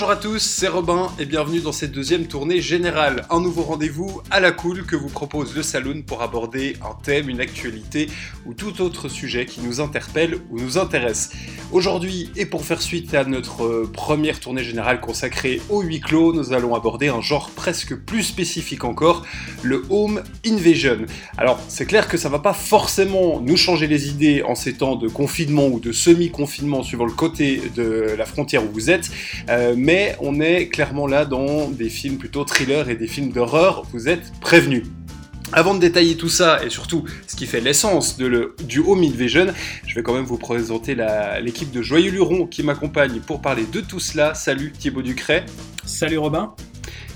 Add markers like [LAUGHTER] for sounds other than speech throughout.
Bonjour à tous, c'est Robin et bienvenue dans cette deuxième tournée générale. Un nouveau rendez-vous à la cool que vous propose le Saloon pour aborder un thème, une actualité ou tout autre sujet qui nous interpelle ou nous intéresse. Aujourd'hui, et pour faire suite à notre euh, première tournée générale consacrée au huis clos, nous allons aborder un genre presque plus spécifique encore, le home invasion. Alors, c'est clair que ça va pas forcément nous changer les idées en ces temps de confinement ou de semi-confinement suivant le côté de la frontière où vous êtes. Euh, mais on est clairement là dans des films plutôt thrillers et des films d'horreur, vous êtes prévenus. Avant de détailler tout ça et surtout ce qui fait l'essence du Home Invasion, je vais quand même vous présenter l'équipe de Joyeux Luron qui m'accompagne pour parler de tout cela. Salut Thibaut Ducret. Salut Robin.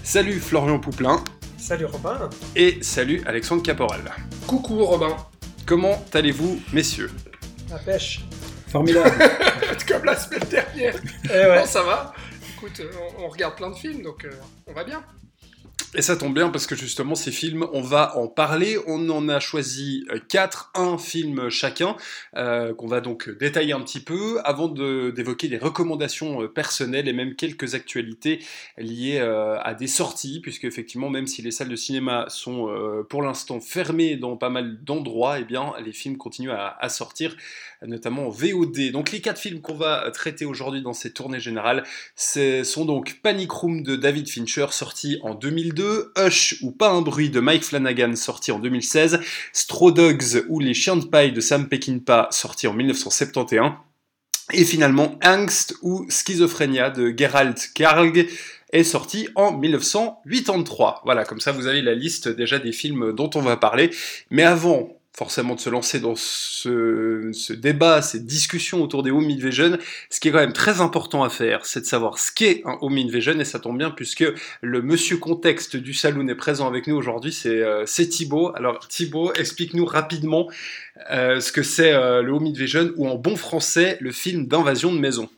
Salut Florian Pouplin. Salut Robin. Et salut Alexandre Caporal. Coucou Robin. Comment allez-vous messieurs? La pêche. Formidable. [LAUGHS] Comme la semaine dernière. Eh ouais. Bon, ça va? Écoute, on, on regarde plein de films, donc euh, on va bien. Et ça tombe bien parce que justement ces films, on va en parler. On en a choisi euh, quatre, un film chacun, euh, qu'on va donc détailler un petit peu avant d'évoquer des recommandations euh, personnelles et même quelques actualités liées à des sorties, puisque effectivement, même si les salles de cinéma sont pour l'instant fermées dans pas mal d'endroits, eh bien les films continuent à, sortir, notamment en VOD. Donc les quatre films qu'on va traiter aujourd'hui dans cette tournée générale, ce sont donc Panic Room de David Fincher, sorti en 2002, Hush ou Pas un bruit de Mike Flanagan, sorti en 2016, Straw Dogs ou Les chiens de paille de Sam Peckinpah, sorti en 1971, et finalement Angst ou Schizophrénia de Gerald Karg, est sorti en 1983. Voilà, comme ça vous avez la liste déjà des films dont on va parler. Mais avant forcément de se lancer dans ce, ce débat, cette discussion autour des home invasion, ce qui est quand même très important à faire, c'est de savoir ce qu'est un home invasion, et ça tombe bien puisque le monsieur contexte du saloon est présent avec nous aujourd'hui, c'est euh, Thibaut. Alors Thibaut, explique-nous rapidement euh, ce que c'est euh, le home invasion, ou en bon français, le film d'invasion de maison.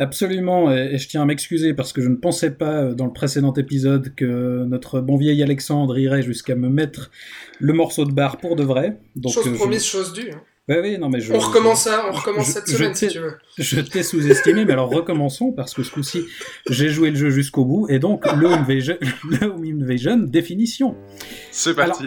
Absolument, et, et je tiens à m'excuser parce que je ne pensais pas euh, dans le précédent épisode que notre bon vieil Alexandre irait jusqu'à me mettre le morceau de barre pour de vrai. Donc, chose euh, je- promise, chose due. hein. Ouais, oui, non, mais je... on recommence ça, on recommence je- cette je semaine si tu veux. Je t'ai sous-estimé, mais alors recommençons parce que ce coup-ci, j'ai joué le jeu jusqu'au bout et donc le home invasion [LAUGHS] définition. C'est parti.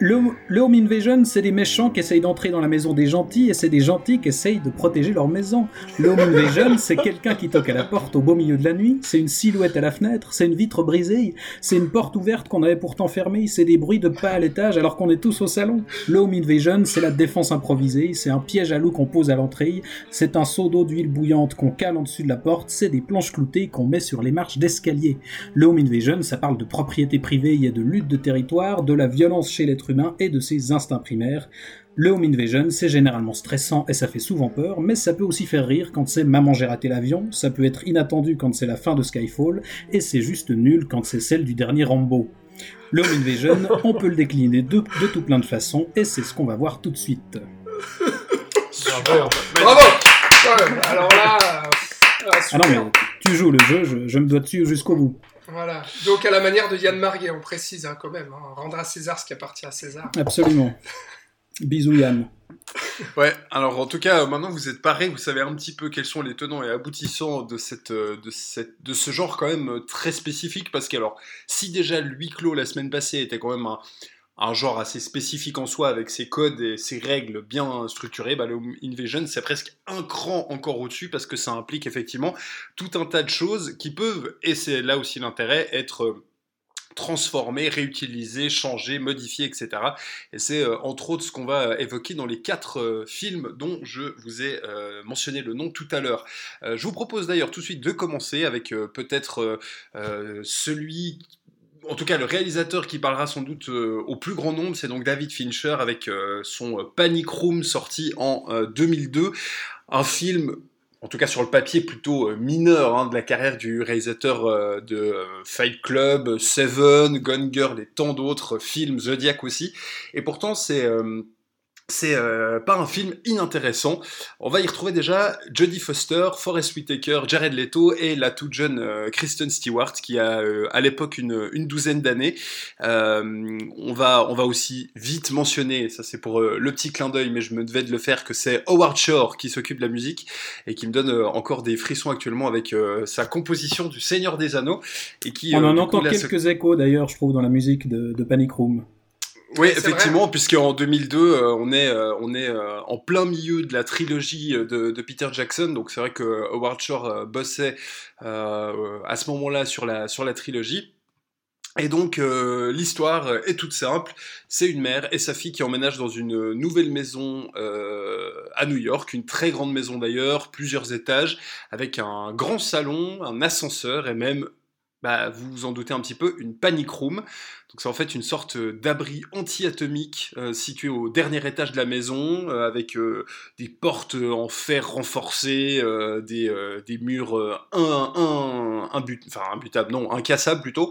Le, le home invasion, c'est des méchants qui essayent d'entrer dans la maison des gentils et c'est des gentils qui essayent de protéger leur maison. Le home invasion, [LAUGHS] c'est quelqu'un qui toque à la porte au beau milieu de la nuit, c'est une silhouette à la fenêtre, c'est une vitre brisée, c'est une porte ouverte qu'on avait pourtant fermée, c'est des bruits de pas à l'étage alors qu'on est tous au salon. Le home invasion, c'est la défense improvisée, c'est un piège à loup qu'on pose à l'entrée, c'est un seau d'eau d'huile bouillante qu'on cale en dessus de la porte, c'est des planches cloutées qu'on met sur les marches d'escalier. Le home invasion, ça parle de propriété privée et de lutte de territoire, de la violence chez l'être humain et de ses instincts primaires. Le home invasion, c'est généralement stressant et ça fait souvent peur, mais ça peut aussi faire rire quand c'est Maman j'ai raté l'avion, ça peut être inattendu quand c'est la fin de Skyfall, et c'est juste nul quand c'est celle du dernier Rambo. Le home invasion, on peut le décliner de, de tout plein de façons, et c'est ce qu'on va voir tout de suite. Bravo Bravo Ouais, Alors là, euh, Ah non mais tu joues le jeu, je, je me dois dessus jusqu'au bout. Voilà. Donc à la manière de Yann Marguet, on précise hein, quand même, hein, rendre à César ce qui appartient à César. Absolument. Bisous Yann. [LAUGHS] Ouais, alors en tout cas, euh, maintenant vous êtes parés, vous savez un petit peu quels sont les tenants et aboutissants de, cette, euh, de, cette, de ce genre quand même euh, très spécifique, parce que alors, si déjà le huis clos la semaine passée était quand même un, un genre assez spécifique en soi, avec ses codes et ses règles bien structurées, bah, le Invasion c'est presque un cran encore au-dessus, parce que ça implique effectivement tout un tas de choses qui peuvent, et c'est là aussi l'intérêt, être... euh, transformées, réutilisées, changées, modifiées, etc. Et c'est euh, entre autres ce qu'on va euh, évoquer dans les quatre films dont je vous ai mentionné le nom tout à l'heure. Je vous propose d'ailleurs tout de suite de commencer avec peut-être celui en tout cas, le réalisateur qui parlera sans doute euh, au plus grand nombre, c'est donc David Fincher avec euh, son euh, Panic Room sorti en euh, 2002. Un film, en tout cas sur le papier, plutôt mineur hein, de la carrière du réalisateur de Fight Club, Seven, Gone Girl et tant d'autres films, Zodiac aussi. Et pourtant, c'est... c'est euh, pas un film inintéressant. On va y retrouver déjà Jodie Foster, Forest Whitaker, Jared Leto et la toute jeune euh, Kristen Stewart qui a euh, à l'époque une, une, douzaine d'années. on, va, on va aussi vite mentionner, ça c'est pour le petit clin d'œil, mais je me devais de le faire, que c'est Howard Shore qui s'occupe de la musique et qui me donne encore des frissons actuellement avec sa composition du Seigneur des Anneaux. Et qui, on en entend quelques échos d'ailleurs, je trouve, dans la musique de, de Panic Room. Oui, effectivement, puisqu'en 2002, euh, on est, euh, on est euh, en plein milieu de la trilogie de, de Peter Jackson, donc c'est vrai que Howard Shore bossait à ce moment-là sur la, sur la trilogie. Et donc l'histoire est toute simple, c'est une mère et sa fille qui emménagent dans une nouvelle maison à New York, une très grande maison d'ailleurs, plusieurs étages, avec un grand salon, un ascenseur et même bah, vous vous en doutez un petit peu, une panic room. Donc c'est en fait une sorte d'abri anti-atomique euh, situé au dernier étage de la maison, euh, avec euh, des portes en fer renforcées, des, murs un, un, imbutables, non, incassables plutôt,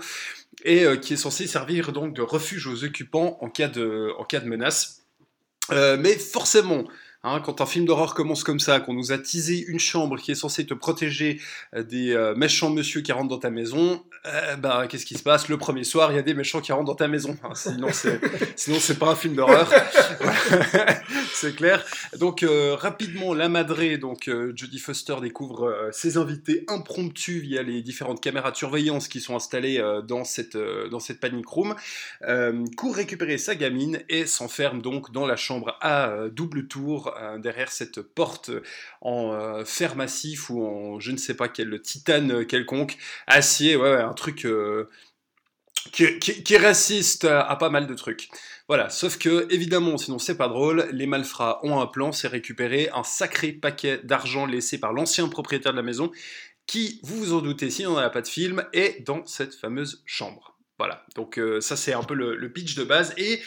et qui est censé servir donc de refuge aux occupants en cas de menace. mais forcément, Hein, quand un film d'horreur commence comme ça, qu'on nous a teasé une chambre qui est censée te protéger euh, des euh, méchants monsieur qui rentrent dans ta maison, euh, bah, qu'est-ce qui se passe? Le premier soir, il y a des méchants qui rentrent dans ta maison. Hein, sinon, c'est, [LAUGHS] sinon, c'est pas un film d'horreur. [LAUGHS] c'est clair. Donc, rapidement, la madré, donc Jodie Foster découvre ses invités impromptus via les différentes caméras de surveillance qui sont installées dans cette dans cette panic room. court récupérer sa gamine et s'enferme donc dans la chambre à double tour euh, derrière cette porte en euh, fer massif ou en je ne sais pas quel titane quelconque, acier, ouais, un truc euh, qui, résiste à, pas mal de trucs. Voilà, sauf que évidemment, sinon c'est pas drôle, les malfrats ont un plan, c'est récupérer un sacré paquet d'argent laissé par l'ancien propriétaire de la maison, qui, vous vous en doutez, si on n'a pas de film, est dans cette fameuse chambre. Voilà, donc ça c'est un peu le pitch de base, et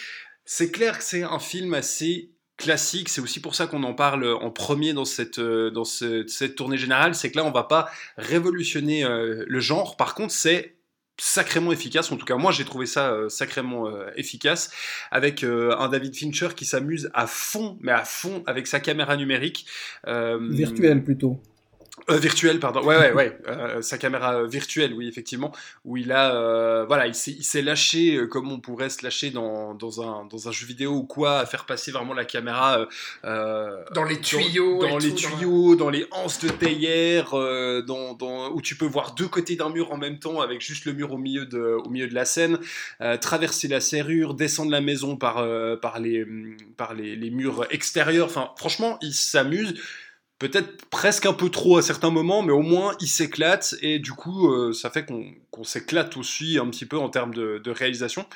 c'est clair que c'est un film assez classique. C'est aussi pour ça qu'on en parle en premier dans cette, euh, dans cette tournée générale. C'est que là, on va pas révolutionner euh, le genre. Par contre, c'est sacrément efficace. En tout cas, moi, j'ai trouvé ça euh, sacrément efficace avec un David Fincher qui s'amuse à fond, mais à fond avec sa caméra numérique. Virtuelle plutôt. Euh, virtuel, pardon. Ouais, ouais, ouais. Euh, sa caméra virtuelle, oui, effectivement. Où il a, euh, voilà, il s'est lâché comme on pourrait se lâcher dans, dans, un, dans un jeu vidéo ou quoi, à faire passer vraiment la caméra dans les tuyaux, dans, les tuyaux, dans... les anses de théière, dans, dans, où tu peux voir deux côtés d'un mur en même temps avec juste le mur au milieu de, au milieu de la scène, traverser la serrure, descendre la maison par, par, les, par les, les murs extérieurs. Enfin, franchement, il s'amuse peut-être presque un peu trop à certains moments, mais au moins il s'éclate et du coup euh, ça fait qu'on s'éclate aussi un petit peu en termes de, réalisation.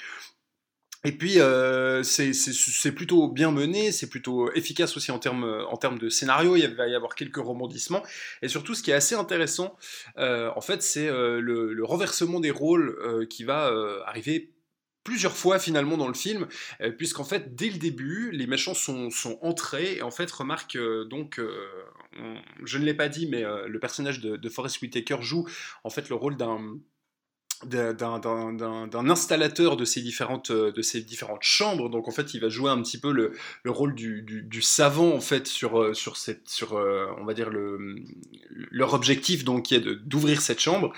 Et puis euh, c'est plutôt bien mené, c'est plutôt efficace aussi en termes de scénario. Il va y avoir quelques rebondissemment et surtout ce qui est assez intéressant, euh, en fait, c'est le, renversement des rôles qui va arriver plusieurs fois finalement dans le film, euh, puisqu'en fait dès le début les méchants sont, sont entrés et en fait remarque euh, donc, euh, je ne l'ai pas dit, mais le personnage de, de, Forrest Whitaker joue en fait le rôle d'un d'un installateur de ces différentes de ces différentes chambres. Donc en fait il va jouer un petit peu le, le rôle du, du, savant en fait sur sur cette sur on va dire le leur objectif donc qui est d'ouvrir cette chambre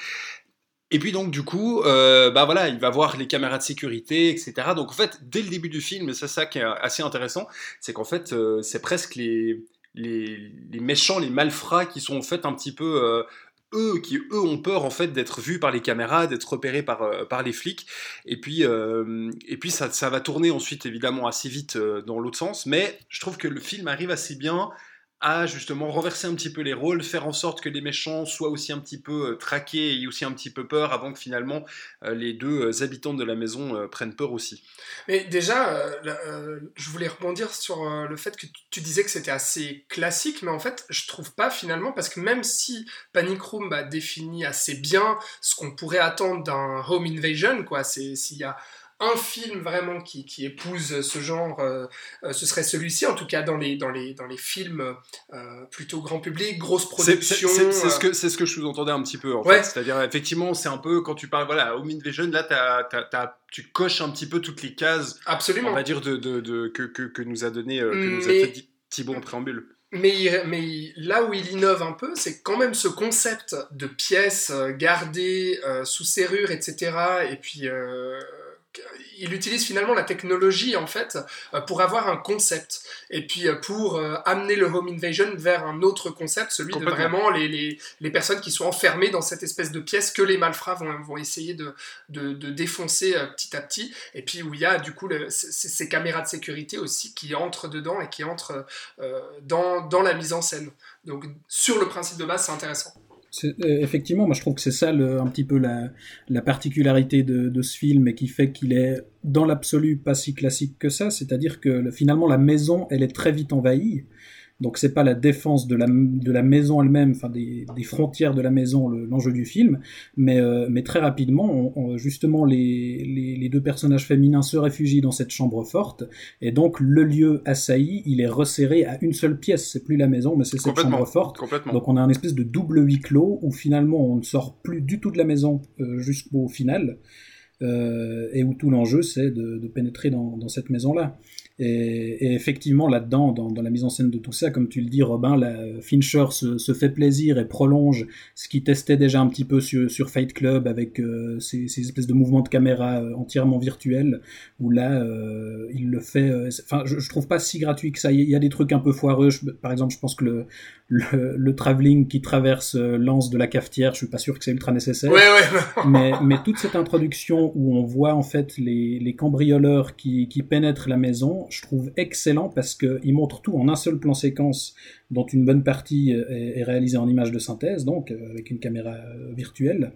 et puis donc du coup, euh, bah voilà, il va voir les caméras de sécurité, etc. Donc en fait, dès le début du film, c'est ça qui est assez intéressant, c'est qu'en fait, euh, c'est presque les, les, méchants, les malfrats qui sont en fait un petit peu euh, eux qui eux ont peur en fait d'être vus par les caméras, d'être repérés par, par les flics. Et puis et puis ça, ça va tourner ensuite évidemment assez vite dans l'autre sens, mais je trouve que le film arrive assez bien à justement renverser un petit peu les rôles, faire en sorte que les méchants soient aussi un petit peu euh, traqués et aussi un petit peu peur avant que finalement euh, les deux euh, habitants de la maison prennent peur aussi. Mais déjà, je voulais rebondir sur le fait que tu disais que c'était assez classique, mais en fait, je trouve pas finalement, parce que même si Panic Room a défini assez bien ce qu'on pourrait attendre d'un home invasion, quoi, c'est s'il y a un film vraiment qui, qui épouse ce genre, euh, euh, ce serait celui-ci, en tout cas dans les, dans les, dans les films euh, plutôt grand public, grosse production. C'est ce, que, ce que je sous-entendais un petit peu, en fait. C'est-à-dire, effectivement, c'est un peu, quand tu parles, voilà, Home Invasion, là, tu coches un petit peu toutes les cases, Absolument. on va dire, de, de, de que, que, que, nous a donné, que nous a fait Thibaut en préambule. Mais, mais, là où il innove un peu, c'est quand même ce concept de pièces gardées sous serrure, etc. Et puis il utilise finalement la technologie en fait euh, pour avoir un concept et puis euh, pour euh, amener le home invasion vers un autre concept, celui de vraiment les, les, les, personnes qui sont enfermées dans cette espèce de pièce que les malfrats vont, vont essayer de, de, de défoncer petit à petit et puis où il y a du coup le, ces caméras de sécurité aussi qui entrent dedans et qui entrent dans, dans la mise en scène. Donc sur le principe de base c'est intéressant. Euh, effectivement, moi je trouve que c'est ça un petit peu la, la particularité de, de, ce film et qui fait qu'il est dans l'absolu pas si classique que ça. C'est-à-dire que finalement la maison, elle est très vite envahie. Donc c'est pas la défense de la, de la maison elle-même, enfin des, des, frontières de la maison l'enjeu du film, mais, euh, mais très rapidement, justement les, les, les, deux personnages féminins se réfugient dans cette chambre forte, et donc le lieu assailli, il est resserré à une seule pièce. C'est plus la maison, mais c'est cette chambre forte. Donc on a un espèce de double huis clos où finalement on ne sort plus du tout de la maison euh, jusqu'au final. Euh, et où tout l'enjeu c'est de, de, pénétrer dans, dans cette maison-là. Et, effectivement, là-dedans, dans, la mise en scène de tout ça, comme tu le dis, Robin, la, Fincher se, fait plaisir et prolonge ce qu'il testait déjà un petit peu sur, sur Fight Club avec euh, ces, ces, espèces de mouvements de caméra euh, entièrement virtuels, où là, euh, il le fait. Euh, enfin, je, je, trouve pas si gratuit que ça. Il y a des trucs un peu foireux. par exemple, je pense que le, le, le travelling qui traverse l'anse de la cafetière, je suis pas sûr que c'est ultra nécessaire. Ouais, ouais, [LAUGHS] mais, mais toute cette introduction où on voit en fait les, les cambrioleurs qui, qui pénètrent la maison, je trouve excellent parce qu'il montre tout en un seul plan séquence dont une bonne partie euh, est, réalisée en image de synthèse, donc euh, avec une caméra euh, virtuelle.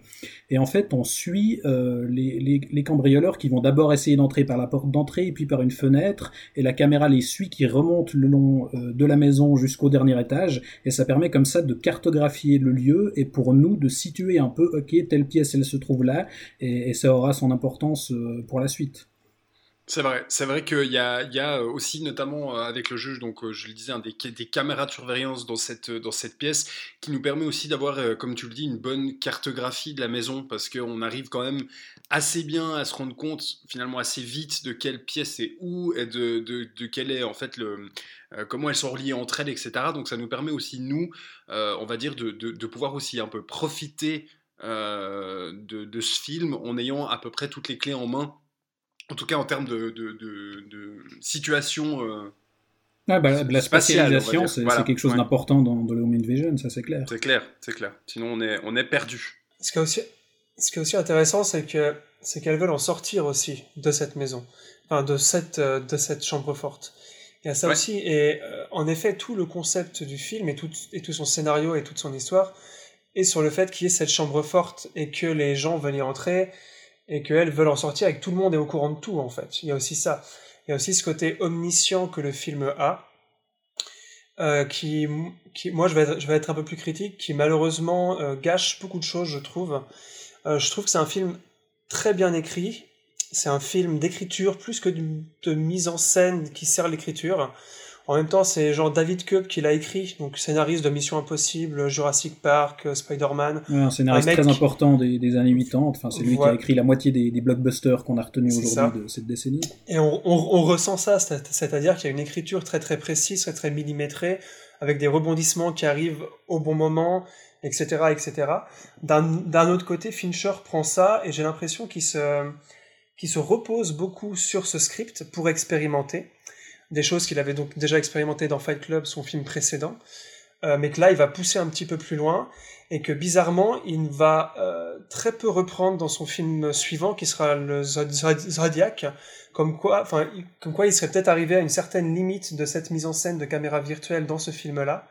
Et en fait, on suit les, cambrioleurs qui vont d'abord essayer d'entrer par la porte d'entrée et puis par une fenêtre, et la caméra les suit qui remonte le long de la maison jusqu'au dernier étage, et ça permet comme ça de cartographier le lieu et pour nous de situer un peu, ok, telle pièce elle se trouve là, et ça aura son importance pour la suite. C'est vrai, c'est vrai qu'il y a, a aussi notamment euh, avec le jeu, donc euh, je le disais, des, des, caméras de surveillance dans cette, pièce qui nous permet aussi d'avoir, euh, comme tu le dis, une bonne cartographie de la maison parce qu'on arrive quand même assez bien à se rendre compte finalement assez vite de quelle pièce est où et de, est en fait le, comment elles sont reliées entre elles, etc. Donc ça nous permet aussi, nous, on va dire, de, pouvoir aussi un peu profiter de ce film en ayant à peu près toutes les clés en main en tout cas en termes de, de, de, situation. Euh, ah bah, la spatialisation, c'est quelque chose d'important dans, dans, le Home Invasion, ça c'est clair. C'est clair, c'est clair. Sinon on est, on est perdu. Ce qui est aussi, ce qui est aussi intéressant, c'est que c'est qu'elles veulent en sortir aussi de cette maison, enfin de cette, euh, de cette chambre forte. Il y a ça aussi, et euh, en effet, tout le concept du film et tout, et tout son scénario et toute son histoire est sur le fait qu'il y ait cette chambre forte et que les gens veulent y entrer et qu'elles veulent en sortir et que tout le monde est au courant de tout en fait. Il y a aussi ça. Il y a aussi ce côté omniscient que le film a, euh, qui, qui, moi je vais, être, je vais être un peu plus critique, qui malheureusement euh, gâche beaucoup de choses, je trouve. Euh, je trouve que c'est un film très bien écrit. C'est un film d'écriture plus que de mise en scène qui sert l'écriture. En même temps, c'est genre David Koepp qui l'a écrit, donc scénariste de Mission Impossible, Jurassic Park, euh, Spider-Man. un scénariste très important des, des, années 80. Enfin, c'est lui qui a écrit la moitié des, des blockbusters qu'on a retenus aujourd'hui de cette décennie. Et on, on, on ressent ça, c'est-à-dire qu'il y a une écriture très très précise, très très millimétrée, avec des rebondissements qui arrivent au bon moment, etc., etc. D'un autre côté, Fincher prend ça et j'ai l'impression qu'il se, qu'il se repose beaucoup sur ce script pour expérimenter des choses qu'il avait donc déjà expérimenté dans Fight Club, son film précédent, euh, mais que là il va pousser un petit peu plus loin et que bizarrement il va euh, très peu reprendre dans son film suivant qui sera le Zodiac, comme quoi, enfin, comme quoi il serait peut-être arrivé à une certaine limite de cette mise en scène de caméra virtuelle dans ce film-là.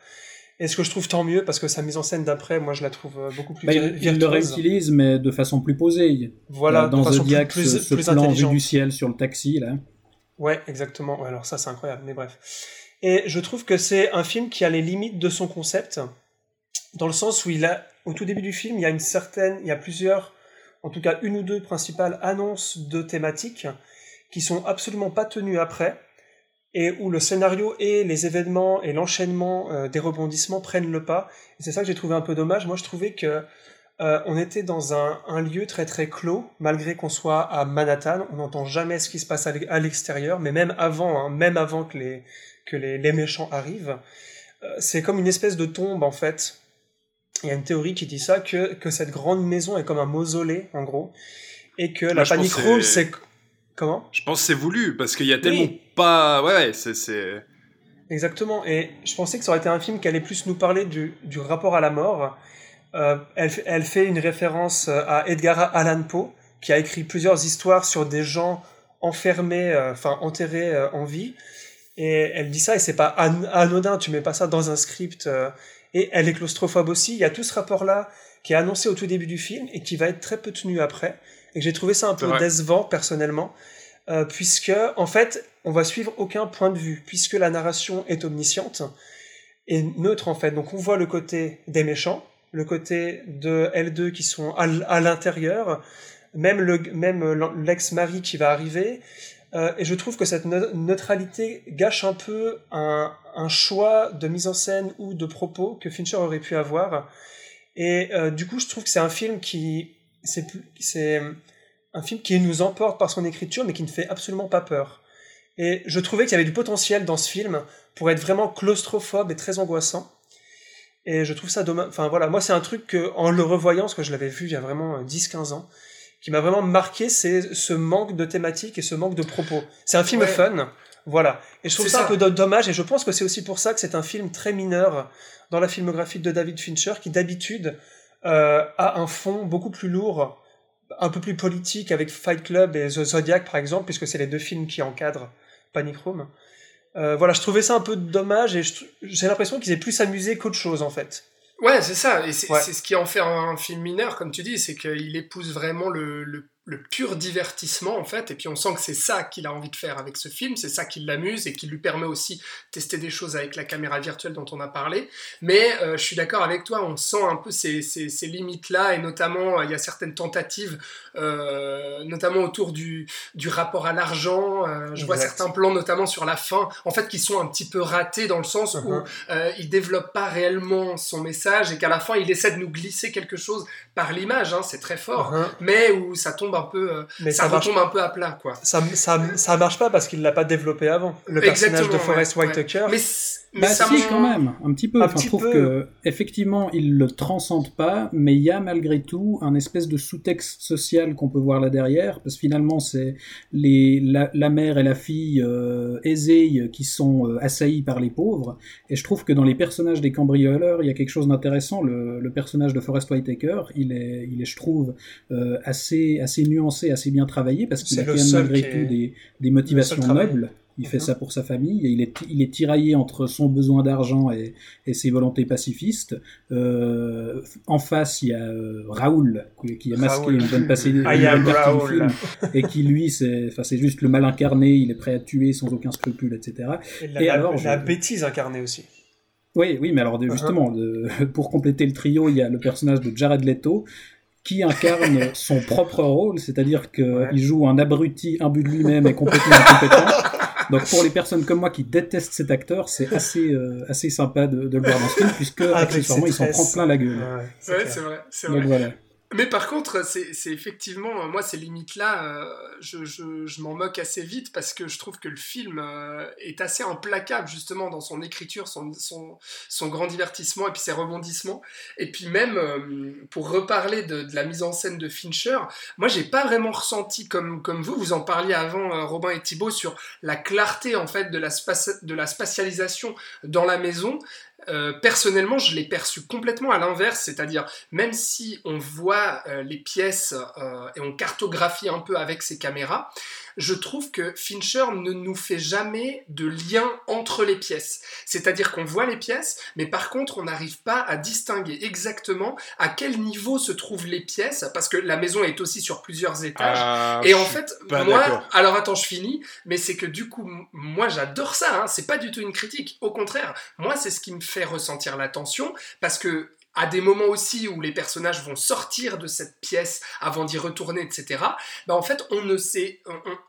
Et ce que je trouve tant mieux parce que sa mise en scène d'après, moi je la trouve euh, beaucoup plus bah, Il le réutilise mais de façon plus posée. Voilà, dans de façon Zodiac, plus, ce, ce plus plan vu du ciel sur le taxi là. Ouais, exactement. Alors ça, c'est incroyable, mais bref. Et je trouve que c'est un film qui a les limites de son concept, dans le sens où au tout début du film, il y a une certaine, il y a plusieurs, en tout cas une ou deux principales annonces de thématiques qui sont absolument pas tenues après et où le scénario et les événements et l'enchaînement euh, des rebondissements prennent le pas. Et c'est ça que j'ai trouvé un peu dommage. Moi, je trouvais que euh, on était dans un, un, lieu très très clos, malgré qu'on soit à Manhattan. On n'entend jamais ce qui se passe à l'extérieur, mais même avant, hein, même avant que les que les, les méchants arrivent, euh, c'est comme une espèce de tombe en fait. Il y a une théorie qui dit ça que que cette grande maison est comme un mausolée en gros, et que la panic room c'est comment? Je pense c'est voulu parce qu'il y a tellement pas. Ouais, c'est. Exactement. Et je pensais que ça aurait été un film qui allait plus nous parler du, du rapport à la mort. Euh, elle, elle, fait une référence euh, à Edgar Allan Poe, qui a écrit plusieurs histoires sur des gens enfermés, euh, enfin enterrés euh, en vie. Et elle dit ça, et c'est pas anodin, tu mets pas ça dans un script. et elle est claustrophobe aussi. Il y a tout ce rapport-là qui est annoncé au tout début du film et qui va être très peu tenu après. Et j'ai trouvé ça un peu décevant personnellement. Puisque en fait on va suivre aucun point de vue puisque la narration est omnisciente et neutre en fait donc on voit le côté des méchants le côté de L2 qui sont à l'intérieur même le même l'ex-mari qui va arriver euh, et je trouve que cette neutralité gâche un peu un, choix de mise en scène ou de propos que Fincher aurait pu avoir et euh, du coup je trouve que c'est un film qui c'est un film qui nous emporte par son écriture, mais qui ne fait absolument pas peur. Et je trouvais qu'il y avait du potentiel dans ce film pour être vraiment claustrophobe et très angoissant. Et je trouve ça dommage. Enfin voilà, moi c'est un truc que, en le revoyant, parce que je l'avais vu il y a vraiment 10-15 ans, qui m'a vraiment marqué, c'est ce manque de thématique et ce manque de propos. C'est un film fun, voilà. Et je trouve ça, un peu dommage, et je pense que c'est aussi pour ça que c'est un film très mineur dans la filmographie de David Fincher, qui d'habitude euh, a un fond beaucoup plus lourd un peu plus politique avec Fight Club et The Zodiac par exemple, puisque c'est les deux films qui encadrent Panic Room. Euh, voilà, je trouvais ça un peu dommage et j'ai l'impression qu'ils aient plus amusé qu'autre chose en fait. Ouais, c'est ça, et c'est ce qui en fait un, film mineur, comme tu dis, c'est qu'il épouse vraiment le, le le pur divertissement en fait, et puis on sent que c'est ça qu'il a envie de faire avec ce film, c'est ça qui l'amuse et qui lui permet aussi de tester des choses avec la caméra virtuelle dont on a parlé. Mais euh, je suis d'accord avec toi, on sent un peu ces, ces, ces limites-là, et notamment il y a certaines tentatives, euh, notamment autour du, du rapport à l'argent. Euh, je vois certains plans, notamment sur la fin, en fait, qui sont un petit peu ratés dans le sens où uh-huh. euh, il développe pas réellement son message et qu'à la fin il essaie de nous glisser quelque chose par l'image, hein, c'est très fort, uh-huh. mais où ça tombe un peu, euh, mais ça, ça retombe un peu à plat, quoi. Ça, ça, ça marche pas parce qu'il l'a pas développé avant. Le personnage de Forrest Whitaker. Mais bah si, quand même, un petit peu. enfin, je trouve que effectivement, il le transcende pas, mais il y a malgré tout un espèce de sous-texte social qu'on peut voir là derrière, parce que finalement, c'est les la, la, mère et la fille euh, aisées qui sont euh, assaillies par les pauvres. Et je trouve que dans les personnages des cambrioleurs, il y a quelque chose d'intéressant. Le, le, personnage de Forrest Whitaker, il est, il est, je trouve, euh, assez assez nuancé, assez bien travaillé, parce qu'il a quand même malgré tout des, des motivations nobles. Il fait ça pour sa famille. Et il est, il est tiraillé entre son besoin d'argent et, et, ses volontés pacifistes. Euh, en face, il y a euh, Raoul qui a masqué une bonne passée de [LAUGHS] film et qui lui, c'est, juste le mal incarné. Il est prêt à tuer sans aucun scrupule, etc. Et, la, et alors, la, bêtise incarnée aussi. Oui, oui, mais alors uh-huh. justement, de, [LAUGHS] pour compléter le trio, il y a le personnage de Jared Leto qui incarne [LAUGHS] son propre rôle, c'est-à-dire qu'il ouais. joue un abruti imbu de lui-même et complètement incompétent. Donc pour les personnes comme moi qui détestent cet acteur, c'est assez euh, assez sympa de, de, le voir dans ce film puisque ah, accessoirement il s'en prend plein la gueule. Ouais, c'est vrai, c'est vrai. Donc, voilà. Mais par contre, c'est effectivement, moi, ces limites-là, euh, je, je, je m'en moque assez vite parce que je trouve que le film euh, est assez implacable, justement, dans son écriture, son, son, son, grand divertissement et puis ses rebondissements. Et puis même, euh, pour reparler de, de, la mise en scène de Fincher, moi, j'ai pas vraiment ressenti, comme, comme vous, vous en parliez avant, Robin et Thibault, sur la clarté, en fait, de la spatialisation dans la maison. Euh, personnellement, je l'ai perçu complètement à l'inverse, c'est-à-dire même si on voit euh, les pièces euh, et on cartographie un peu avec ses caméras, je trouve que Fincher ne nous fait jamais de lien entre les pièces. C'est-à-dire qu'on voit les pièces, mais par contre, on n'arrive pas à distinguer exactement à quel niveau se trouvent les pièces, parce que la maison est aussi sur plusieurs étages. Ah, et en fait, moi, alors attends, je finis, mais c'est que du coup, moi, j'adore ça. Hein, c'est pas du tout une critique. Au contraire, moi, c'est ce qui me fait ressentir la tension, parce que à des moments aussi où les personnages vont sortir de cette pièce avant d'y retourner, etc., bah en fait, on ne sait,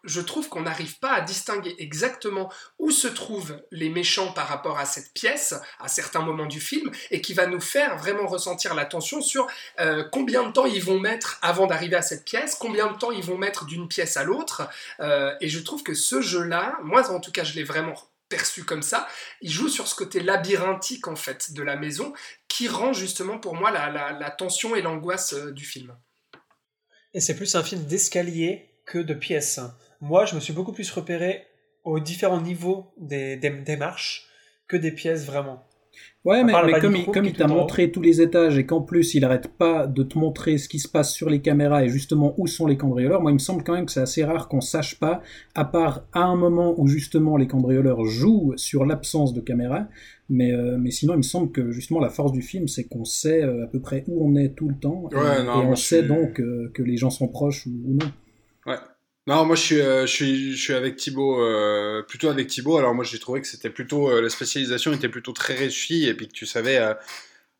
je trouve qu'on n'arrive pas à distinguer exactement où se trouvent les méchants par rapport à cette pièce, à certains moments du film, et qui va nous faire vraiment ressentir la tension sur euh, combien de temps ils vont mettre avant d'arriver à cette pièce, combien de temps ils vont mettre d'une pièce à l'autre, euh, et je trouve que ce jeu-là, moi en tout cas, je l'ai vraiment perçu comme ça, il joue sur ce côté labyrinthique en fait de la maison qui rend justement pour moi la, tension et l'angoisse euh, du film. Et c'est plus un film d'escalier que de pièces. Moi, je me suis beaucoup plus repéré aux différents niveaux des, des marches que des pièces vraiment. Ouais, mais, comme, il, comme il t'a montré tous les étages et qu'en plus il arrête pas de te montrer ce qui se passe sur les caméras et justement où sont les cambrioleurs, moi il me semble quand même que c'est assez rare qu'on sache pas, à part à un moment où justement les cambrioleurs jouent sur l'absence de caméra, mais, euh, mais sinon il me semble que justement la force du film c'est qu'on sait euh, à peu près où on est tout le temps et, on sait donc euh, que les gens sont proches ou, ou non. Non, moi je suis, euh, je suis, je suis avec Thibaut, euh, plutôt avec Thibaut. Alors moi j'ai trouvé que c'était plutôt euh, la spécialisation était plutôt très réussie et puis que tu savais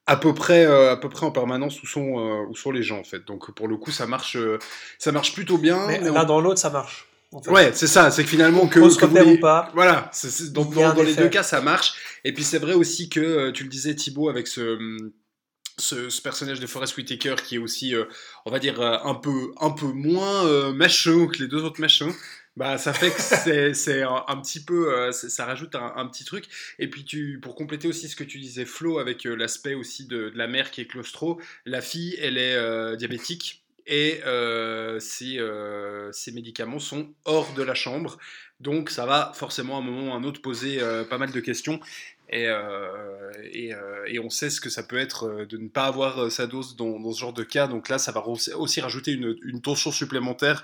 à peu près, à peu près en permanence où sont, où sont les gens en fait. Donc pour le coup ça marche, ça marche plutôt bien. Mais l'un dans l'autre ça marche. Ouais, c'est ça, c'est que finalement que, que vous ou pas. Voilà, dans, dans les deux cas ça marche. Et puis c'est vrai aussi que tu le disais Thibaut avec ce ce, personnage de Forest Whitaker qui est aussi, euh, on va dire, euh, un peu, un peu moins euh, macho que les deux autres machos. Bah, ça fait que [LAUGHS] c'est un, petit peu, ça rajoute un, petit truc. Et puis, tu, pour compléter aussi ce que tu disais, Flo, avec l'aspect aussi de, la mère qui est claustro, la fille, elle est diabétique et ses, ses, médicaments sont hors de la chambre. Donc, ça va forcément à un moment ou à un autre poser pas mal de questions. Et, euh, euh, et, on sait ce que ça peut être euh, de ne pas avoir sa dose dans, ce genre de cas. Donc là, ça va aussi rajouter une tension supplémentaire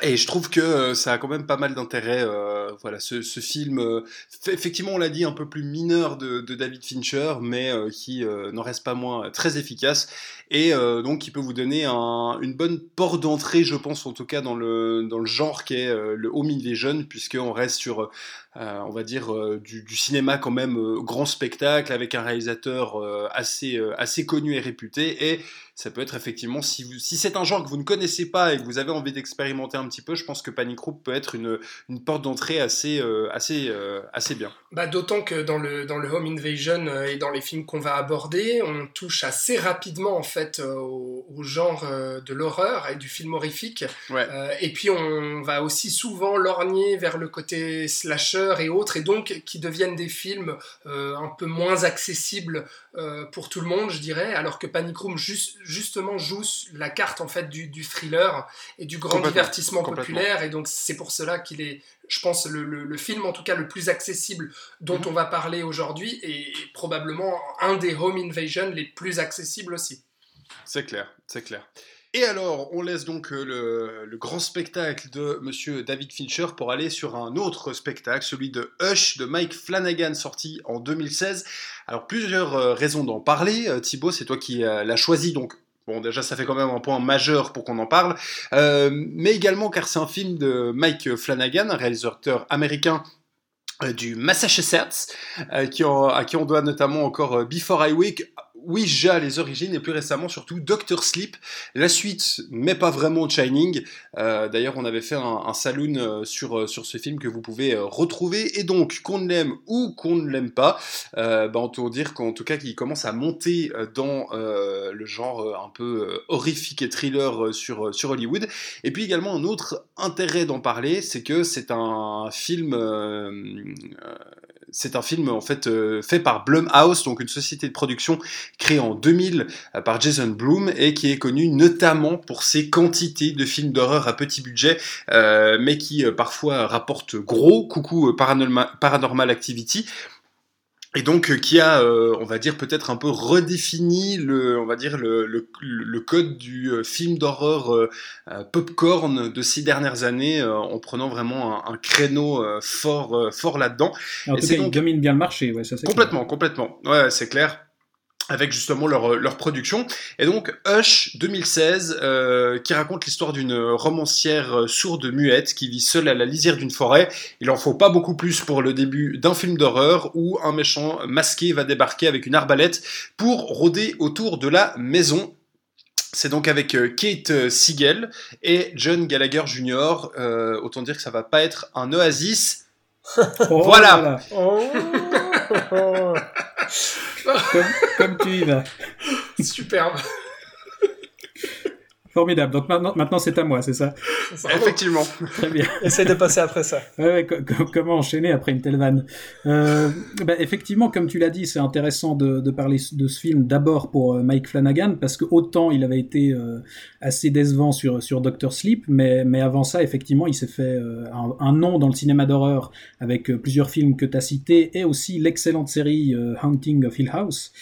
et je trouve que euh, ça a quand même pas mal d'intérêt. Euh, voilà, ce, ce film, euh, effectivement, on l'a dit, un peu plus mineur de, de David Fincher, mais qui n'en reste pas moins très efficace et donc qui peut vous donner un, une bonne porte d'entrée, je pense, en tout cas dans le dans le genre qui est le home invasion, puisqu'on reste sur, on va dire, du, du, cinéma quand même grand spectacle avec un réalisateur assez assez connu et réputé et ça peut être effectivement, si, si c'est un genre que vous ne connaissez pas et que vous avez envie d'expérimenter un petit peu, je pense que Panic Room peut être une, une porte d'entrée assez, euh, assez, euh, assez bien. Bah, D'autant que dans le, dans le Home Invasion euh, et dans les films qu'on va aborder, on touche assez rapidement en fait au, genre de l'horreur et du film horrifique. et puis on va aussi souvent lorgner vers le côté slasher et autres, et donc qui deviennent des films un peu moins accessibles pour tout le monde, je dirais, alors que Panic Room juste justement joue la carte en fait du, thriller et du grand divertissement populaire et donc c'est pour cela qu'il est je pense le, film en tout cas le plus accessible dont mhm. on va parler aujourd'hui et probablement un des home invasion les plus accessibles aussi. C'est clair, c'est clair. Et alors, on laisse donc euh, le, grand spectacle de Monsieur David Fincher pour aller sur un autre spectacle, celui de Hush de Mike Flanagan, sorti en 2016. Alors, plusieurs euh, raisons d'en parler. Euh, Thibaut, c'est toi qui l'as choisi, donc Bon, déjà, ça fait quand même un point majeur pour qu'on en parle. mais également car c'est un film de Mike Flanagan, un réalisateur américain du Massachusetts, à qui on doit notamment encore Before I Wake, Ouija, les origines, et plus récemment surtout Doctor Sleep, la suite, mais pas vraiment Shining. Euh, d'ailleurs, on avait fait un, saloon euh, sur, euh, sur ce film que vous pouvez retrouver, et donc, qu'on l'aime ou qu'on ne l'aime pas, bah, on peut dire qu'en tout cas, qu'il commence à monter dans le genre un peu horrifique et thriller sur, sur Hollywood. Et puis également, un autre intérêt d'en parler, c'est que c'est un film c'est un film en fait euh, fait par Blumhouse, donc une société de production créée en 2000 euh, par Jason Blum et qui est connue notamment pour ses quantités de films d'horreur à petit budget, euh, mais qui parfois rapportent gros. Coucou Paranormal Activity et donc euh, qui a, euh, on va dire peut-être un peu redéfini le, on va dire le, le, code du euh, film d'horreur popcorn de ces dernières années, en prenant vraiment un, créneau fort, fort là-dedans. En tout cas, il domine bien le marché, ouais, ça c'est Complètement, complètement. Ouais, c'est clair. Avec justement leur, leur production. Et donc Hush 2016, euh, qui raconte l'histoire d'une romancière sourde muette qui vit seule à la lisière d'une forêt. Il en faut pas beaucoup plus pour le début d'un film d'horreur où un méchant masqué va débarquer avec une arbalète pour rôder autour de la maison. C'est donc avec euh, Kate Siegel et John Gallagher Jr. Euh, autant dire que ça va pas être un oasis. [LAUGHS] Oh Voilà. là là. Oh. [LAUGHS] Comme, comme tu y vas. Superbe. Formidable. Donc maintenant, maintenant c'est à moi, c'est ça. Effectivement. Très bien. [LAUGHS] Essaye de passer après ça. Ouais, ouais, co- co- comment enchaîner après une telle vanne euh, bah, Effectivement, comme tu l'as dit, c'est intéressant de, de parler de ce film d'abord pour euh, Mike Flanagan, parce que autant il avait été euh, assez décevant sur, sur Doctor Sleep, mais, mais avant ça, effectivement, il s'est fait euh, un, un nom dans le cinéma d'horreur avec euh, plusieurs films que tu as cités, et aussi l'excellente série euh, Haunting of Hill House.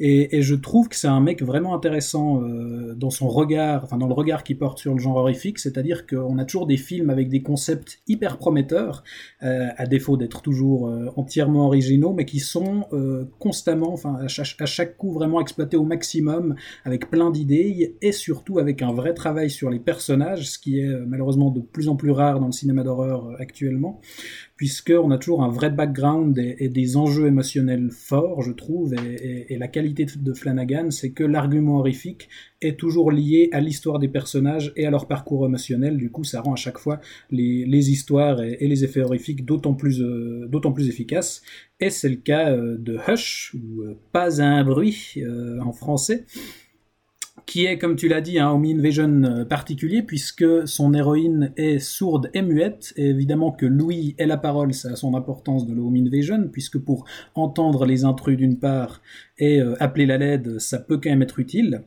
Et, et je trouve que c'est un mec vraiment intéressant euh, dans son regard, enfin dans le regard qu'il porte sur le genre horrifique, c'est-à-dire qu'on a toujours des films avec des concepts hyper prometteurs, euh, à défaut d'être toujours euh, entièrement originaux, mais qui sont euh, constamment, à chaque, coup vraiment exploités au maximum, avec plein d'idées et surtout avec un vrai travail sur les personnages, ce qui est malheureusement de plus en plus rare dans le cinéma d'horreur actuellement, puisqu'on a toujours un vrai background et, des enjeux émotionnels forts, je trouve, et, la qualité de Flanagan, c'est que l'argument horrifique est toujours lié à l'histoire des personnages et à leur parcours émotionnel. Du coup, ça rend à chaque fois les, histoires et, les effets horrifiques d'autant plus, euh, d'autant plus efficaces. Et c'est le cas euh, de Hush, ou euh, Pas un bruit en français, qui est, comme tu l'as dit, un home invasion particulier, puisque son héroïne est sourde et muette, et évidemment que Louis et la parole, ça a son importance de le home invasion, puisque pour entendre les intrus d'une part et euh, appeler la LED, ça peut quand même être utile.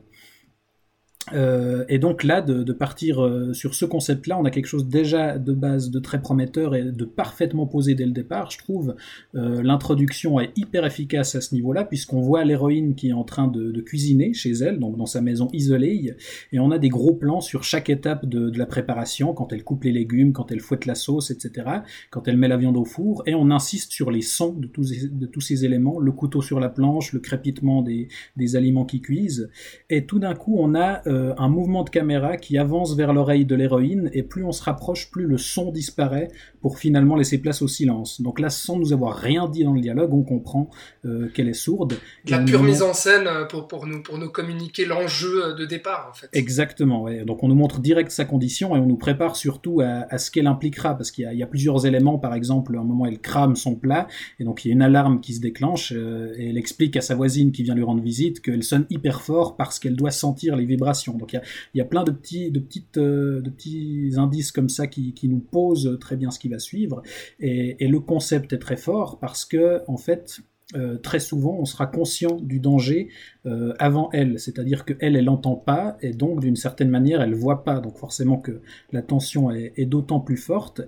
Euh, et donc là, de, partir euh, sur ce concept-là, on a quelque chose déjà de base de très prometteur et de parfaitement posé dès le départ, je trouve. Euh, L'introduction est hyper efficace à ce niveau-là, puisqu'on voit l'héroïne qui est en train de, cuisiner chez elle, donc dans sa maison isolée, et on a des gros plans sur chaque étape de, la préparation, quand elle coupe les légumes, quand elle fouette la sauce, etc., quand elle met la viande au four, et on insiste sur les sons de tous, ces- éléments, le couteau sur la planche, le crépitement des, aliments qui cuisent, et tout d'un coup, on a un mouvement de caméra qui avance vers l'oreille de l'héroïne, et plus on se rapproche, plus le son disparaît pour finalement laisser place au silence. Donc là, sans nous avoir rien dit dans le dialogue, on comprend euh, qu'elle est sourde. De la pure nous mise en scène euh, pour, pour, nous, pour nous communiquer l'enjeu euh, de départ, en fait. Exactement, ouais. Donc on nous montre direct sa condition et on nous prépare surtout à, à ce qu'elle impliquera, parce qu'il y, a- il y a plusieurs éléments, par exemple, à un moment elle crame son plat, et donc il y a une alarme qui se déclenche, euh, et elle explique à sa voisine qui vient lui rendre visite qu'elle sonne hyper fort parce qu'elle doit sentir les vibrations. Donc il y a, plein de petits, euh, indices comme ça qui, nous posent très bien ce qui va suivre, et, le concept est très fort parce que, en fait, euh, très souvent, on sera conscient du danger euh, avant elle, c'est-à-dire que elle, n'entend pas, et donc d'une certaine manière, elle voit pas. Donc forcément que la tension est d'autant plus forte.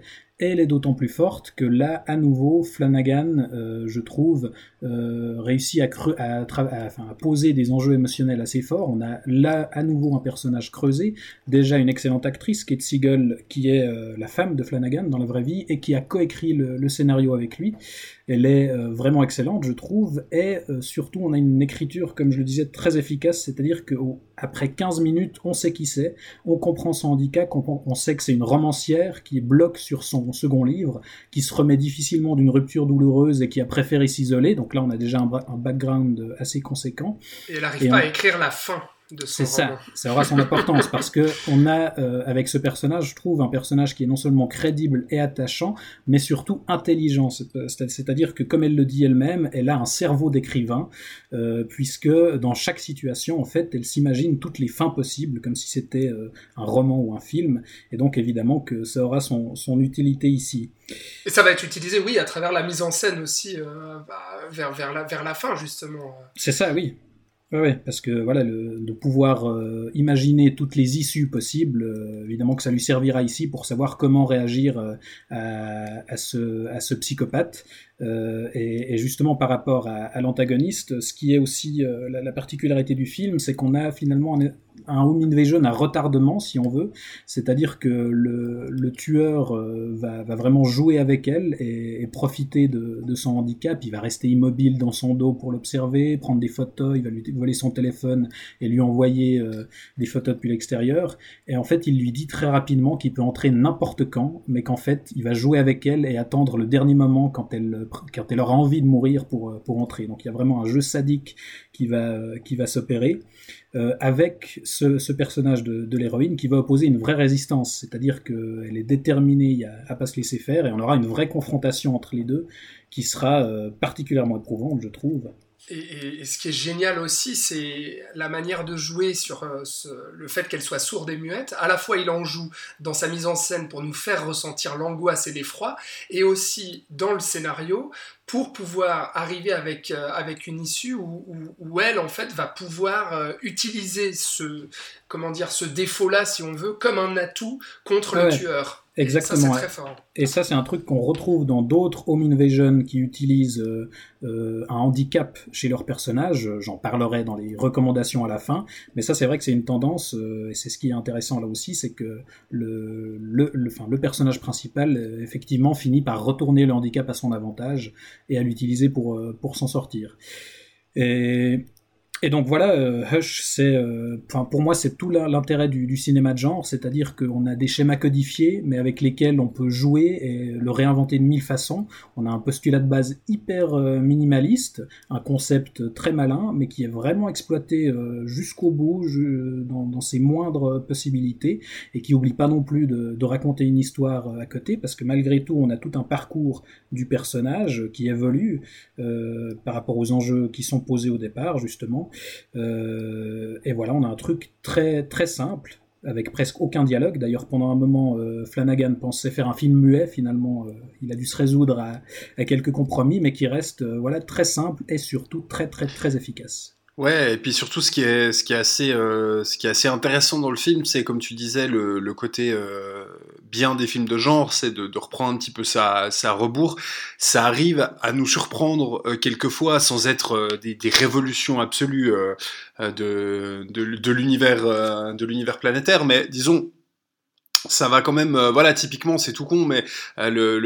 Elle est d'autant plus forte que là, à nouveau, Flanagan, euh, je trouve, euh, réussit à, poser des enjeux émotionnels assez forts. On a là, à nouveau, un personnage creusé, déjà une excellente actrice, Kate Siegel, qui est euh, la femme de Flanagan dans la vraie vie, et qui a coécrit le, scénario avec lui. Elle est vraiment excellente, je trouve, et surtout on a une écriture, comme je le disais, très efficace, c'est-à-dire qu'après 15 minutes, on sait qui c'est, on comprend son handicap, on, on sait que c'est une romancière qui bloque sur son second livre, qui se remet difficilement d'une rupture douloureuse et qui a préféré s'isoler, donc là on a déjà un, background assez conséquent. Et elle n'arrive pas on- à écrire la fin C'est ça, ça aura son importance parce que on a euh, avec ce personnage, je trouve un personnage qui est non seulement crédible et attachant, mais surtout intelligent. C'est- C'est-à-dire que comme elle le dit elle-même, elle a un cerveau d'écrivain euh, puisque dans chaque situation, en fait, elle s'imagine toutes les fins possibles comme si c'était euh, un roman ou un film. Et donc évidemment que ça aura son, son utilité ici. Et ça va être utilisé, oui, à travers la mise en scène aussi, euh, bah, vers, vers, la, vers la fin, justement. C'est ça, oui. Ouais, parce que voilà, le, de pouvoir euh, imaginer toutes les issues possibles, euh, évidemment que ça lui servira ici pour savoir comment réagir euh, à ce psychopathe. Euh, et, justement par rapport à, l'antagoniste, ce qui est aussi euh, la, la particularité du film, c'est qu'on a finalement un, un home invasion à retardement, si on veut. C'est-à-dire que le, tueur euh, va, vraiment jouer avec elle et, profiter de, de, son handicap. Il va rester immobile dans son dos pour l'observer, prendre des photos, il va lui voler son téléphone et lui envoyer des photos depuis l'extérieur. Et en fait, il lui dit très rapidement qu'il peut entrer n'importe quand, mais qu'en fait, il va jouer avec elle et attendre le dernier moment quand elle, quand elle aura envie de mourir pour, pour entrer. Donc il y a vraiment un jeu sadique qui va, qui va s'opérer. Euh, avec ce, personnage de, l'héroïne qui va opposer une vraie résistance, c'est-à-dire qu'elle est déterminée à, à pas se laisser faire et on aura une vraie confrontation entre les deux qui sera euh, particulièrement éprouvante, je trouve. Et, et, ce qui est génial aussi, c'est la manière de jouer sur euh, ce, le fait qu'elle soit sourde et muette. À la fois, il en joue dans sa mise en scène pour nous faire ressentir l'angoisse et l'effroi, et aussi dans le scénario pour pouvoir arriver avec, euh, avec une issue où, où, où, elle, en fait, va pouvoir euh, utiliser ce, comment dire, ce défaut-là, si on veut, comme un atout contre ouais. le tueur. Exactement. Et ça, c'est très fort. Et ça, c'est un truc qu'on retrouve dans d'autres home invasion qui utilisent euh, euh, un handicap chez leurs personnages. J'en parlerai dans les recommandations à la fin. Mais ça, c'est vrai que c'est une tendance, euh, et c'est ce qui est intéressant là aussi, c'est que le, le, le, enfin, le personnage principal, euh, effectivement, finit par retourner le handicap à son avantage et à l'utiliser pour, pour s'en sortir. Et et donc voilà, euh, Hush, c'est, euh, enfin pour moi, c'est tout l'intérêt du, cinéma de genre, c'est-à-dire qu'on a des schémas codifiés, mais avec lesquels on peut jouer et le réinventer de mille façons. On a un postulat de base hyper euh, minimaliste, un concept très malin, mais qui est vraiment exploité jusqu'au bout, dans, dans, ses moindres possibilités, et qui oublie pas non plus de, de, raconter une histoire à côté, parce que malgré tout, on a tout un parcours du personnage qui évolue euh, par rapport aux enjeux qui sont posés au départ, justement. Euh, et voilà, on a un truc très très simple avec presque aucun dialogue. D'ailleurs, pendant un moment, euh, Flanagan pensait faire un film muet. Finalement, euh, il a dû se résoudre à, quelques compromis, mais qui reste voilà très simple et surtout très très très efficace. Ouais, et puis surtout ce qui est assez intéressant dans le film, c'est comme tu disais le, côté bien des films de genre, c'est de, reprendre un petit peu ça ça rebours. Ça arrive à nous surprendre euh, quelquefois sans être euh, des, révolutions absolues euh, de l'univers de l'univers planétaire, mais disons ça va quand même, voilà, typiquement, c'est tout con, mais le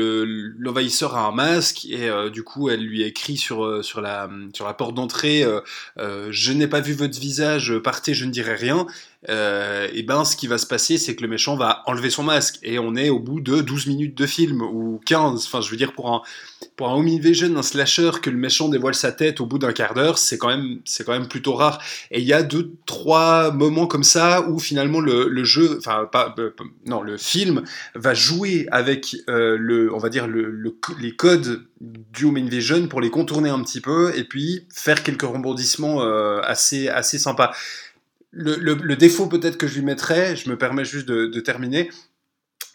l'envahisseur a un masque et du coup, elle lui écrit sur la porte d'entrée, je n'ai pas vu votre visage, partez, je ne dirai rien. Et ben, ce qui va se passer, c'est que le méchant va enlever son masque et on est au bout de 12 minutes de film ou 15. Enfin, je veux dire pour un pour un home invasion, un slasher, que le méchant dévoile sa tête au bout d'un quart d'heure, c'est quand même c'est quand même plutôt rare. Et il y a deux trois moments comme ça où finalement le, le jeu, enfin pas non, le film va jouer avec euh, le, on va dire le, le, les codes du Home Invasion pour les contourner un petit peu et puis faire quelques rebondissements euh, assez assez sympas. Le, défaut peut-être que je lui mettrais, je me permets juste de, terminer,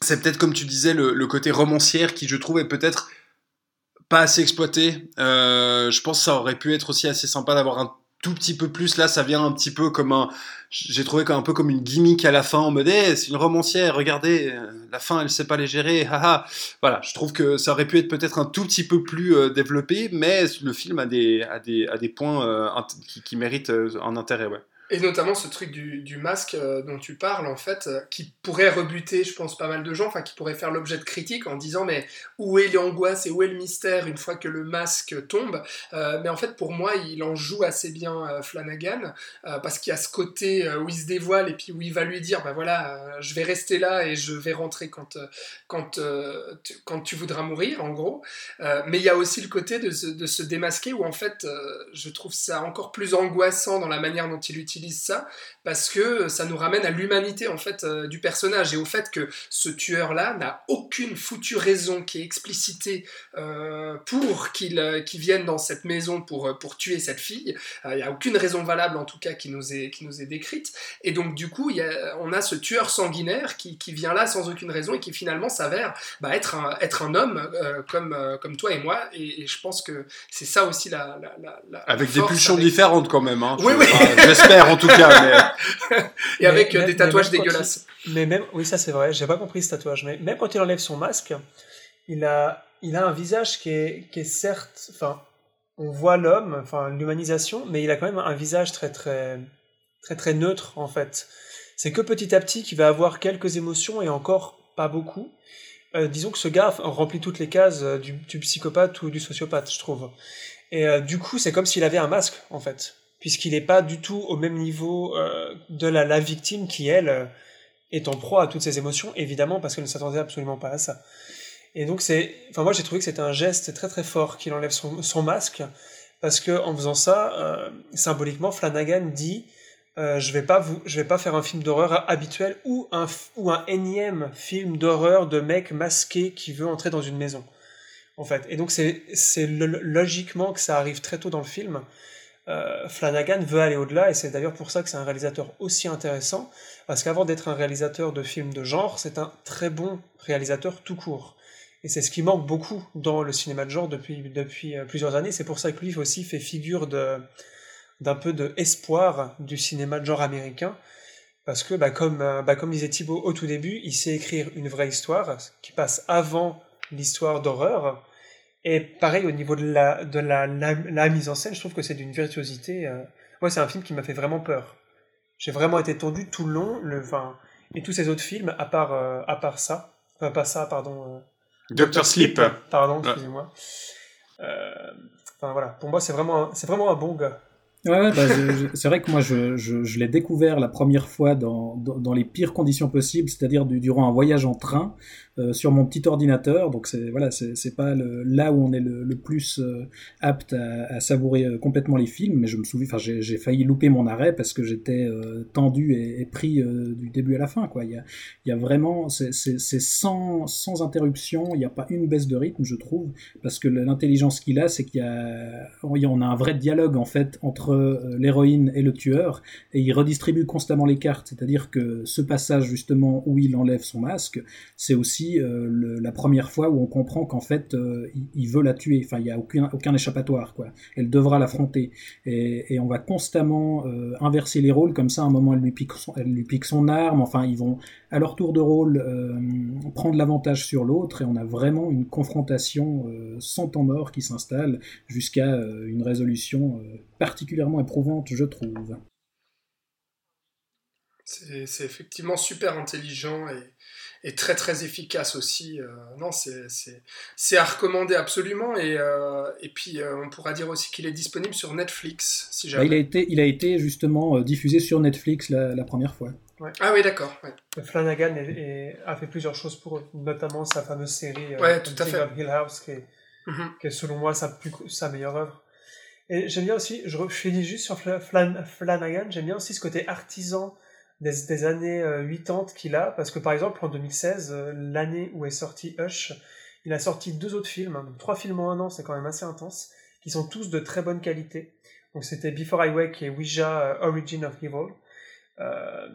c'est peut-être comme tu disais le, côté romancière qui je trouve est peut-être pas assez exploité. Euh, je pense que ça aurait pu être aussi assez sympa d'avoir un tout petit peu plus. Là, ça vient un petit peu comme un. J'ai trouvé un peu comme une gimmick à la fin en mode hey, c'est une romancière, regardez, la fin elle sait pas les gérer, [LAUGHS] haha. Voilà, je trouve que ça aurait pu être peut-être un tout petit peu plus euh, développé, mais le film a des, points euh, qui, qui, méritent euh, un intérêt, ouais. Et notamment ce truc du, masque euh, dont tu parles, en fait, euh, qui pourrait rebuter, je pense, pas mal de gens, enfin, qui pourrait faire l'objet de critiques en disant, mais où est l'angoisse et où est le mystère une fois que le masque tombe? Euh, Mais en fait, pour moi, il en joue assez bien Flanagan, parce qu'il y a ce côté où il se dévoile et puis où il va lui dire, bah voilà, je vais rester là et je vais rentrer quand, quand, tu, quand tu voudras mourir, en gros. mais il y a aussi le côté de se démasquer où, en fait, je trouve ça encore plus angoissant dans la manière dont il utilise utilise ça parce que ça nous ramène à l'humanité en fait euh, du personnage et au fait que ce tueur là n'a aucune foutue raison qui est explicitée euh, pour qu'il euh, qu vienne dans cette maison pour, euh, pour tuer cette fille. Il n'y a aucune raison valable en tout cas qui nous est, qui nous est décrite. Et donc du coup y a, on a ce tueur sanguinaire qui, qui, vient là sans aucune raison et qui finalement s'avère bah, être, un, être un homme euh, comme, comme toi et moi. Et, et je pense que c'est ça aussi la, la, la, la avec des pulsions avec... différentes quand même hein, oui, oui. j'espère en tout cas mais [LAUGHS] et avec mais, des tatouages dégueulasses. Il, mais même, oui, ça c'est vrai, j'ai pas compris ce tatouage, mais même quand il enlève son masque, il a, il a un visage qui est, qui est certes, enfin, on voit l'homme, enfin, l'humanisation, mais il a quand même un visage très, très, très très neutre en fait. C'est que petit à petit qu'il va avoir quelques émotions et encore pas beaucoup. Euh, disons que ce gars remplit toutes les cases euh, du, du, psychopathe ou du sociopathe, je trouve. Et euh, du coup, c'est comme s'il avait un masque, en fait, puisqu'il n'est pas du tout au même niveau de la, victime qui, elle, est en proie à toutes ses émotions, évidemment, parce qu'elle ne s'attendait absolument pas à ça. Et donc, c'est, enfin, moi, j'ai trouvé que c'était un geste très très fort qu'il enlève son, masque, parce que en faisant ça, symboliquement, Flanagan dit euh, je vais vais pas faire un film d'horreur habituel ou un énième film d'horreur de mec masqué qui veut entrer dans une maison. En fait, et donc c'est logiquement que ça arrive très tôt dans le film. Euh, Flanagan veut aller au-delà et c'est d'ailleurs pour ça que c'est un réalisateur aussi intéressant parce qu'avant d'être un réalisateur de films de genre, c'est un très bon réalisateur tout court. Et c'est ce qui manque beaucoup dans le cinéma de genre depuis depuis euh, plusieurs années. C'est pour ça que lui aussi fait figure de d'un peu de espoir du cinéma de genre américain. Parce que, bah, comme, euh, bah, comme disait Thibaut au tout début, il sait écrire une vraie histoire qui passe avant l'histoire d'horreur. Et pareil, au niveau de la, de la, la, mise en scène, je trouve que c'est d'une virtuosité. Euh... Moi, c'est un film qui m'a fait vraiment peur. J'ai vraiment été tendu tout le long, le, enfin, et tous ces autres films, à part, euh, à part ça. Enfin, pas ça, pardon. Euh, Doctor Sleep. Pardon, excusez-moi. Enfin, voilà. Pour moi, c'est vraiment, c'est vraiment un bon gars. Ouais, bah, c'est vrai que moi je, je, je l'ai découvert la première fois dans, dans, dans les pires conditions possibles, c'est-à-dire durant un voyage en train sur mon petit ordinateur. Donc c'est voilà, c'est pas là où on est le, plus euh, apte à, savourer euh, complètement les films. Mais je me souviens, enfin j'ai failli louper mon arrêt parce que j'étais tendu et, pris du début à la fin. Quoi. Il y a, il y a vraiment, c'est sans, sans interruption. Il n'y a pas une baisse de rythme, je trouve, parce que l'intelligence qu'il a, c'est qu'il y a, on a un vrai dialogue en fait entre euh, l'héroïne et le tueur, et il redistribue constamment les cartes. C'est-à-dire que ce passage justement où il enlève son masque, c'est aussi euh, la première fois où on comprend qu'en fait euh, il, veut la tuer. Enfin, il n'y a aucun, échappatoire. Quoi. Elle devra l'affronter, et, on va constamment inverser les rôles comme ça. À un moment, elle lui pique son, elle lui pique son arme. Enfin, ils vont à leur tour de rôle prendre l'avantage sur l'autre, et on a vraiment une confrontation sans temps mort qui s'installe jusqu'à une résolution particulièrement éprouvante, je trouve. C'est effectivement super intelligent et, et, très très efficace aussi. Euh, non, c'est à recommander absolument. Et, euh, et puis euh, on pourra dire aussi qu'il est disponible sur Netflix. Si jamais. Bah, il, a été, il a été justement euh, diffusé sur Netflix la, la première fois. Ouais. Ah oui, d'accord. Ouais. Flanagan est, est, a fait plusieurs choses pour eux, notamment sa fameuse série ouais, tout à fait. Hill House, qui est, mm -hmm. qui est selon moi sa, plus, sa meilleure œuvre. Et j'aime bien aussi, je finis juste sur Flan, Flanagan, j'aime bien aussi ce côté artisan des, années 80 euh, qu'il a, parce que par exemple en 2016, euh, l'année où est sorti Hush, il a sorti deux autres films, hein, donc trois films en un an, c'est quand même assez intense, qui sont tous de très bonne qualité. Donc c'était Before I Wake et Ouija uh, Origin of Evil. Euh,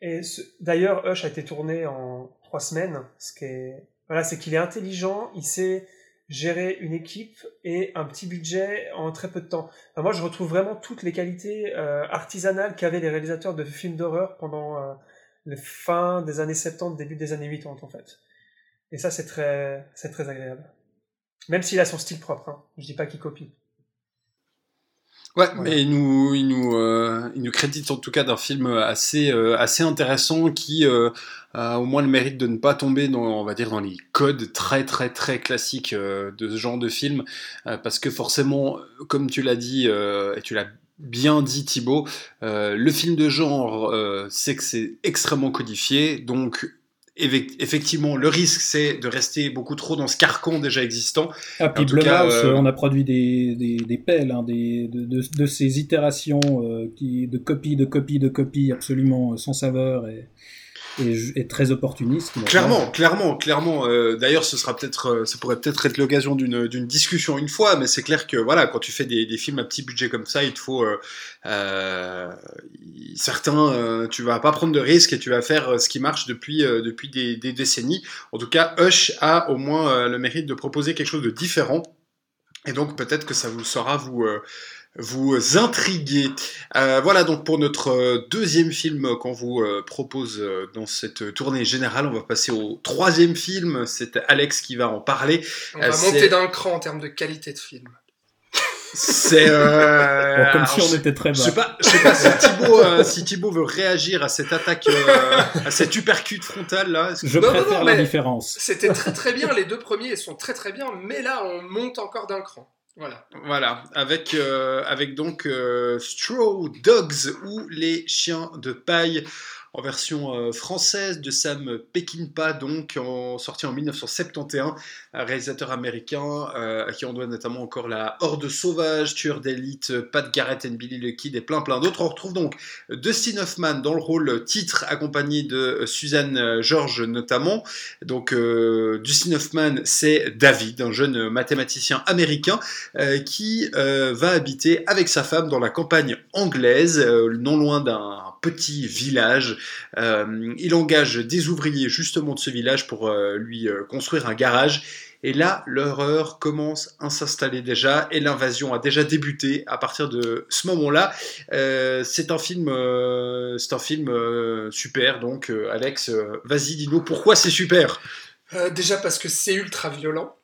et d'ailleurs, Hush a été tourné en trois semaines, ce qui est, voilà, c'est qu'il est intelligent, il sait gérer une équipe et un petit budget en très peu de temps. Moi, je retrouve vraiment toutes les qualités euh, artisanales qu'avaient les réalisateurs de films d'horreur pendant euh, les fins des années 70, début des années 80 en fait. Et ça, c'est très, c'est très agréable. Même s'il a son style propre, hein. je dis pas qu'il copie. Ouais, voilà. mais il nous, il nous, euh, il nous crédite en tout cas d'un film assez, euh, assez intéressant qui euh, a au moins le mérite de ne pas tomber dans, on va dire, dans les codes très, très, très classiques euh, de ce genre de film, euh, parce que forcément, comme tu l'as dit euh, et tu l'as bien dit Thibaut, le film de genre, c'est que c'est extrêmement codifié, donc effectivement, le risque, c'est de rester beaucoup trop dans ce carcan déjà existant. Ah, puis Blumhouse, euh... on a produit des, des, des pelles, hein, des, de, de, de, ces itérations euh, qui, de copies, de copies, de copies absolument sans saveur. Et est, très opportuniste. Clairement, clairement, clairement. Euh, D'ailleurs, ce sera peut-être, euh, ça pourrait peut-être être l'occasion d'une discussion une fois, mais c'est clair que voilà, quand tu fais des, des, films à petit budget comme ça, il te faut euh, euh certains, tu vas pas prendre de risques et tu vas faire ce qui marche depuis depuis des, des, décennies. En tout cas, Hush a au moins le mérite de proposer quelque chose de différent. Et donc peut-être que ça vous saura vous vous intriguer. Euh, voilà donc pour notre euh, deuxième film qu'on vous euh, propose dans cette tournée générale. On va passer au troisième film. C'est Alex qui va en parler. On va monter d'un cran en termes de qualité de film. C'est. euh, [LAUGHS] Bon, comme alors, si on je- était très Je bas. sais pas, je sais pas si Thibaut, euh, si Thibaut veut réagir à cette attaque, euh, à cette uppercut frontale là. Que- Je Non, préfère non, la différence. C'était très très bien, les deux premiers sont très très bien, mais là on monte encore d'un cran. Voilà. Voilà, avec, euh, avec donc euh, Straw Dogs ou les chiens de paille en version euh, française de Sam Peckinpah, donc en, sorti en 1971, un réalisateur américain euh, à qui on doit notamment encore la Horde sauvage, Tueur d'élite, Pat Garrett and Billy the Kid et plein plein d'autres. On retrouve donc Dustin Hoffman dans le rôle titre accompagné de Suzanne euh, George notamment. Donc Dustin Hoffman c'est David, un jeune mathématicien américain qui va habiter avec sa femme dans la campagne anglaise, non loin d'un petit village. Euh, il engage des ouvriers justement de ce village pour euh, lui euh, construire un garage. Et là, l'horreur commence à s'installer déjà et l'invasion a déjà débuté à partir de ce moment-là. Euh, c'est un film, euh, c'est un film euh, super. Donc, euh, Alex, euh, vas-y, dis-nous pourquoi c'est super. Euh, déjà parce que c'est ultra violent.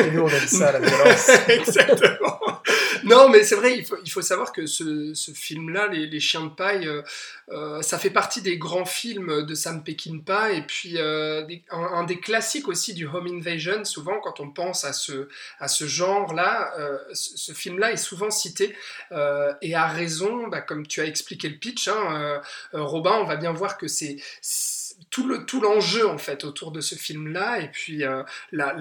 Et nous, on aime ça, la [LAUGHS] violence. Exactement. Non, mais c'est vrai, il faut, savoir que ce, film-là, les, Chiens de paille, euh, euh, ça fait partie des grands films de Sam Peckinpah et puis euh, un, des classiques aussi du home invasion. Souvent, quand on pense à ce, genre-là, ce, film-là est souvent cité et à raison, bah, comme tu as expliqué le pitch, hein, Robin, on va bien voir que c'est tout le tout l'enjeu en fait autour de ce film-là et puis la,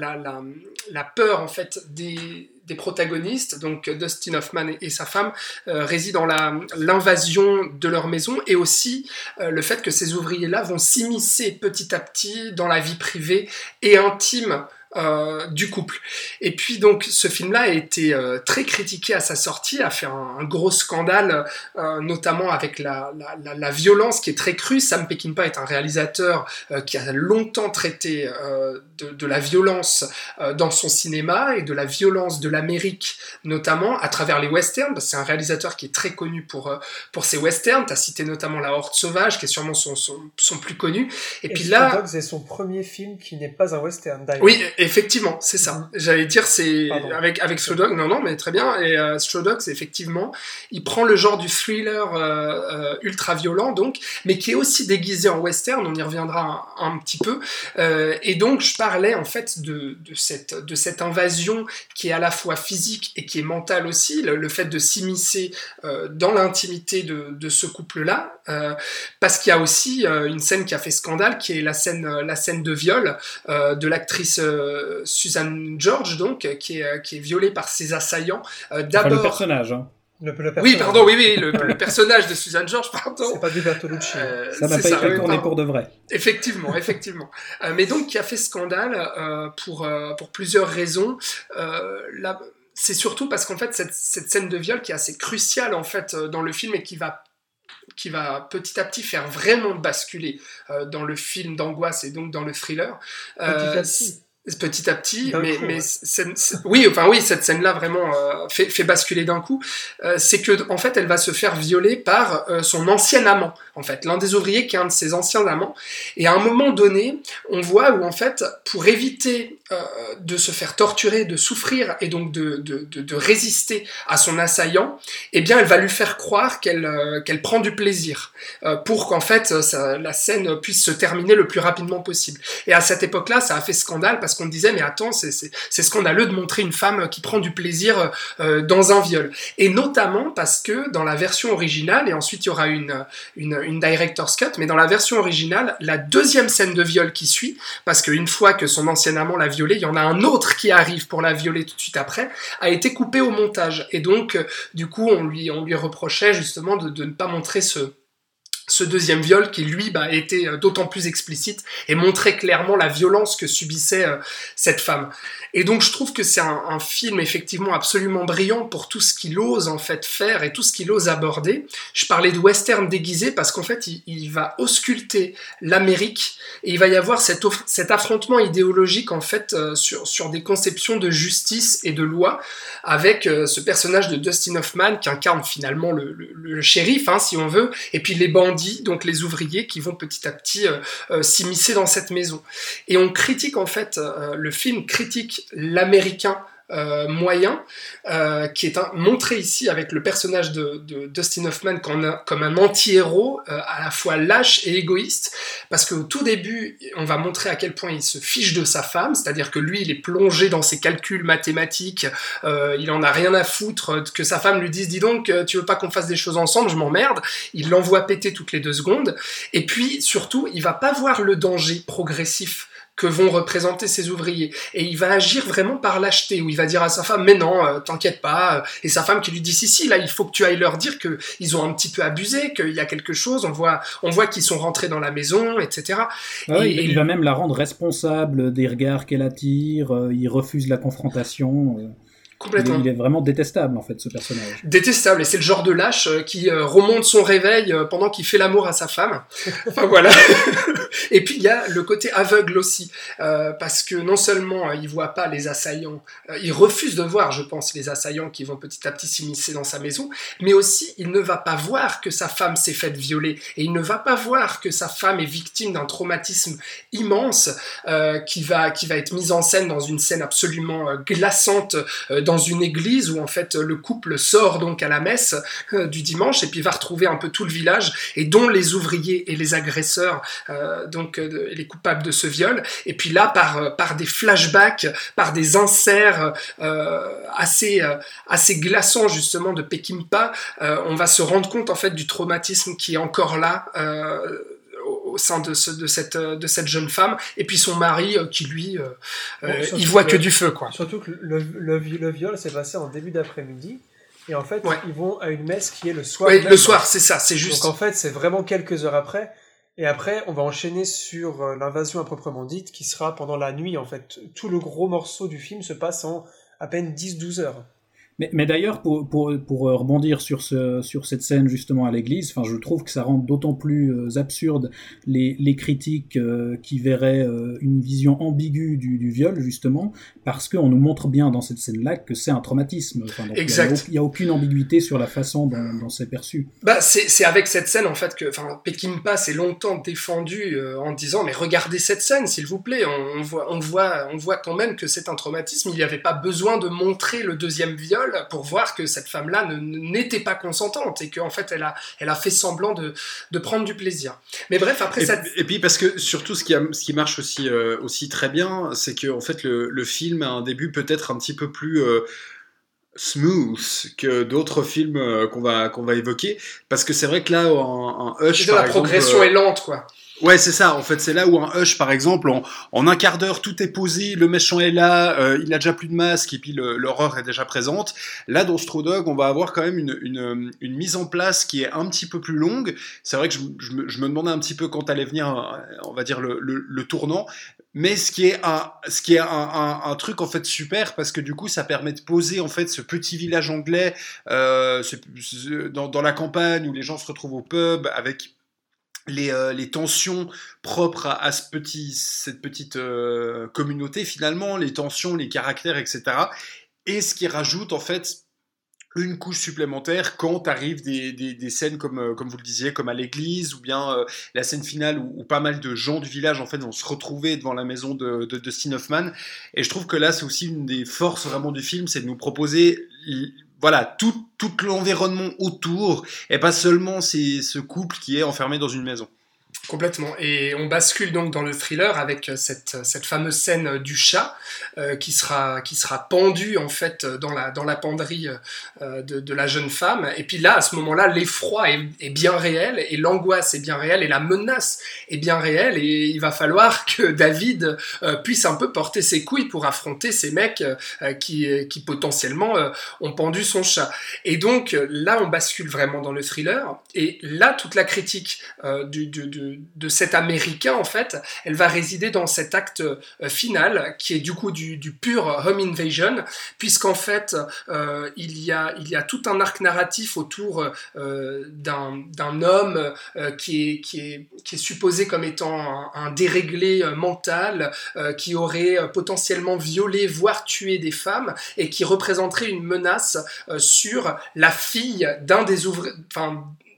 la peur en fait des, protagonistes, donc Dustin Hoffman et, sa femme, euh, réside dans l'invasion de leur maison et aussi euh, le fait que ces ouvriers-là vont s'immiscer petit à petit dans la vie privée et intime euh, du couple. Et puis donc ce film-là a été euh, très critiqué à sa sortie, a fait un, un gros scandale, euh, notamment avec la, la, la, la violence qui est très crue. Sam Peckinpah est un réalisateur euh, qui a longtemps traité euh, de, de la violence euh, dans son cinéma et de la violence de l'Amérique, notamment à travers les westerns. C'est un réalisateur qui est très connu pour, euh, pour ses westerns. Tu as cité notamment La Horde Sauvage, qui est sûrement son, son, son plus connu. Et, Et puis là... Dogs est son premier film qui n'est pas un western, d'ailleurs. Oui, effectivement, c'est ça. J'allais dire, c'est Pardon. avec avec non, non, mais très bien. Et euh, Dogs, effectivement, il prend le genre du thriller euh, euh, ultra violent, donc, mais qui est aussi déguisé en western. On y reviendra un, un petit peu. Euh, et donc, je parlais en fait de, de cette de cette invasion qui est à la fois physique et qui est mentale aussi. Le, le fait de s'immiscer dans l'intimité de, de ce couple-là, parce qu'il y a aussi une scène qui a fait scandale, qui est la scène la scène de viol de l'actrice euh, Suzanne George, donc, qui est, euh, qui est violée par ses assaillants. Euh, Enfin, le D'abord. personnage. Hein. Le, le oui, personnage. pardon, oui, oui, le, personnage de Suzanne George, pardon. C'est pas du Bertolucci. Euh, Ça n'a c'est pas été tourné pour de vrai. Effectivement, effectivement. Euh, mais donc qui a fait scandale euh, pour, euh, pour plusieurs raisons. Euh, la- c'est surtout parce qu'en fait cette, cette scène de viol qui est assez cruciale en fait euh, dans le film et qui va qui va petit à petit faire vraiment basculer euh, dans le film d'angoisse et donc dans le thriller. Petit à petit. Petit à petit, mais, coup, mais ouais. oui, enfin oui, cette scène-là vraiment euh, fait, fait basculer d'un coup. Euh, c'est que en fait, elle va se faire violer par euh, son ancien amant, en fait, l'un des ouvriers qui est un de ses anciens amants. Et à un moment donné, on voit où en fait, pour éviter euh, de se faire torturer, de souffrir et donc de, résister à son assaillant, eh bien, elle va lui faire croire qu'elle euh, prend du plaisir euh, pour qu'en fait la scène puisse se terminer le plus rapidement possible. Et à cette époque-là, ça a fait scandale parce qu'on disait mais attends, c'est- scandaleux de montrer une femme qui prend du plaisir dans un viol. Et notamment parce que dans la version originale, et ensuite il y aura une, une, director's cut, mais dans la version originale, la deuxième scène de viol qui suit, parce qu'une fois que son ancien amant l'a il y en a un autre qui arrive pour la violer tout de suite après, a été coupé au montage. Et donc, euh, du coup, on lui, on lui reprochait justement de, de ne pas montrer ce ce deuxième viol qui lui bah, était euh, d'autant plus explicite et montrait clairement la violence que subissait euh, cette femme. Et donc je trouve que c'est un, film effectivement absolument brillant pour tout ce qu'il ose en fait faire et tout ce qu'il ose aborder. Je parlais de western déguisé parce qu'en fait il, va ausculter l'Amérique et il va y avoir cet, affrontement idéologique en fait euh, sur, des conceptions de justice et de loi avec ce personnage de Dustin Hoffman qui incarne finalement le, le- le shérif hein, si on veut et puis les bandits donc les ouvriers qui vont petit à petit euh, euh, s'immiscer dans cette maison. Et on critique en fait, euh, le film critique l'américain euh, moyen, euh, qui est montré ici avec le personnage de, Dustin Hoffman comme un, comme un anti-héros, euh, à la fois lâche et égoïste, parce qu'au tout début, on va montrer à quel point il se fiche de sa femme, c'est-à-dire que lui, il est plongé dans ses calculs mathématiques, il en a rien à foutre que sa femme lui dise, dis donc, tu veux pas qu'on fasse des choses ensemble, je m'emmerde, il l'envoie péter toutes les deux secondes, et puis surtout, il va pas voir le danger progressif que vont représenter ces ouvriers. Et il va agir vraiment par lâcheté, où il va dire à sa femme, mais non, euh, t'inquiète pas. euh, Et sa femme qui lui dit, si, si, là, il faut que tu ailles leur dire qu'ils ont un petit peu abusé, qu'il y a quelque chose, on voit, on voit qu'ils sont rentrés dans la maison, etc. Ouais, Et- il, il va même la rendre responsable des regards qu'elle attire, euh, il refuse la confrontation. euh, il, Complètement. il est vraiment détestable en fait ce personnage. Détestable, et c'est le genre de lâche euh, qui euh, remonte son réveil euh, pendant qu'il fait l'amour à sa femme. [LAUGHS] Enfin voilà. [LAUGHS] et puis il y a le côté aveugle aussi, euh, parce que non seulement il voit pas les assaillants, euh, il refuse de voir, je pense, les assaillants qui vont petit à petit s'immiscer dans sa maison, mais aussi il ne va pas voir que sa femme s'est faite violer, et il ne va pas voir que sa femme est victime d'un traumatisme immense euh, qui va qui va être mise en scène dans une scène absolument glaçante dans une église où en fait le couple sort donc à la messe euh, du dimanche et puis va retrouver un peu tout le village et dont les ouvriers et les agresseurs euh, donc euh, les coupables de ce viol. Et puis là par par des flashbacks par des inserts assez assez glaçants justement de Peckinpah on va se rendre compte en fait du traumatisme qui est encore là au sein de, ce- de, cette, euh, de cette jeune femme, et puis son mari euh, qui lui, euh, Bon, il voit que- que du feu, quoi. Surtout que le, le, vi- le viol s'est passé en début d'après-midi. Et en fait, Ouais. ils vont à une messe qui est le soir. Oui, le soir, c'est ça, c'est juste. Donc en fait, c'est vraiment quelques heures après. Et après, on va enchaîner sur l'invasion à proprement dite, qui sera pendant la nuit, en fait. Tout le gros morceau du film se passe en à peine 10-12 heures. Mais, mais d'ailleurs, pour, pour, pour euh, rebondir sur, ce, sur cette scène justement à l'église, enfin, je trouve que ça rend d'autant plus euh, absurde les, les critiques euh, qui verraient euh, une vision ambiguë du, du viol, justement, parce qu'on nous montre bien dans cette scène-là que c'est un traumatisme. Enfin, donc, Exact. Il n'y a, aucune ambiguïté sur la façon dont, dont c'est perçu. Bah, c'est avec cette scène en fait que, Peckinpah s'est longtemps défendu euh, en disant mais regardez cette scène s'il vous plaît, on, on voit, on voit, on voit quand même que c'est un traumatisme. Il n'y avait pas besoin de montrer le deuxième viol pour voir que cette femme-là n'était pas consentante et qu'en fait elle a, elle a fait semblant de, de prendre du plaisir. Mais bref, après Et, ça, et puis parce que surtout ce qui, a- ce qui marche aussi, euh, aussi très bien, c'est que en fait le, le film a un début peut-être un petit peu plus euh, smooth que d'autres films euh, qu'on va qu'on va évoquer, parce que c'est vrai que là un, un Hush par la exemple, progression est lente quoi. Ouais, c'est ça. En fait, c'est là où un Hush, par exemple, en, un quart d'heure, tout est posé, le méchant est là, euh, il a déjà plus de masque et puis l'horreur est déjà présente. Là, dans Straw on va avoir quand même une, mise en place qui est un petit peu plus longue. C'est vrai que je, me, demandais un petit peu quand allait venir, euh, on va dire, le, tournant. Mais ce qui est un, truc en fait super parce que du coup ça permet de poser en fait ce petit village anglais euh, dans la campagne où les gens se retrouvent au pub avec les, euh, les tensions propres à, cette petite euh, communauté finalement, les tensions, les caractères, etc. Et ce qui rajoute en fait une couche supplémentaire quand arrivent des, des, scènes comme, euh, comme vous le disiez, comme à l'église, ou bien la scène finale où, pas mal de gens du village en fait vont se retrouver devant la maison de, de, de Hoffman. Et je trouve que là c'est aussi une des forces vraiment du film, c'est de nous proposer voilà tout, tout l'environnement autour et pas seulement c'est ce couple qui est enfermé dans une maison. Complètement. Et on bascule donc dans le thriller avec euh, cette, cette fameuse scène euh, du chat euh, qui, sera, qui sera pendu en fait euh, dans la, dans la penderie euh, de, la jeune femme. Et puis là, à ce moment-là, l'effroi est, bien réel et l'angoisse est bien réelle et la menace est bien réelle. Et il va falloir [LAUGHS] que David euh, puisse un peu porter ses couilles pour affronter ces mecs euh, qui, qui potentiellement euh, ont pendu son chat. Et donc euh, là, on bascule vraiment dans le thriller. Et là, toute la critique euh, du- de cet Américain, en fait, elle va résider dans cet acte euh, final, qui est du coup du, pur home invasion, puisqu'en fait, euh, il, y a, il y a tout un arc narratif autour euh, d'un homme qui, est, qui, est, qui est supposé comme étant un, déréglé mental, qui aurait potentiellement violé, voire tué des femmes, et qui représenterait une menace sur la fille d'un des ouvriers,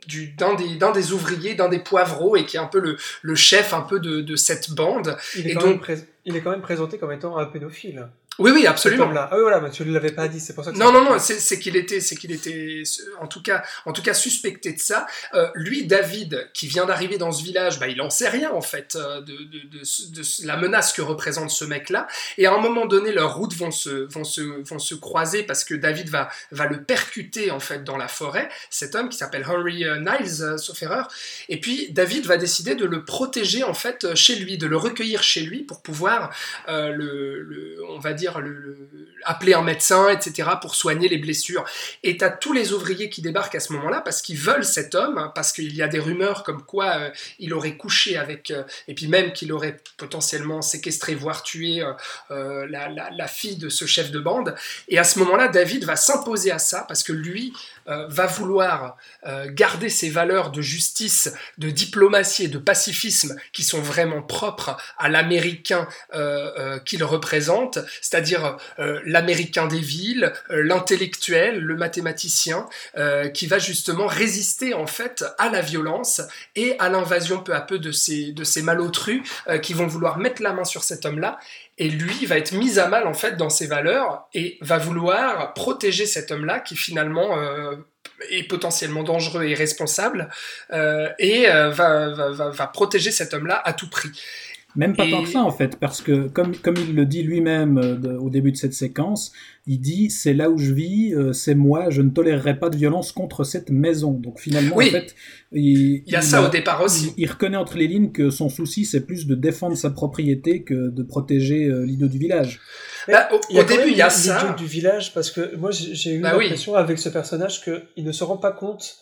du- d'un des, d'un des ouvriers, d'un des poivreaux, et qui est un peu le, le chef un peu de, de cette bande. Il est, Et quand donc- même pré- il est quand même présenté comme étant un pédophile. Oui, oui, absolument. Ah oui, voilà, mais tu ne l'avais pas dit, c'est pour ça que Non, non, non, c'est c'est qu'il était, c'est qu'il était, en tout cas, en tout cas suspecté de ça. Euh, lui, David, qui vient d'arriver dans ce village, bah, il en sait rien en fait euh, de, de, la menace que représente ce mec-là. Et à un moment donné, leurs routes vont se, vont se, vont se croiser parce que David va, va le percuter en fait dans la forêt. Cet homme qui s'appelle Henry euh, Niles, euh, sauf erreur. Et puis David va décider de le protéger en fait chez lui, de le recueillir chez lui pour pouvoir euh, le, le- on va dire, le, le- appeler un médecin, etc., pour soigner les blessures. Et t'as tous les ouvriers qui débarquent à ce moment-là parce qu'ils veulent cet homme, hein, parce qu'il y a des rumeurs comme quoi euh, il aurait couché avec, euh, et puis même qu'il aurait potentiellement séquestré, voire tué euh, la fille de ce chef de bande. Et à ce moment-là, David va s'imposer à ça parce que lui euh, va vouloir euh, garder ses valeurs de justice, de diplomatie et de pacifisme qui sont vraiment propres à l'américain euh, qu'il représente, c'est-à-dire l'américain des villes, l'intellectuel, le mathématicien, qui va justement résister en fait à la violence et à l'invasion peu à peu de ces, de ces malotrus qui vont vouloir mettre la main sur cet homme-là. Et lui va être mis à mal en fait dans ses valeurs et va vouloir protéger cet homme-là qui finalement euh, est potentiellement dangereux et responsable euh, et euh, va protéger cet homme-là à tout prix. Même pas Et- tant que ça en fait, parce que comme, comme il le dit lui-même euh, au début de cette séquence, il dit c'est là où je vis, euh, c'est moi, je ne tolérerai pas de violence contre cette maison. Donc finalement Oui. en fait, il, Il y a il ça au départ aussi. il, il reconnaît entre les lignes que son souci c'est plus de défendre sa propriété que de protéger euh, l'idiot du village. Bah, au, Il y a au début, il y a ça. du village parce que moi j'ai eu Bah oui. l'impression avec ce personnage qu'il ne se rend pas compte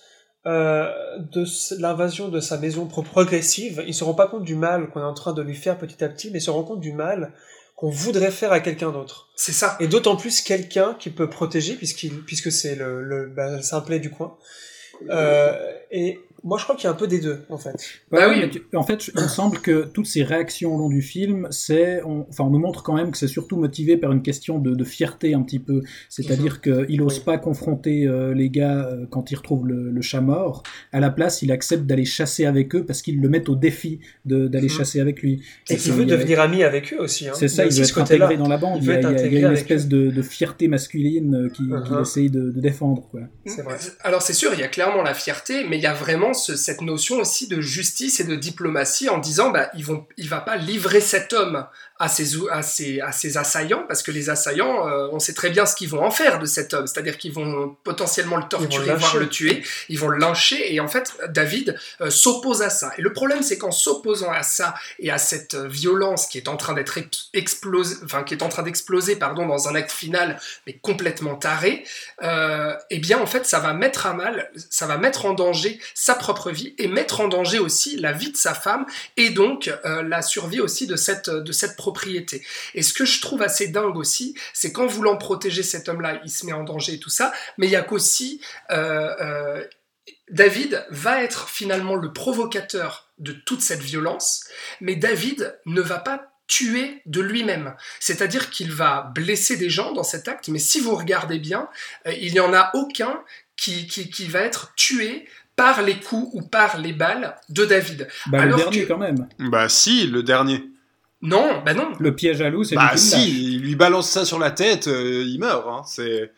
euh, de l'invasion de sa maison pro- progressive. Il se rend pas compte du mal qu'on est en train de lui faire petit à petit, mais il se rend compte du mal qu'on voudrait faire à quelqu'un d'autre. C'est ça. Et d'autant plus quelqu'un qui peut protéger puisqu'il puisque c'est le, le, bah, le simplet du coin. Euh, et moi je crois qu'il y a un peu des deux en fait. Bah oui. mais en fait, il me semble que toutes ces réactions au long du film, c'est, on, enfin, on nous montre quand même que c'est surtout motivé par une question de, de fierté un petit peu. C'est-à-dire qu'il n'ose Oui. pas confronter euh, les gars euh, quand il retrouve le, le chat mort. À la place, il accepte d'aller chasser avec eux parce qu'ils le mettent au défi de- d'aller Mhm. chasser avec lui. Et qu'il veut devenir ami avec eux aussi. Hein. C'est ça, il veut être intégré dans la bande. Il y a, il y une espèce de, de fierté masculine euh, qui- qu'il Uh-huh. essaye de, de défendre. Quoi. C'est vrai. Alors c'est sûr, il y a clairement la fierté, mais il y a vraiment ce- cette notion aussi de justice et de diplomatie en disant, bah, ils il va pas livrer cet homme à ses, ou- à ses, à ses assaillants, parce que les assaillants, euh, on sait très bien ce qu'ils vont en faire de cet homme, c'est-à-dire qu'ils vont potentiellement le torturer, voire le tuer, ils vont le lyncher, et en fait, David euh, s'oppose à ça. Et le problème, c'est qu'en s'opposant à ça et à cette euh, violence qui est en train d'être ex- explosée, enfin qui est en train d'exploser, pardon, dans un acte final, mais complètement taré, euh, eh bien en fait ça va mettre à mal, ça va mettre en danger sa propre vie et mettre en danger aussi la vie de sa femme et donc la survie aussi de cette, de cette propriété. Et ce que je trouve assez dingue aussi, c'est qu'en voulant protéger cet homme-là, il se met en danger et tout ça, mais il y a qu'aussi euh, euh, David va être finalement le provocateur de toute cette violence, mais David ne va pas tuer de lui-même. C'est-à-dire qu'il va blesser des gens dans cet acte, mais si vous regardez bien, euh, il n'y en a aucun qui, qui, qui va être tué par les coups ou par les balles de David. Bah, le Alors dernier que- quand même. Bah si, le dernier. Non, bah non. Le piège à loup, c'est lui Bah qui lâche. si, il lui balance ça sur la tête, euh, il meurt. Hein. C'est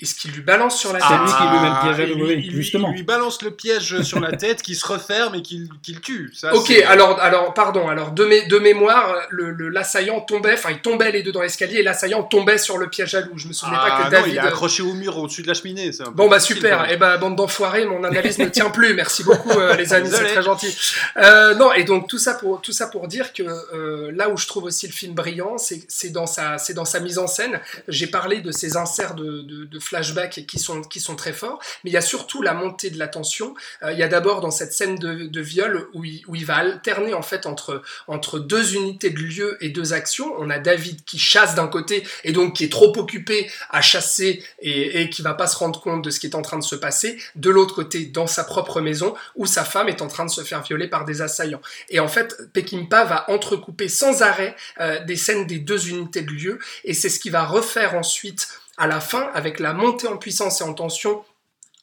Est-ce qu'il lui balance sur la C'est tête lui qui lui met le piège à lui- justement. Il lui balance le piège sur la tête qui se referme et qui, qui le tue. Ça, Ok, c'est- alors, alors, pardon, alors de, mé- de mémoire, le, le- l'assaillant tombait, enfin il tombait les deux dans l'escalier et l'assaillant tombait sur le piège à loup. Je me souvenais Ah, pas que non, David. il est accroché au mur au-dessus de la cheminée. c'est un Bon bah super, et bah bande d'enfoirés, mon analyse ne tient plus. Merci beaucoup euh, les amis, c'est très gentil. Euh, non et donc tout ça pour tout ça pour dire que euh, là où je trouve aussi le film brillant, c'est c'est dans sa c'est dans sa mise en scène. J'ai parlé de ces inserts de, de, de flashback qui sont qui sont très forts, mais il y a surtout la montée de la tension. Euh, il y a d'abord dans cette scène de, viol où il, où il va alterner en fait entre entre deux unités de lieu et deux actions. On a David qui chasse d'un côté et donc qui est trop occupé à chasser et, et qui va pas se rendre compte de ce qui est en train de se passer. De l'autre côté, dans sa propre maison, où sa femme est en train de se faire violer par des assaillants. Et en fait, Peckinpah va entrecouper sans arrêt euh, des scènes des deux unités de lieu, et c'est ce qui va refaire ensuite à la fin avec la montée en puissance et en tension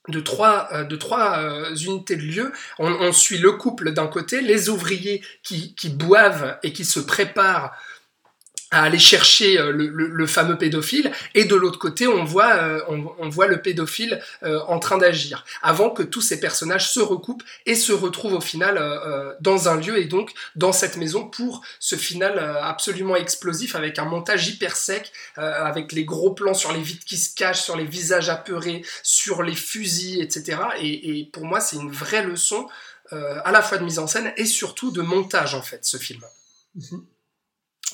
de trois, euh, de trois euh, unités de lieu. On, suit le couple d'un côté, les ouvriers qui boivent et qui se préparent à aller chercher euh, le, le, fameux pédophile. Et de l'autre côté on voit euh, on, voit le pédophile euh, en train d'agir. Avant que tous ces personnages se recoupent et se retrouvent au final dans un lieu et donc dans cette maison pour ce final absolument explosif avec un montage hyper sec avec les gros plans sur les vides qui se cachent sur les visages apeurés sur les fusils etc et, et pour moi c'est une vraie leçon à la fois de mise en scène et surtout de montage en fait ce film. Mhm.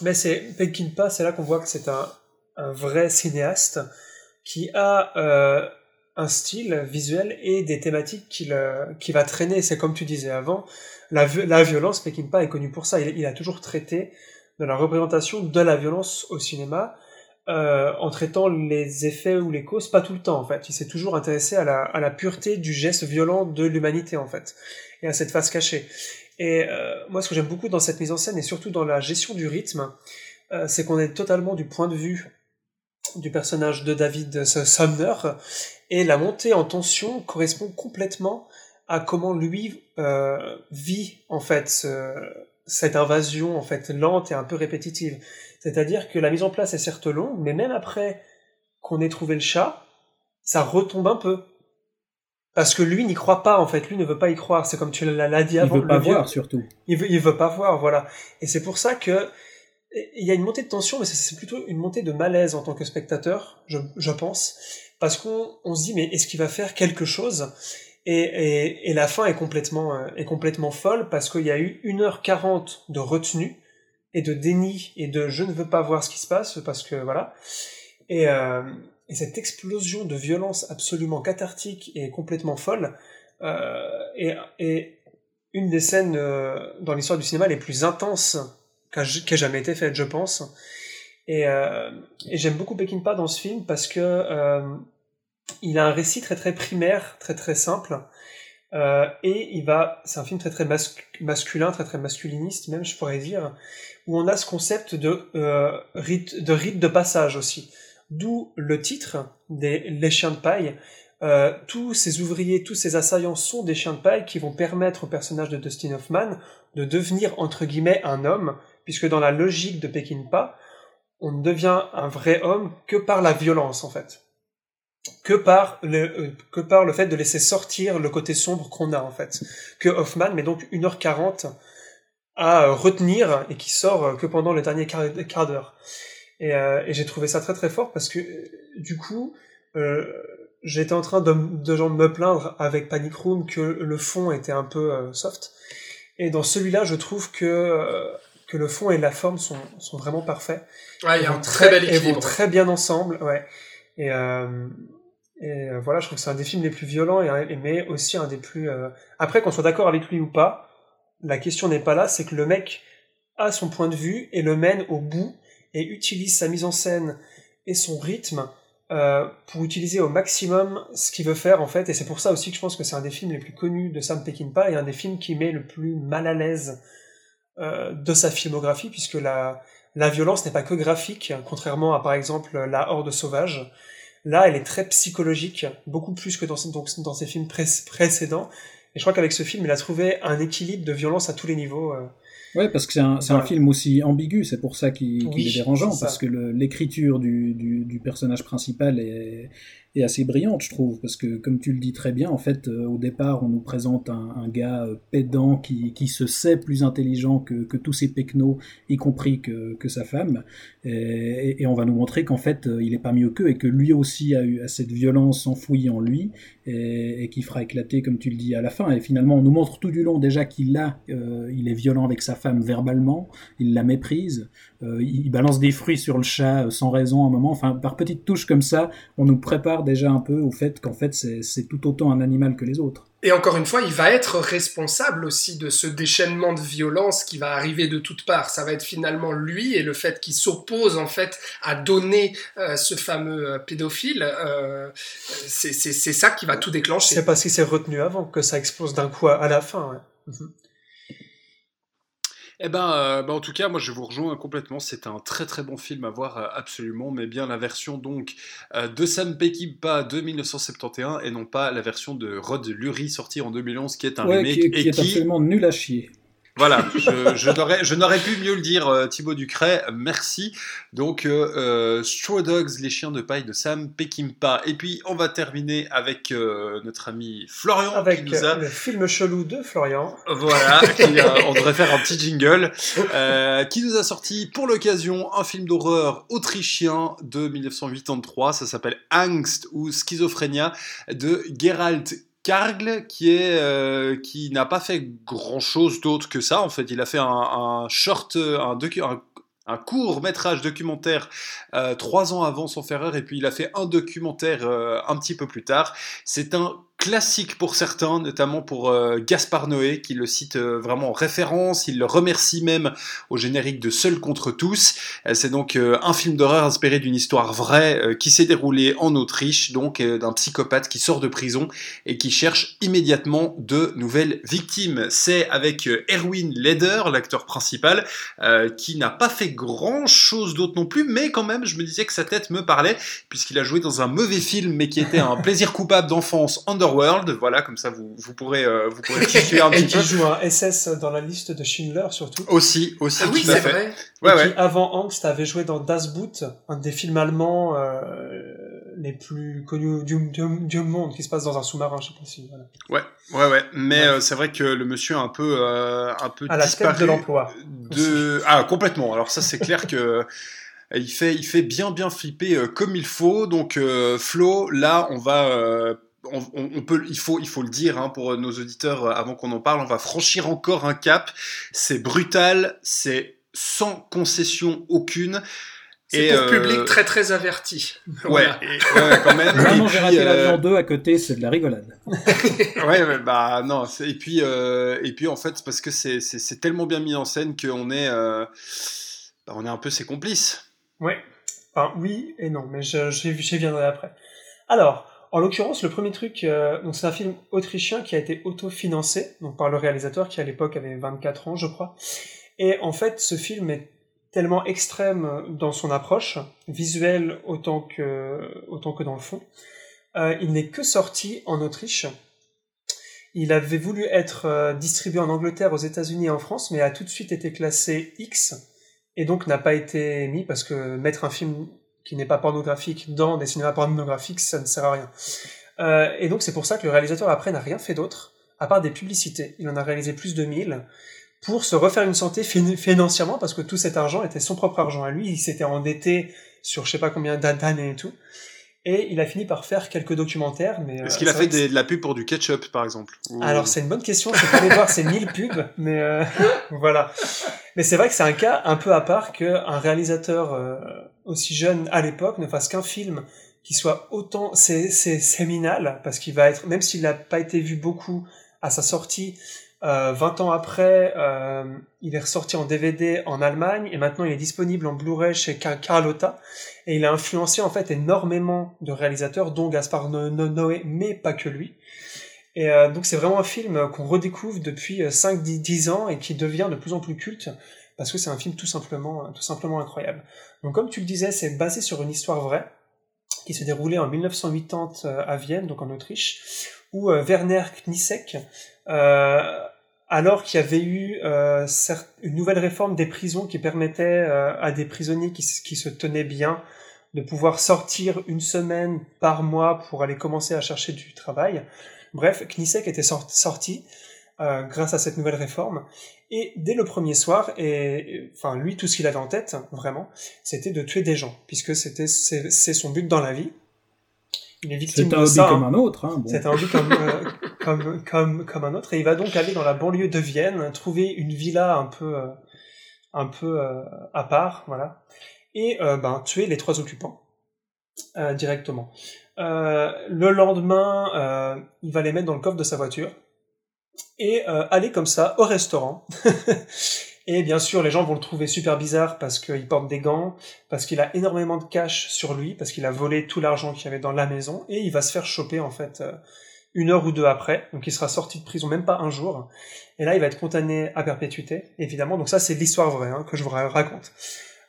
Mais c'est Peckinpah, c'est là qu'on voit que c'est un, vrai cinéaste qui a euh, un style visuel et des thématiques qu'il qui va traîner. C'est comme tu disais avant, la, la violence, Peckinpah est connu pour ça. Il, il, a toujours traité de la représentation de la violence au cinéma euh, en traitant les effets ou les causes, pas tout le temps en fait. Il s'est toujours intéressé à la, à la pureté du geste violent de l'humanité en fait, et à cette face cachée. Et euh, moi, ce que j'aime beaucoup dans cette mise en scène, et surtout dans la gestion du rythme, euh, c'est qu'on est totalement du point de vue du personnage de David Sumner, et la montée en tension correspond complètement à comment lui euh, vit en fait cette invasion en fait lente et un peu répétitive. C'est-à-dire que la mise en place est certes longue, mais même après qu'on ait trouvé le chat, ça retombe un peu. Parce que lui n'y croit pas, en fait. Lui ne veut pas y croire. C'est comme tu l'as dit avant. Il veut pas voir, surtout. Il veut, il veut pas voir, voilà. Et c'est pour ça que il y a une montée de tension, mais c'est plutôt une montée de malaise en tant que spectateur, je, je pense. Parce qu'on on se dit, mais est-ce qu'il va faire quelque chose? Et, et, et, la fin est complètement, euh, est complètement folle parce qu'il y a eu 1h40 de retenue et de déni et de je ne veux pas voir ce qui se passe parce que voilà. Et, euh, et cette explosion de violence absolument cathartique et complètement folle euh, est, une des scènes euh, dans l'histoire du cinéma les plus intenses qui a jamais été faite, je pense. Et, euh, j'aime beaucoup Peckinpah dans ce film parce que il a un récit très très primaire, très très simple. Et il va, c'est un film très très masculin, très très masculiniste même, je pourrais dire, où on a ce concept de euh, rite, de rite de passage aussi. D'où le titre des Les chiens de paille. Euh, tous ces ouvriers, tous ces assaillants sont des chiens de paille qui vont permettre au personnage de Dustin Hoffman de devenir entre guillemets un homme, puisque dans la logique de Peckinpah, on ne devient un vrai homme que par la violence en fait, que par le euh, que par le fait de laisser sortir le côté sombre qu'on a en fait, que Hoffman met donc 1h40 à retenir et qui sort que pendant le dernier quart d'heure. Et, euh, et j'ai trouvé ça très très fort parce que du coup, euh, j'étais en train de, de genre me plaindre avec Panic Room que le fond était un peu euh, soft. Et dans celui-là, je trouve que euh, que le fond et la forme sont, sont vraiment parfaits. Ouais, il y a un très, bel équilibre. Ils vont très bien ensemble, ouais. Et, euh, et voilà, je trouve que c'est un des films les plus violents, et, mais aussi un des plus... Après, qu'on soit d'accord avec lui ou pas, la question n'est pas là, c'est que le mec a son point de vue et le mène au bout et utilise sa mise en scène et son rythme euh, pour utiliser au maximum ce qu'il veut faire en fait. Et c'est pour ça aussi que je pense que c'est un des films les plus connus de Sam Peckinpah et un des films qui met le plus mal à l'aise euh, de sa filmographie puisque la, la violence n'est pas que graphique contrairement à par exemple La Horde sauvage. Là elle est très psychologique beaucoup plus que dans, donc, dans ses films précédents. Et je crois qu'avec ce film il a trouvé un équilibre de violence à tous les niveaux euh, Ouais, parce que c'est un, un, film aussi ambigu, c'est pour ça qu'il est dérangeant, parce que l'écriture du, du, du, personnage principal est, est assez brillante, je trouve, parce que comme tu le dis très bien, en fait, euh, au départ, on nous présente un, gars euh, pédant qui, qui, se sait plus intelligent que, que tous ses pecnos, y compris que, que sa femme, et, on va nous montrer qu'en fait, euh, il est pas mieux qu'eux et que lui aussi a eu cette violence enfouie en lui et, qui fera éclater, comme tu le dis, à la fin. Et finalement, on nous montre tout du long déjà qu'il a, il est violent avec sa femme verbalement, il la méprise, euh, il balance des fruits sur le chat sans raison à un moment. Enfin, par petites touches comme ça, on nous prépare déjà un peu au fait qu'en fait c'est tout autant un animal que les autres. Et encore une fois, il va être responsable aussi de ce déchaînement de violence qui va arriver de toutes parts. Ça va être finalement lui et le fait qu'il s'oppose en fait à donner euh, ce fameux euh, pédophile, euh, c'est ça qui va tout déclencher. C'est parce qu'il s'est retenu avant que ça explose d'un coup à la fin. Mhm. Eh ben, euh, ben, en tout cas, moi je vous rejoins complètement. C'est un très très bon film à voir euh, absolument, mais bien la version donc euh, de Sam Peckinpah de 1971 et non pas la version de Rod Lurie sortie en 2011 qui est un remake qui, qui est absolument nul à chier. Voilà, je, je n'aurais, pu mieux le dire, euh, Thibaut Ducret, merci. Donc, euh, euh, Straw Dogs, les chiens de paille de Sam Peckinpah. Et puis, on va terminer avec euh, notre ami Florian, Avec qui nous a... le film chelou de Florian. Voilà, [LAUGHS] qui, euh, on devrait faire un petit jingle, qui nous a sorti pour l'occasion un film d'horreur autrichien de 1983, ça s'appelle Angst ou Schizophrénia de Gerald Kargl, qui euh, qui n'a pas fait grand chose d'autre que ça. En fait, il a fait un, short, un, docu, un, un court métrage documentaire euh, trois ans avant son Ferrer, et puis il a fait un documentaire euh, un petit peu plus tard. C'est un classique pour certains, notamment pour euh, Gaspard Noé, qui le cite euh, vraiment en référence. Il le remercie même au générique de Seul contre tous. Euh, c'est donc un film d'horreur inspiré d'une histoire vraie qui s'est déroulée en Autriche, donc d'un psychopathe qui sort de prison et qui cherche immédiatement de nouvelles victimes. C'est avec Erwin Leder, l'acteur principal, qui n'a pas fait grand chose d'autre non plus, mais quand même, je me disais que sa tête me parlait, puisqu'il a joué dans un mauvais film, mais qui était un plaisir coupable d'enfance, Underworld. Voilà, comme ça, vous, vous pourrez, euh, vous pourrez un [LAUGHS] Et petit qui peu. joue un SS dans la liste de Schindler, surtout. Aussi, aussi, Ah oui, tout à c'est fait. vrai. Ouais, et ouais. qui, avant Angst, avait joué dans Das Boot, un des films allemands euh, les plus connus du, du, du monde, qui se passe dans un sous-marin, je sais pas si... Voilà. Ouais, ouais, mais Ouais. euh, c'est vrai que le monsieur a un peu, euh, un peu À la tête de l'emploi. de- Ah, complètement. Alors ça, c'est clair que il fait, il fait bien, bien flipper euh, comme il faut. Donc euh, Flo, là, on va, euh, on, peut, il faut, il faut le dire hein, pour nos auditeurs euh, avant qu'on en parle. On va franchir encore un cap. C'est brutal, c'est sans concession aucune. C'est pour euh, public très très averti. [LAUGHS] Ouais, Voilà. et- ouais, quand même. [LAUGHS] Vraiment, j'ai raté euh, l'avion 2 à côté, c'est de la rigolade. [LAUGHS] Ouais, ouais, bah non. Et puis, euh, et puis en fait, c'est parce que c'est tellement bien mis en scène qu'on est, euh, bah, on est un peu ses complices. Ouais. Enfin, oui et non, mais je- j'y j'y viendrai après. Alors, en l'occurrence, le premier truc, euh, donc c'est un film autrichien qui a été autofinancé, donc par le réalisateur qui à l'époque avait 24 ans, je crois. Et en fait, ce film est tellement extrême dans son approche, visuelle autant que, autant que dans le fond. Euh, il n'est que sorti en Autriche. Il avait voulu être euh, distribué en Angleterre, aux États-Unis et en France, mais a tout de suite été classé X, et donc n'a pas été mis parce que mettre un film qui n'est pas pornographique dans des cinémas pornographiques, ça ne sert à rien. Euh, et donc c'est pour ça que le réalisateur après n'a rien fait d'autre, à part des publicités. Il en a réalisé plus de 1000 pour se refaire une santé fin- financièrement parce que tout cet argent était son propre argent à lui. Il s'était endetté sur je sais pas combien d'a- d'années et tout. Et il a fini par faire quelques documentaires. Mais Est-ce euh, qu'il a fait des- de la pub pour du ketchup, par exemple Ou- alors c'est une bonne question, je suis pas allé voir ces 1000 pubs, mais euh, [LAUGHS] voilà. Mais c'est vrai que c'est un cas un peu à part qu'un réalisateur euh, aussi jeune à l'époque ne fasse qu'un film qui soit autant c'est c'est séminal parce qu'il va être même s'il n'a pas été vu beaucoup à sa sortie euh, 20 ans après euh, il est ressorti en DVD en Allemagne et maintenant il est disponible en Blu-ray chez Car- Carlotta et il a influencé en fait énormément de réalisateurs dont Gaspard No- No- Noé mais pas que lui et euh, donc c'est vraiment un film euh, qu'on redécouvre depuis 5-10 ans et qui devient de plus en plus culte parce que c'est un film tout simplement, euh, tout simplement incroyable. Donc comme tu le disais, c'est basé sur une histoire vraie qui s'est déroulée en 1980 euh, à Vienne, donc en Autriche, où euh, Werner Knissek, euh, alors qu'il y avait eu euh, une nouvelle réforme des prisons qui permettait euh, à des prisonniers qui, se tenaient bien de pouvoir sortir une semaine par mois pour aller commencer à chercher du travail. Bref, Knissek était sor- sorti euh, grâce à cette nouvelle réforme. Et dès le premier soir, et, et- enfin lui, tout ce qu'il avait en tête, vraiment, c'était de tuer des gens, puisque c'était c'est c'est son but dans la vie. Il est victime C'est un de hobby ça. comme hein. un autre. Hein, bon. C'est un hobby comme, euh, [LAUGHS] comme, comme, comme un autre. Et il va donc aller dans la banlieue de Vienne, trouver une villa un peu, euh, un peu euh, à part, voilà, et euh, ben, tuer les trois occupants directement. Le lendemain, il va les mettre dans le coffre de sa voiture et aller comme ça au restaurant. [LAUGHS] et bien sûr, les gens vont le trouver super bizarre parce qu'il porte des gants, parce qu'il a énormément de cash sur lui, parce qu'il a volé tout l'argent qu'il y avait dans la maison, et il va se faire choper en fait une heure ou deux après. Donc il sera sorti de prison même pas un jour. Et là, il va être condamné à perpétuité, évidemment. Donc ça, c'est l'histoire vraie hein, que je vous ra- raconte.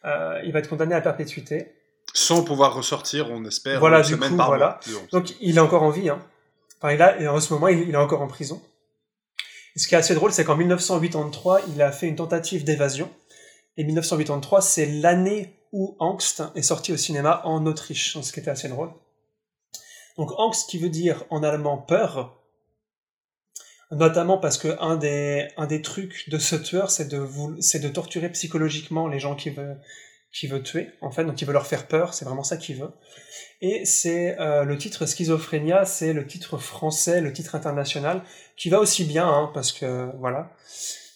Euh, il va être condamné à perpétuité. Sans pouvoir ressortir, on espère, Voilà, une du semaine coup, par voilà. mois. Donc il est encore en vie. Hein. Enfin, il a, et en ce moment, il, il est encore en prison. ce qui est assez drôle, c'est qu'en 1983, il a fait une tentative d'évasion. Et 1983, c'est l'année où Angst est sorti au cinéma en Autriche, ce qui était assez drôle. Donc Angst qui veut dire en allemand peur, notamment parce que un des, un des trucs de ce tueur, c'est de, c'est de torturer psychologiquement les gens qui veut, qui veut tuer, en fait, donc il veut leur faire peur, c'est vraiment ça qu'il veut. Et c'est euh, le titre Schizophrénia, c'est le titre français, le titre international, qui va aussi bien, hein, parce que voilà,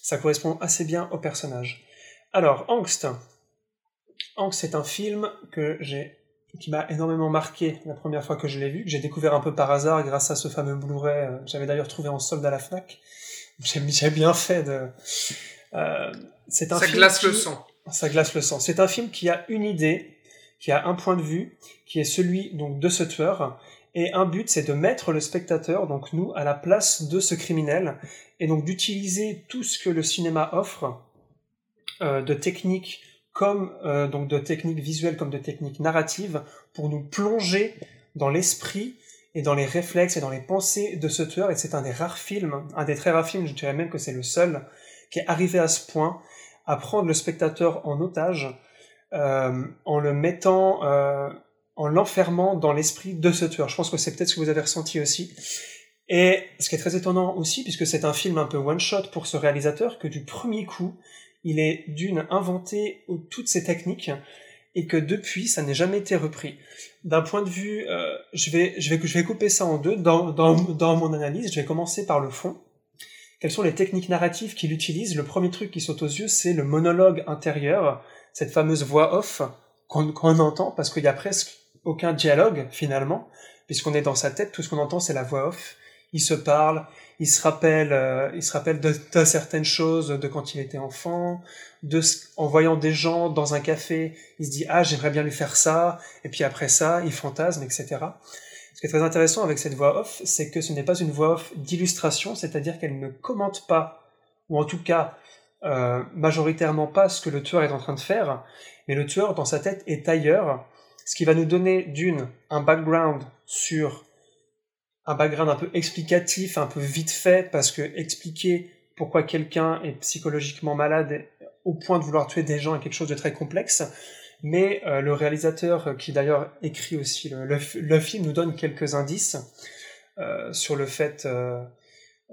ça correspond assez bien au personnage. Alors, Angst. Angst, c'est un film que j'ai qui m'a énormément marqué la première fois que je l'ai vu, que j'ai découvert un peu par hasard grâce à ce fameux Blu-ray. Euh, j'avais d'ailleurs trouvé en solde à la Fnac. [LAUGHS] J'ai bien fait de. Euh, c'est un ça glace le sang. Ça glace le sang. C'est un film qui a une idée, qui a un point de vue, qui est celui donc de ce tueur, et un but, c'est de mettre le spectateur, donc nous, à la place de ce criminel, et donc d'utiliser tout ce que le cinéma offre euh, de techniques comme euh, donc de techniques visuelles comme de techniques narratives pour nous plonger dans l'esprit et dans les réflexes et dans les pensées de ce tueur. Et c'est un des rares films, un des très rares films, je dirais même que c'est le seul, qui est arrivé à ce point à prendre le spectateur en otage euh, en le mettant, euh, en l'enfermant dans l'esprit de ce tueur. Je pense que c'est peut-être ce que vous avez ressenti aussi. Et ce qui est très étonnant aussi, puisque c'est un film un peu one-shot pour ce réalisateur, que du premier coup, il est d'une inventé toutes ces techniques et que depuis ça n'est jamais été repris. D'un point de vue, euh, je, vais, je, vais, je vais couper ça en deux. Dans, dans, dans mon analyse, je vais commencer par le fond. Quelles sont les techniques narratives qu'il utilise? Le premier truc qui saute aux yeux, c'est le monologue intérieur, cette fameuse voix off qu'on entend parce qu'il y a presque aucun dialogue finalement, puisqu'on est dans sa tête, tout ce qu'on entend c'est la voix off. Il se parle, il se rappelle, euh, il se de, certaines choses de quand il était enfant, de en voyant des gens dans un café, il se dit ah j'aimerais bien lui faire ça, et puis après ça il fantasme, etc. Ce qui est très intéressant avec cette voix off, c'est que ce n'est pas une voix off d'illustration, c'est-à-dire qu'elle ne commente pas, ou en tout cas euh, majoritairement pas ce que le tueur est en train de faire, mais le tueur dans sa tête est ailleurs, ce qui va nous donner d'une un background sur un background un peu explicatif, un peu vite fait, parce que expliquer pourquoi quelqu'un est psychologiquement malade au point de vouloir tuer des gens est quelque chose de très complexe. Mais euh, le réalisateur, euh, qui d'ailleurs écrit aussi le, le, film, nous donne quelques indices euh, sur le fait euh,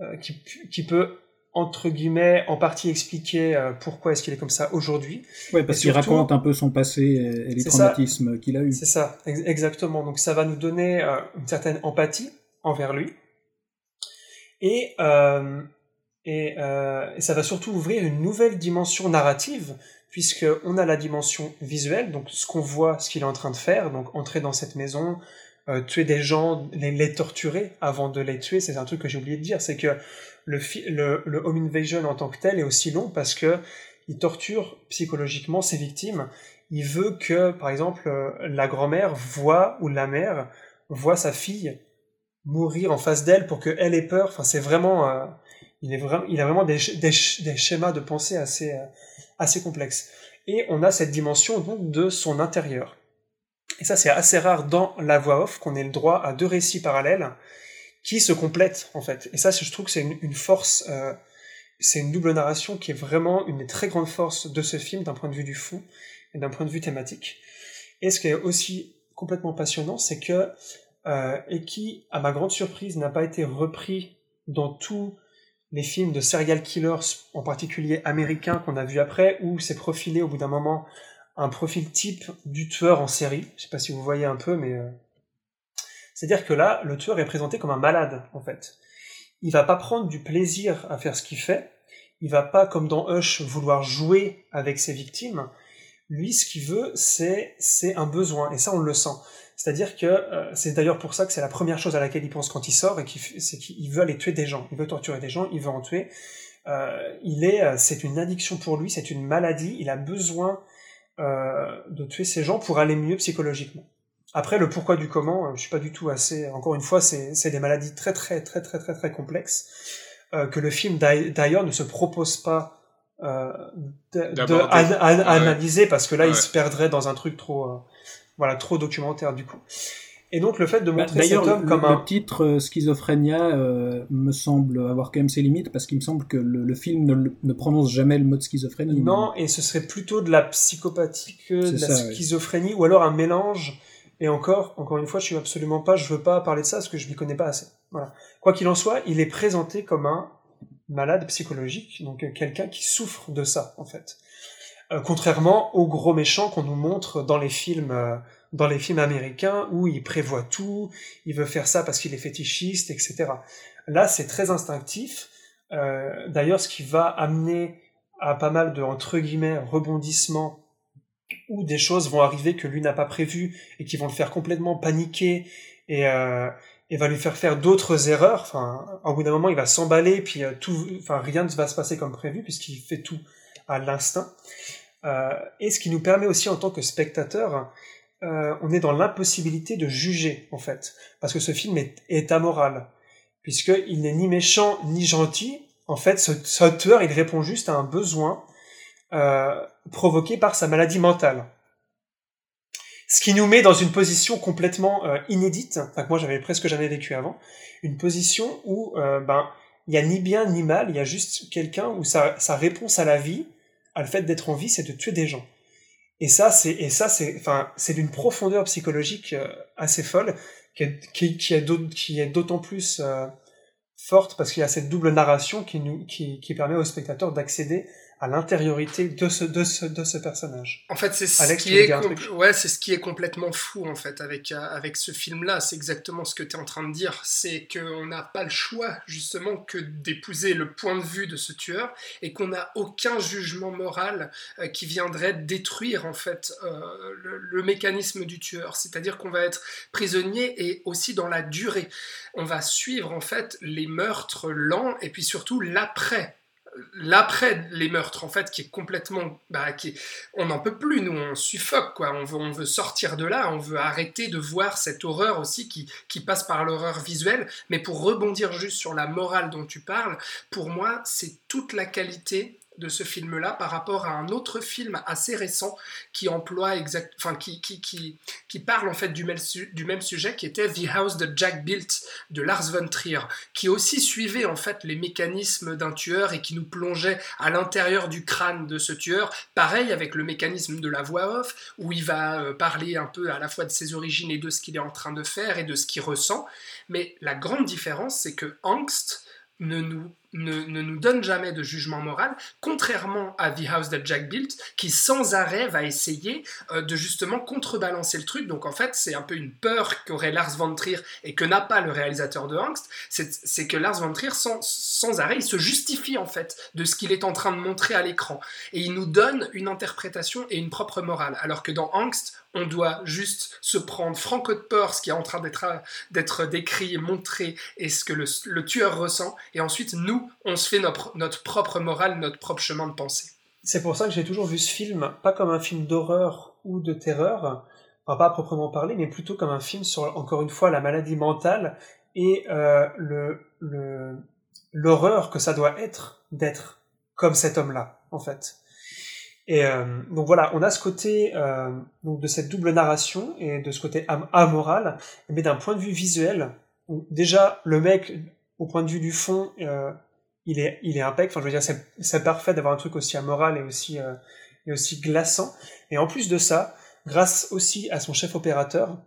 euh qui, qui, peut entre guillemets en partie expliquer pourquoi est-ce qu'il est comme ça aujourd'hui. Oui, parce qu'il raconte un peu son passé et les traumatismes qu'il a eu. C'est ça, exactement. Donc ça va nous donner une certaine empathie envers lui. Et, euh, euh, et, ça va surtout ouvrir une nouvelle dimension narrative, puisqu'on a la dimension visuelle, donc ce qu'on voit, ce qu'il est en train de faire, donc entrer dans cette maison, euh, tuer des gens, les, torturer avant de les tuer, c'est un truc que j'ai oublié de dire, c'est que le, le, le, home invasion en tant que tel est aussi long parce que il torture psychologiquement ses victimes. Il veut que, par exemple, la grand-mère voit ou la mère voit sa fille mourir en face d'elle pour qu'elle ait peur. Enfin, c'est vraiment, euh, il est vraiment, il a vraiment des, des, des schémas de pensée assez, euh, assez complexes. Et on a cette dimension donc de son intérieur. Et ça, c'est assez rare dans la voix off qu'on ait le droit à deux récits parallèles qui se complètent en fait. Et ça, je trouve que c'est une, une, force, euh, c'est une double narration qui est vraiment une des très grandes forces de ce film d'un point de vue du fond et d'un point de vue thématique. Et ce qui est aussi complètement passionnant, c'est que euh, et qui, à ma grande surprise, n'a pas été repris dans tous les films de serial killers, en particulier américains qu'on a vu après, où c'est profilé au bout d'un moment un profil type du tueur en série. Je sais pas si vous voyez un peu, mais euh... c'est-à-dire que là, le tueur est présenté comme un malade, en fait. Il va pas prendre du plaisir à faire ce qu'il fait. Il va pas, comme dans Hush, vouloir jouer avec ses victimes. Lui, ce qu'il veut, c'est c'est un besoin, et ça, on le sent. C'est-à-dire que euh, c'est d'ailleurs pour ça que c'est la première chose à laquelle il pense quand il sort, et c'est qu'il veut aller tuer des gens, il veut torturer des gens, il veut en tuer. Euh, il est, euh, c'est une addiction pour lui, c'est une maladie. Il a besoin euh, de tuer ces gens pour aller mieux psychologiquement. Après, le pourquoi du comment, je suis pas du tout assez. Encore une fois, c'est des maladies très très très très très très complexes que le film d'ailleurs ne se propose pas d'analyser parce que là, il se perdrait dans un truc trop voilà, trop documentaire du coup. Et donc le fait de Bah, montrer cet homme le, comme le un... titre euh, Schizophrénia euh, me semble avoir quand même ses limites parce qu'il me semble que le, le film ne, le- ne prononce jamais le mot de schizophrénie. Non, et ce serait plutôt de la psychopathie que de la ouais. schizophrénie, ou alors un mélange. Et encore, encore une fois, je suis absolument pas, je veux pas parler de ça parce que je m'y connais pas assez. Voilà. Quoi qu'il en soit, il est présenté comme un malade psychologique, donc euh, quelqu'un qui souffre de ça, en fait. Euh, contrairement au gros méchant qu'on nous montre dans les films, euh, dans les films américains où il prévoit tout, il veut faire ça parce qu'il est fétichiste, etc. Là, c'est très instinctif. Euh, D'ailleurs, ce qui va amener à pas mal de entre guillemets rebondissements où des choses vont arriver que lui n'a pas prévues et qui vont le faire complètement paniquer et, va lui faire faire d'autres erreurs. Enfin, au bout d'un moment, il va s'emballer puis tout, enfin rien ne va se passer comme prévu puisqu'il fait tout à l'instinct. Euh, et ce qui nous permet aussi en tant que spectateur, euh, on est dans l'impossibilité de juger en fait, parce que ce film est, est amoral, puisqu'il n'est ni méchant ni gentil. En fait, ce, ce tueur, il répond juste à un besoin euh, provoqué par sa maladie mentale. Ce qui nous met dans une position complètement inédite, enfin moi j'avais presque jamais vécu avant, une position où ben il y a ni bien ni mal, il y a juste quelqu'un où sa, réponse à la vie, le fait d'être en vie, c'est de tuer des gens. Et ça, c'est et ça c'est enfin c'est d'une profondeur psychologique euh, assez folle qui est, d'autant plus euh, forte parce qu'il y a cette double narration qui nous qui, qui permet au spectateur d'accéder à l'intériorité de ce de ce de ce personnage. En fait, c'est ce Alex, qui est ouais, c'est ce qui est complètement fou en fait avec euh, avec ce film-là. C'est exactement ce que tu es en train de dire. C'est qu'on n'a pas le choix justement que d'épouser le point de vue de ce tueur et qu'on n'a aucun jugement moral euh, qui viendrait détruire en fait euh, le, le mécanisme du tueur. C'est-à-dire qu'on va être prisonnier et aussi dans la durée. On va suivre en fait les meurtres lents et puis surtout l'après l'après les meurtres en fait qui est complètement bah, on n'en peut plus nous on suffoque quoi. On veut on veut sortir de là on veut arrêter de voir cette horreur aussi qui qui passe par l'horreur visuelle. Mais pour rebondir juste sur la morale dont tu parles pour moi c'est toute la qualité de ce film-là par rapport à un autre film assez récent qui emploie exact, qui, qui, qui, qui parle en fait du même, du même sujet qui était The House that Jack Built de Lars von Trier qui aussi suivait en fait les mécanismes d'un tueur et qui nous plongeait à l'intérieur du crâne de ce tueur. Pareil avec le mécanisme de la voix off, où il va euh, parler un peu à la fois de ses origines et de ce qu'il est en train de faire et de ce qu'il ressent. Mais la grande différence, c'est que Angst ne nous, ne, nous donne jamais de jugement moral, contrairement à The House that Jack Built, qui sans arrêt va essayer euh, de justement contrebalancer le truc. Donc en fait, c'est un peu une peur qu'aurait Lars von Trier et que n'a pas le réalisateur de Angst, c'est que Lars von Trier, sans, sans arrêt, il se justifie en fait de ce qu'il est en train de montrer à l'écran. Et il nous donne une interprétation et une propre morale. Alors que dans Angst, on doit juste se prendre Franco de Peur, ce qui est en train d'être décrit, montré, et ce que le tueur ressent. Et ensuite, nous, on se fait notre, propre morale, notre propre chemin de pensée. C'est pour ça que j'ai toujours vu ce film pas comme un film d'horreur ou de terreur, enfin pas à proprement parler, mais plutôt comme un film sur encore une fois la maladie mentale et euh, le l'horreur que ça doit être d'être comme cet homme-là en fait. Et euh, donc voilà, on a ce côté euh, donc de cette double narration et de ce côté am amoral, mais d'un point de vue visuel, où déjà le mec au point de vue du fond, il est il est impec. Enfin, je veux dire, c'est c'est parfait d'avoir un truc aussi amoral et aussi euh, et aussi glaçant. Et en plus de ça, grâce aussi à son chef opérateur,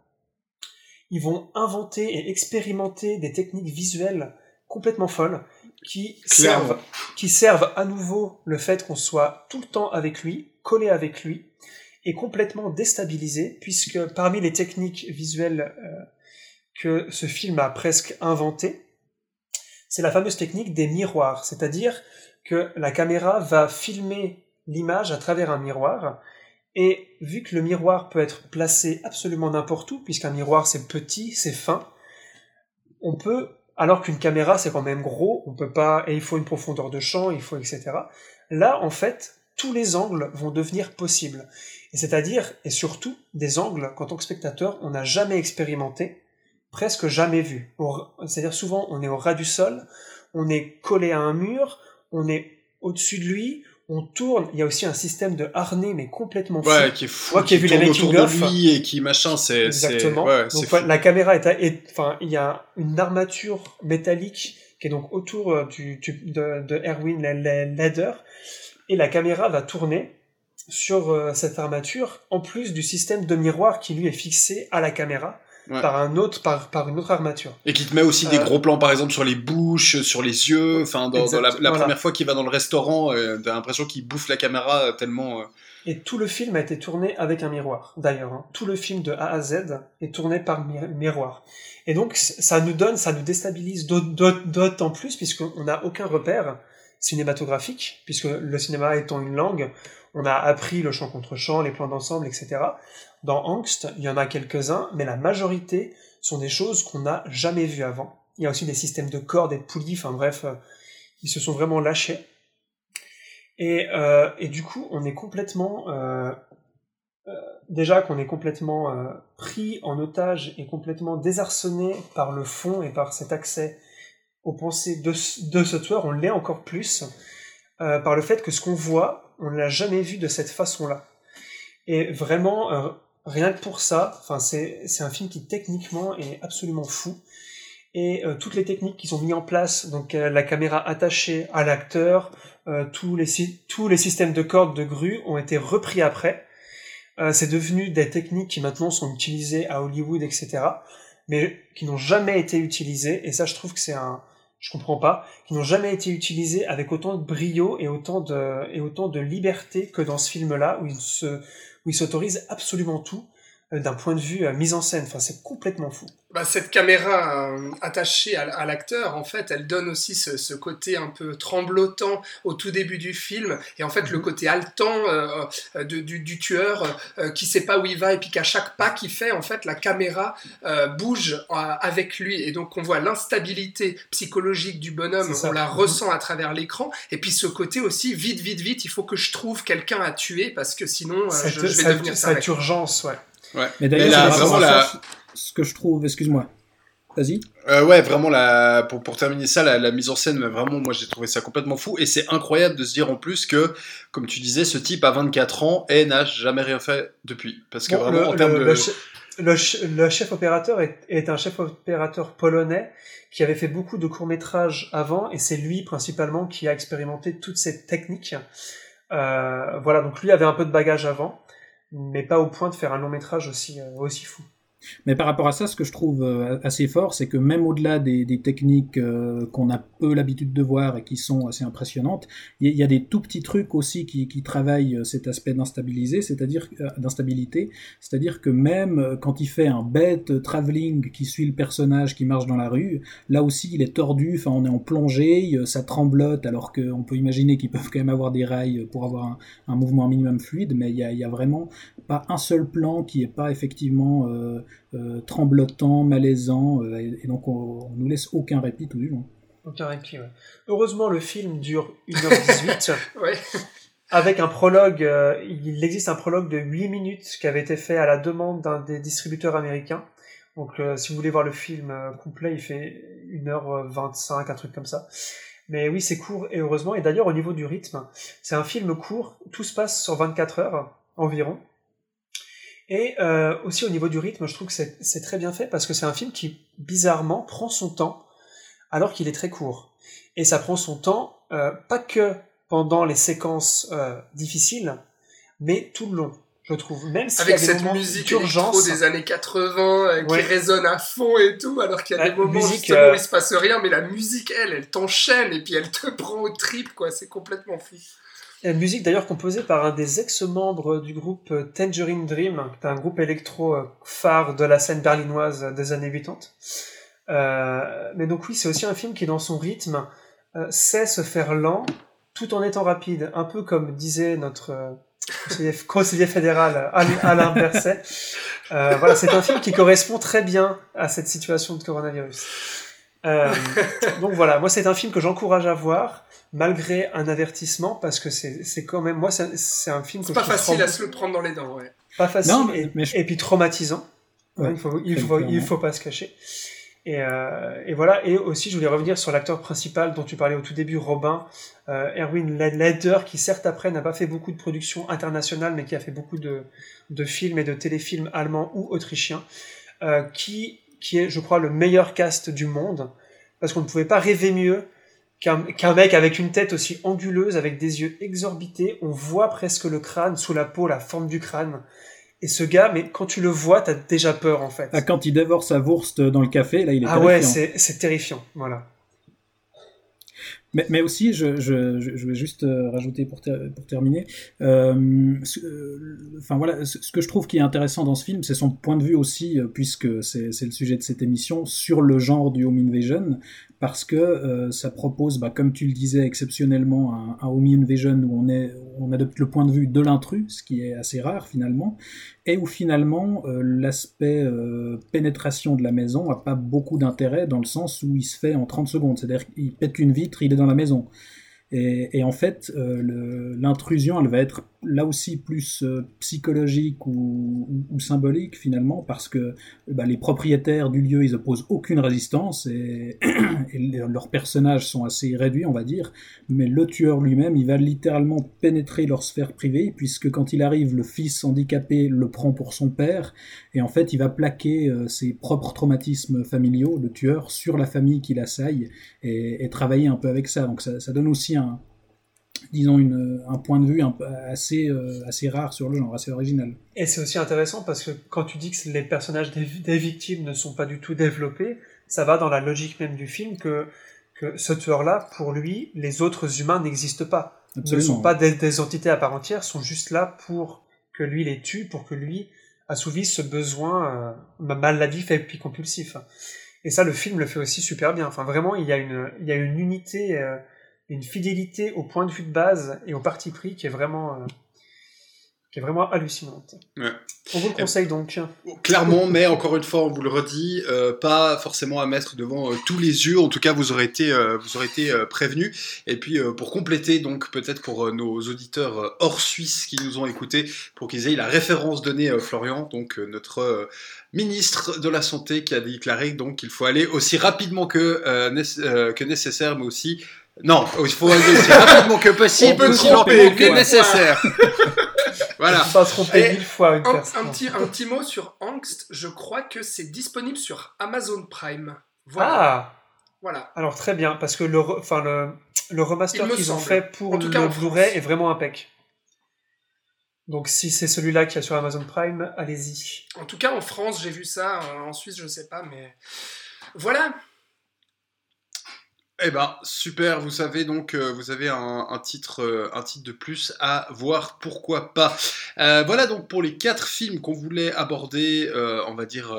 ils vont inventer et expérimenter des techniques visuelles complètement folles qui Clairement. servent, qui servent à nouveau le fait qu'on soit tout le temps avec lui, collé avec lui, et complètement déstabilisé, puisque parmi les techniques visuelles euh, que ce film a presque inventées, c'est la fameuse technique des miroirs, c'est-à-dire que la caméra va filmer l'image à travers un miroir, et vu que le miroir peut être placé absolument n'importe où, puisqu'un miroir c'est petit, c'est fin, on peut, alors qu'une caméra c'est quand même gros, on peut pas, et il faut une profondeur de champ, il faut etc. Là, en fait, tous les angles vont devenir possibles. Et c'est-à-dire, et surtout, des angles qu'en tant que spectateur, on n'a jamais expérimenté, presque jamais vu. C'est-à-dire souvent, on est au ras du sol, on est collé à un mur, on est au-dessus de lui, on tourne. Il y a aussi un système de harnais, mais complètement fou. Ouais, qui est fou. Moi qui ai vu les autour de lui et qui machin, c'est. Exactement. Ouais, donc ouais, la caméra est, à- est- enfin, il y a une armature métallique qui est donc autour euh, du, du- de, de Erwin la- la- Leder, et la caméra va tourner sur euh, cette armature, en plus du système de miroir qui lui est fixé à la caméra Ouais. par un autre, par, par une autre armature. Et qui te met aussi des Euh, gros plans, par exemple, sur les bouches, sur les yeux. Enfin, dans, dans la, Exact, la voilà. première fois qu'il va dans le restaurant, euh, t'as l'impression qu'il bouffe la caméra euh, tellement. euh, Et tout le film a été tourné avec un miroir, d'ailleurs. hein. Tout le film de A à Z est tourné par mi- miroir. Et donc, ça nous donne, ça nous déstabilise d'aut- d'aut- d'autant plus, puisqu'on n'a aucun repère cinématographique, puisque le cinéma étant une langue, on a appris le chant contre chant, les plans d'ensemble, etc. Dans Angst, il y en a quelques-uns, mais la majorité sont des choses qu'on n'a jamais vues avant. Il y a aussi des systèmes de cordes et de poulies, enfin bref, euh, ils se sont vraiment lâchés. Et, euh, et du coup, on est complètement... euh, euh, déjà qu'on est complètement pris en otage et complètement désarçonné par le fond et par cet accès aux pensées de, de ce tueur, on l'est encore plus par le fait que ce qu'on voit, on ne l'a jamais vu de cette façon-là. Et vraiment, rien que pour ça, enfin c'est un film qui techniquement est absolument fou. Et euh, toutes les techniques qui sont mises en place, donc euh, la caméra attachée à l'acteur, euh, tous, les, tous les systèmes de cordes, de grue ont été repris après. C'est devenu des techniques qui maintenant sont utilisées à Hollywood, etc., mais qui n'ont jamais été utilisées. Et ça, je trouve que c'est un, je comprends pas, qui n'ont jamais été utilisées avec autant de brio et autant de et autant de liberté que dans ce film-là où il se où il s'autorise absolument tout d'un point de vue euh, mise en scène. Enfin, c'est complètement fou. Bah, cette caméra euh, attachée à, à l'acteur, en fait, elle donne aussi ce, ce côté un peu tremblotant au tout début du film, et en fait le côté haletant euh, euh, de- du, du tueur euh, qui sait pas où il va, et puis qu'à chaque pas qu'il fait, en fait, la caméra euh, bouge euh, avec lui, et donc on voit l'instabilité psychologique du bonhomme, on la Mhm. ressent à travers l'écran, et puis ce côté aussi vite, vite, vite, il faut que je trouve quelqu'un à tuer parce que sinon euh, Cette, je, je vais cette- devenir cette urgence, ouais. Ouais. Mais d'ailleurs, vraiment, la- ce que je trouve, excuse-moi. Vas-y. Euh, ouais, vraiment, la... pour, pour terminer ça, la, la mise en scène, vraiment, moi j'ai trouvé ça complètement fou. Et c'est incroyable de se dire en plus que, comme tu disais, ce type a 24 ans et n'a jamais rien fait depuis. Parce que Bon, vraiment, le, en termes le- de. le che- le che- le chef opérateur est, est un chef opérateur polonais qui avait fait beaucoup de courts métrages avant et c'est lui principalement qui a expérimenté toutes ces techniques. Euh, voilà, donc lui avait un peu de bagage avant, mais pas au point de faire un long métrage aussi, euh, aussi fou. Mais par rapport à ça, ce que je trouve euh, assez fort, c'est que même au-delà des, des techniques euh, qu'on a peu l'habitude de voir et qui sont assez impressionnantes, il y, a- des tout petits trucs aussi qui, qui travaillent euh, cet aspect d'instabilité, c'est-à-dire d'instabilité, c'est-à-dire que même quand il fait un bête travelling qui suit le personnage qui marche dans la rue, là aussi il est tordu, enfin on est en plongée, ça tremblote, alors qu'on peut imaginer qu'ils [LAUGHS] peuvent quand même avoir des rails pour avoir un, un mouvement minimum fluide, mais il y a, vraiment pas un seul plan qui est pas effectivement euh, tremblotant, malaisant, euh, et, et donc on, on nous laisse aucun répit tout du long. Aucun répit, ouais. Heureusement, le film dure 1h18. [LAUGHS] Ouais. Avec un prologue, euh, il existe un prologue de 8 minutes qui avait été fait à la demande d'un des distributeurs américains. Donc euh, si vous voulez voir le film euh, complet, il fait 1h25, un truc comme ça. Mais oui, c'est court et heureusement. Et d'ailleurs, au niveau du rythme, c'est un film court, tout se passe sur 24 heures environ. Et euh, aussi au niveau du rythme, je trouve que c'est très bien fait parce que c'est un film qui, bizarrement, prend son temps alors qu'il est très court. Et ça prend son temps, euh, pas que pendant les séquences euh, difficiles, mais tout le long, je trouve. Même s'il y Avec a des cette musique électro des années 80 euh, Ouais. qui résonne à fond et tout, alors qu'il y a des moments musique, justement euh, où il se passe rien, mais la musique, elle, elle t'enchaîne et puis elle te [LAUGHS] prend au trip, quoi. C'est complètement fou. La musique d'ailleurs composée par un des ex-membres du groupe Tangerine Dream, est un groupe électro euh, phare de la scène berlinoise des années 80. Euh, mais donc oui, c'est aussi un film qui, dans son rythme, euh, sait se faire lent tout en étant rapide, un peu comme disait notre euh, conseiller, [LAUGHS] fédéral Al- Alain Berset. Voilà, c'est un film qui correspond très bien à cette situation de coronavirus. Euh, donc voilà, moi c'est un film que j'encourage à voir malgré un avertissement parce que c'est c'est quand même moi c'est c'est un film que je pas facile à se le prendre dans les dents, ouais. pas facile Non, mais- et, mais je- et puis traumatisant Ouais, il faut il faut il clairement. faut pas se cacher Et, euh, et, voilà. Et aussi, je voulais revenir sur l'acteur principal dont tu parlais au tout début, Robin, euh, Erwin Leder, qui certes après n'a pas fait beaucoup de productions internationales, mais qui a fait beaucoup de, de films et de téléfilms allemands ou autrichiens, euh, qui, qui est, je crois, le meilleur cast du monde, parce qu'on ne pouvait pas rêver mieux qu'un mec avec une tête aussi anguleuse, avec des yeux exorbités, on voit presque le crâne sous la peau, la forme du crâne. Et ce gars, mais quand tu le vois, t'as déjà peur en fait. Ah, quand il dévore sa wurst dans le café, là, il est ah ouais, c'est terrifiant. Voilà. Mais, mais aussi, je, je, je, vais juste euh, rajouter pour, pour terminer, euh, euh, enfin voilà, ce, que je trouve qui est intéressant dans ce film, c'est son point de vue aussi, euh, puisque c'est le sujet de cette émission, sur le genre du home invasion, parce que euh, ça propose, bah, comme tu le disais exceptionnellement, un, un home invasion où on, est, on adopte le point de vue de l'intrus, ce qui est assez rare finalement, et où finalement euh, l'aspect euh, pénétration de la maison a pas beaucoup d'intérêt dans le sens où il se fait en 30 secondes, c'est-à-dire qu'il pète une vitre, il est dans la maison. Et, et en fait, l'intrusion, elle va être là aussi plus euh, psychologique ou, symbolique finalement, parce que bah, les propriétaires du lieu, ils opposent aucune résistance et, [CLEARS THROAT] leurs personnages sont assez réduits, on va dire. Mais le tueur lui-même, il va littéralement pénétrer leur sphère privée, puisque quand il arrive, le fils handicapé le prend pour son père, et en fait, il va plaquer euh, ses propres traumatismes familiaux, le tueur, sur la famille qui l'assaille et, et, travailler un peu avec ça. Donc ça, ça donne aussi un disons, une, un point de vue un, assez, euh, assez rare sur le genre, assez original. Et c'est aussi intéressant parce que quand tu dis que les personnages des, des, victimes ne sont pas du tout développés, ça va dans la logique même du film que, que ce tueur-là, pour lui, les autres humains n'existent pas. Absolument. Ne sont pas des, des, entités à part entière, sont juste là pour que lui les tue, pour que lui assouvisse ce besoin euh, maladif et puis compulsif. Et ça, le film le fait aussi super bien. Enfin, vraiment, il y a une, il y a une unité... Euh, une fidélité au point de vue de base et au parti pris qui est vraiment, euh, qui est vraiment hallucinante. Ouais. On vous le conseille donc. Clairement, mais encore une fois, on vous le redit, euh, pas forcément à mettre devant euh, tous les yeux. En tout cas, vous aurez été, euh, vous aurez été prévenus. Et puis, pour compléter, donc peut-être pour nos auditeurs hors Suisse qui nous ont écoutés, pour qu'ils aient la référence donnée, Florian, donc notre ministre de la santé qui a déclaré donc qu'il faut aller aussi rapidement que, que nécessaire, mais aussi non, il faut aller aussi rapidement que possible, aussi lentement que nécessaire. voilà. Pas se tromper mille fois un, un, petit, un petit mot sur Angst. Je crois que c'est disponible sur Amazon Prime. Voilà. Ah. Voilà. Alors très bien, parce que le, enfin le, le remaster qu'ils ont fait pour le Blu-ray est vraiment impec. Donc si c'est celui-là qui est sur Amazon Prime, allez-y. En tout cas, en France, j'ai vu ça. En Suisse, je sais pas, mais voilà. Eh ben super, vous savez donc euh, vous avez un, titre euh, un titre de plus à voir pourquoi pas. Euh, voilà donc pour les quatre films qu'on voulait aborder, euh, on va dire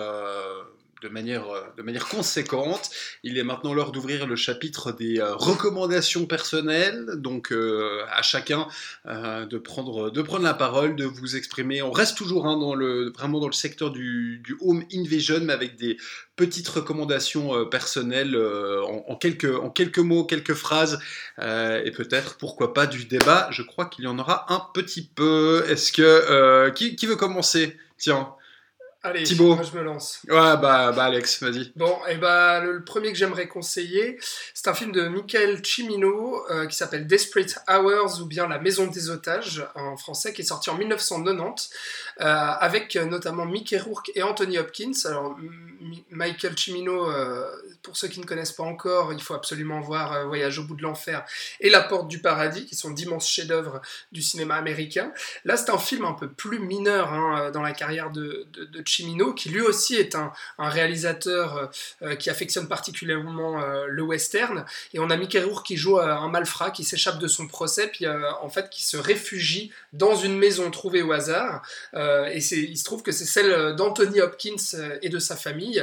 de manière, de manière conséquente. Il est maintenant l'heure d'ouvrir le chapitre des euh, recommandations personnelles, donc euh, à chacun euh, de, prendre, de prendre la parole, de vous exprimer. On reste toujours hein, dans le, vraiment dans le secteur du, home invasion, mais avec des petites recommandations personnelles en, quelques, en quelques mots, quelques phrases, et peut-être, pourquoi pas, du débat. Je crois qu'il y en aura un petit peu. Est-ce que... qui veut commencer? Tiens. Allez, Thibaut. moi je me lance. Ouais, bah, bah Alex, vas-y. Bon, et bah le, le premier que j'aimerais conseiller, c'est un film de Michael Cimino euh, qui s'appelle Desperate Hours ou bien La Maison des Otages en français, qui est sorti en 1990, euh, avec notamment Mickey Rourke et Anthony Hopkins. Alors Michael Cimino, euh, pour ceux qui ne connaissent pas encore, il faut absolument voir euh, Voyage au bout de l'enfer et La Porte du Paradis, qui sont d'immenses chefs-d'œuvre du cinéma américain. Là, c'est un film un peu plus mineur hein, dans la carrière de, de, Cimino, qui lui aussi est un, un réalisateur euh, qui affectionne particulièrement euh, le western. Et on a Mickey Rourke qui joue euh, un malfrat qui s'échappe de son procès, puis euh, en fait qui se réfugie dans une maison trouvée au hasard. et il se trouve que c'est celle d'Anthony Hopkins et de sa famille.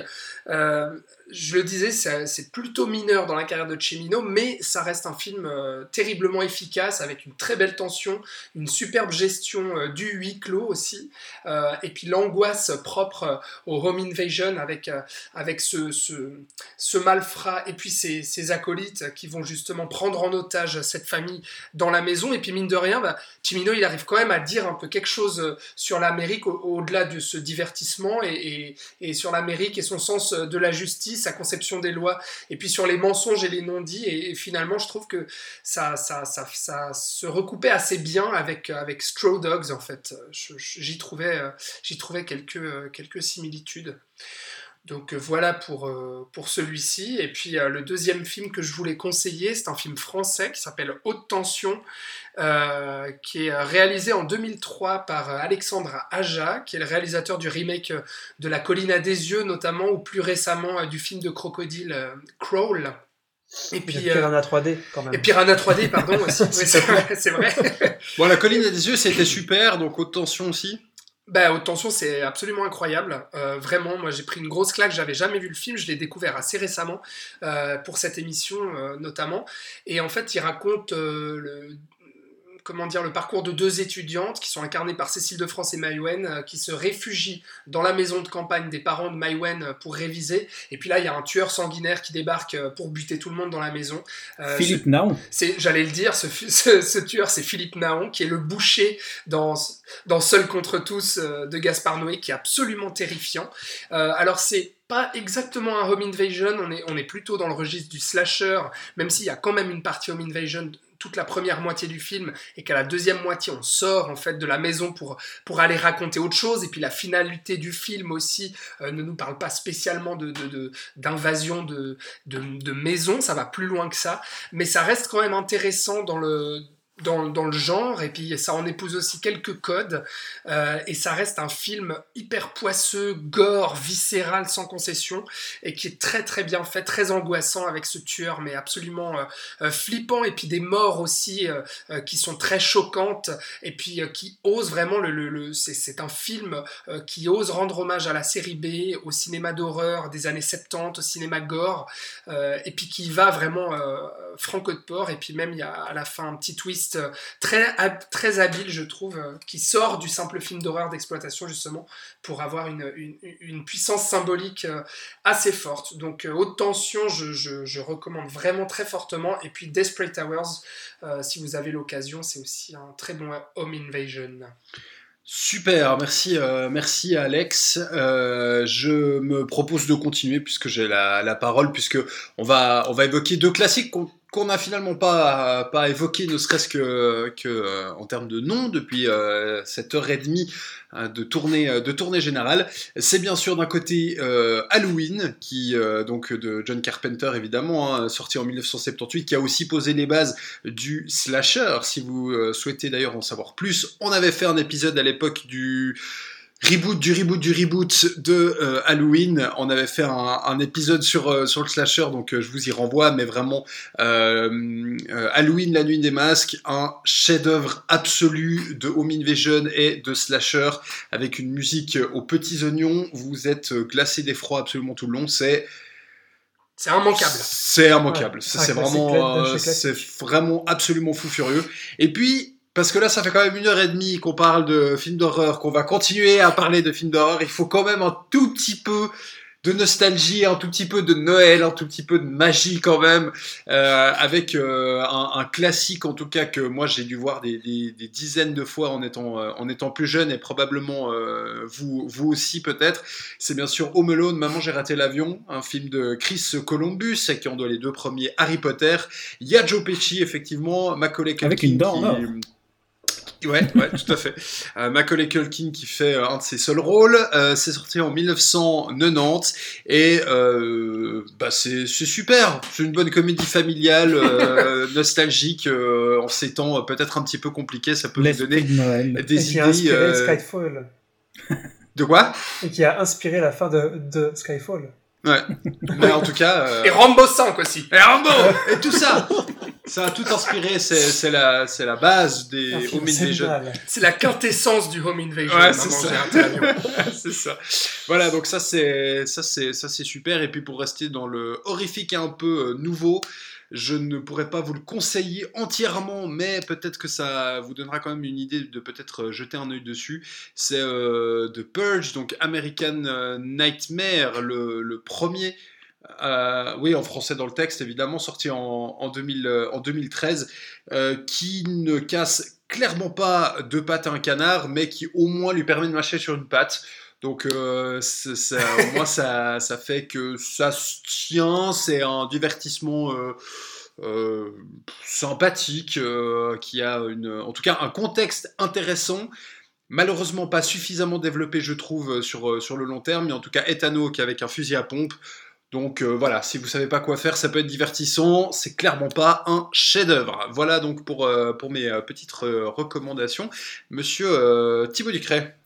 Euh, je le disais, c'est plutôt mineur dans la carrière de Cimino, mais ça reste un film euh, terriblement efficace, avec une très belle tension, une superbe gestion euh, du huis clos aussi, euh, et puis l'angoisse propre au home invasion avec, avec ce, ce, malfrat et puis ses, ses, acolytes qui vont justement prendre en otage cette famille dans la maison. Et puis mine de rien, bah, il arrive quand même à dire un peu quelque chose sur l'Amérique au-delà au de ce divertissement et, et sur l'Amérique et son sens de la justice sa conception des lois, et puis sur les mensonges et les non-dits. Et, finalement, je trouve que ça, ça, ça, ça, se recoupait assez bien avec, avec Straw Dogs, en fait. J'y trouvais, j'y trouvais quelques, quelques similitudes. Donc euh, voilà pour, euh, pour celui-ci. Et puis euh, le deuxième film que je voulais conseiller, c'est un film français qui s'appelle Haute Tension, qui est réalisé en 2003 par Alexandre Aja, qui est le réalisateur du remake de La colline à des yeux notamment, ou plus récemment du film de crocodile Crawl. Et puis Piranha 3D quand même. Et Piranha 3D, pardon [LAUGHS] aussi. c'est vrai. bon, La colline à des yeux, c'était super, donc Haute Tension aussi. Bah, Haute Tension, c'est absolument incroyable. Euh, vraiment, moi j'ai pris une grosse claque, j'avais jamais vu le film, je l'ai découvert assez récemment euh, pour cette émission euh, notamment. Et en fait, il raconte le comment dire, le parcours de deux étudiantes qui sont incarnées par Cécile de France et Maïwen, euh, qui se réfugient dans la maison de campagne des parents de Maïwen euh, pour réviser. Et puis là, il y a un tueur sanguinaire qui débarque euh, pour buter tout le monde dans la maison. Philippe Naon. C'est, j'allais le dire, [LAUGHS] ce, ce, tueur, c'est Philippe Naon, qui est le boucher dans, dans Seul contre tous de Gaspard Noé, qui est absolument terrifiant. alors c'est pas exactement un home invasion, on est, on est plutôt dans le registre du slasher, même s'il y a quand même une partie home invasion toute la première moitié du film et qu'à la deuxième moitié on sort en fait de la maison pour, pour aller raconter autre chose. Et puis la finalité du film aussi euh, ne nous parle pas spécialement de, d'invasion de, de, de, maison, ça va plus loin que ça, mais ça reste quand même intéressant dans le dans, dans, le genre, et puis ça en épouse aussi quelques codes, euh, et ça reste un film hyper poisseux, gore, viscéral, sans concession, et qui est très très bien fait, très angoissant avec ce tueur, mais absolument euh, euh, flippant, et puis des morts aussi qui sont très choquantes, et puis qui osent vraiment, le, le, le c'est un film qui ose rendre hommage à la série B, au cinéma d'horreur des années 70, au cinéma gore, et puis qui va vraiment franco de port, et puis même il y a à la fin un petit twist euh, très, très habile, je trouve, euh, qui sort du simple film d'horreur d'exploitation, justement, pour avoir une, une, puissance symbolique euh, assez forte. Donc, Haute Tension, je, je, recommande vraiment très fortement. Et puis, Desperate Hours, si vous avez l'occasion, c'est aussi un très bon Home Invasion. Super, merci, merci Alex. je me propose de continuer puisque j'ai la, la, parole, puisque on va, on va évoquer deux classiques n'a finalement pas, pas évoqué, ne serait-ce que, euh, en termes de nom, depuis euh, cette heure et demie hein, de tournée, euh, de tournée générale. C'est bien sûr d'un côté Halloween, qui donc de John Carpenter évidemment, hein, sorti en 1978, qui a aussi posé les bases du slasher. Si vous souhaitez d'ailleurs en savoir plus, on avait fait un épisode à l'époque du reboot du reboot du reboot de euh, Halloween. On avait fait un, épisode sur, euh, sur le slasher, donc euh, je vous y renvoie, mais vraiment Halloween, la nuit des masques, un chef-d'œuvre absolu de home invasion et de slasher, avec une musique aux petits oignons. Vous êtes glacé d'effroi absolument tout le long. C'est c'est immanquable. C'est immanquable. c'est vraiment, c'est vraiment absolument fou furieux. Et puis, parce que là, ça fait quand même une heure et demie qu'on parle de films d'horreur, qu'on va continuer à parler de films d'horreur. Il faut quand même un tout petit peu de nostalgie, un tout petit peu de Noël, un tout petit peu de magie quand même, euh, avec euh, un, classique en tout cas que moi j'ai dû voir des, dizaines de fois en étant, euh, en étant plus jeune et probablement vous, vous aussi peut-être. C'est bien sûr Home Alone, Maman j'ai raté l'avion, un film de Chris Columbus qui en doit les deux premiers Harry Potter. Il y a Joe Pesci effectivement, Macaulay Culkin avec une dent Ouais, ouais, tout à fait. Euh, Macaulay Culkin qui fait euh, un de ses seuls rôles. Euh, c'est sorti en 1990 et euh, bah c'est super. C'est une bonne comédie familiale, euh, [LAUGHS] nostalgique en ces temps peut-être un petit peu compliqués. Ça peut vous donner des idées. inspiré Skyfall. De quoi? Et qui a inspiré la fin de, de Skyfall. Ouais. Mais en tout cas. Et Rambo 5 aussi. Et Rambo [LAUGHS] Et tout ça Ça a tout inspiré, c'est la, la base des Home Invasion. C'est la quintessence du Home Invasion. Ouais, c'est ça. [LAUGHS] c'est ça. Voilà, donc ça c'est ça c'est ça c'est super. Et puis pour rester dans le horrifique et un peu euh, nouveau, je ne pourrais pas vous le conseiller entièrement, mais peut-être que ça vous donnera quand même une idée de peut-être euh, jeter un œil dessus. C'est euh, The Purge, donc American Nightmare, le, premier euh, oui, en français dans le texte, évidemment, sorti en, en, 2013, euh, euh, qui ne casse clairement pas deux pattes à un canard, mais qui au moins lui permet de mâcher sur une patte. Donc, euh, ça, moins, ça, fait que ça se tient. C'est un divertissement euh, euh, sympathique, euh, qui a une, en tout cas un contexte intéressant. Malheureusement, pas suffisamment développé, je trouve, sur, sur le long terme. Mais en tout cas, Ethan Hawke avec un fusil à pompe. Donc voilà, si vous savez pas quoi faire, ça peut être divertissant. C'est clairement pas un chef-d'œuvre. Voilà donc pour, pour mes petites recommandations. Monsieur Thibaut Ducret.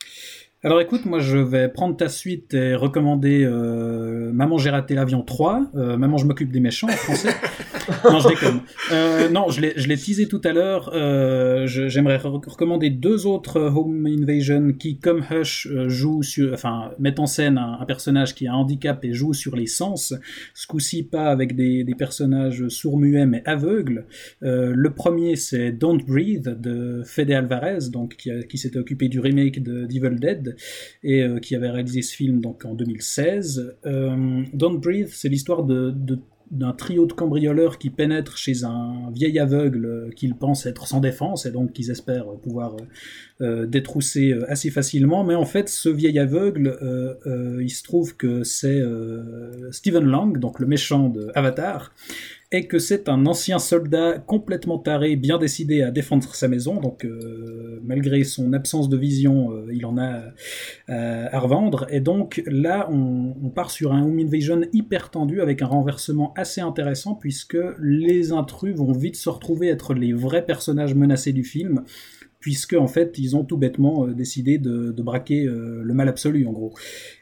Alors écoute, moi je vais prendre ta suite et recommander euh, Maman j'ai raté l'avion 3, euh, Maman je m'occupe des méchants en français. [LAUGHS] non, je déconne. Euh, non, je l'ai teasé tout à l'heure. Euh, J'aimerais re- recommander deux autres euh, Home Invasion qui, comme Hush, euh, jouent sur, enfin, mettent en scène un, un personnage qui a un handicap et joue sur les sens. Ce coup-ci, pas avec des, des personnages sourds-muets mais aveugles. Euh, le premier, c'est Don't Breathe de Fede Alvarez, donc qui, qui s'était occupé du remake de Devil Dead et euh, qui avait réalisé ce film donc en 2016. Euh, Don't Breathe, c'est l'histoire d'un trio de cambrioleurs qui pénètrent chez un vieil aveugle euh, qu'ils pensent être sans défense et donc qu'ils espèrent pouvoir détrousser assez facilement. Mais en fait, ce vieil aveugle, il se trouve que c'est Stephen Lang, donc le méchant de Avatar, et que c'est un ancien soldat complètement taré, bien décidé à défendre sa maison. Donc, euh, malgré son absence de vision, euh, il en a euh, à revendre. Et donc là, on, on part sur un home invasion hyper tendu avec un renversement assez intéressant puisque les intrus vont vite se retrouver être les vrais personnages menacés du film puisque en fait ils ont tout bêtement euh, décidé de, de braquer euh, le mal absolu en gros.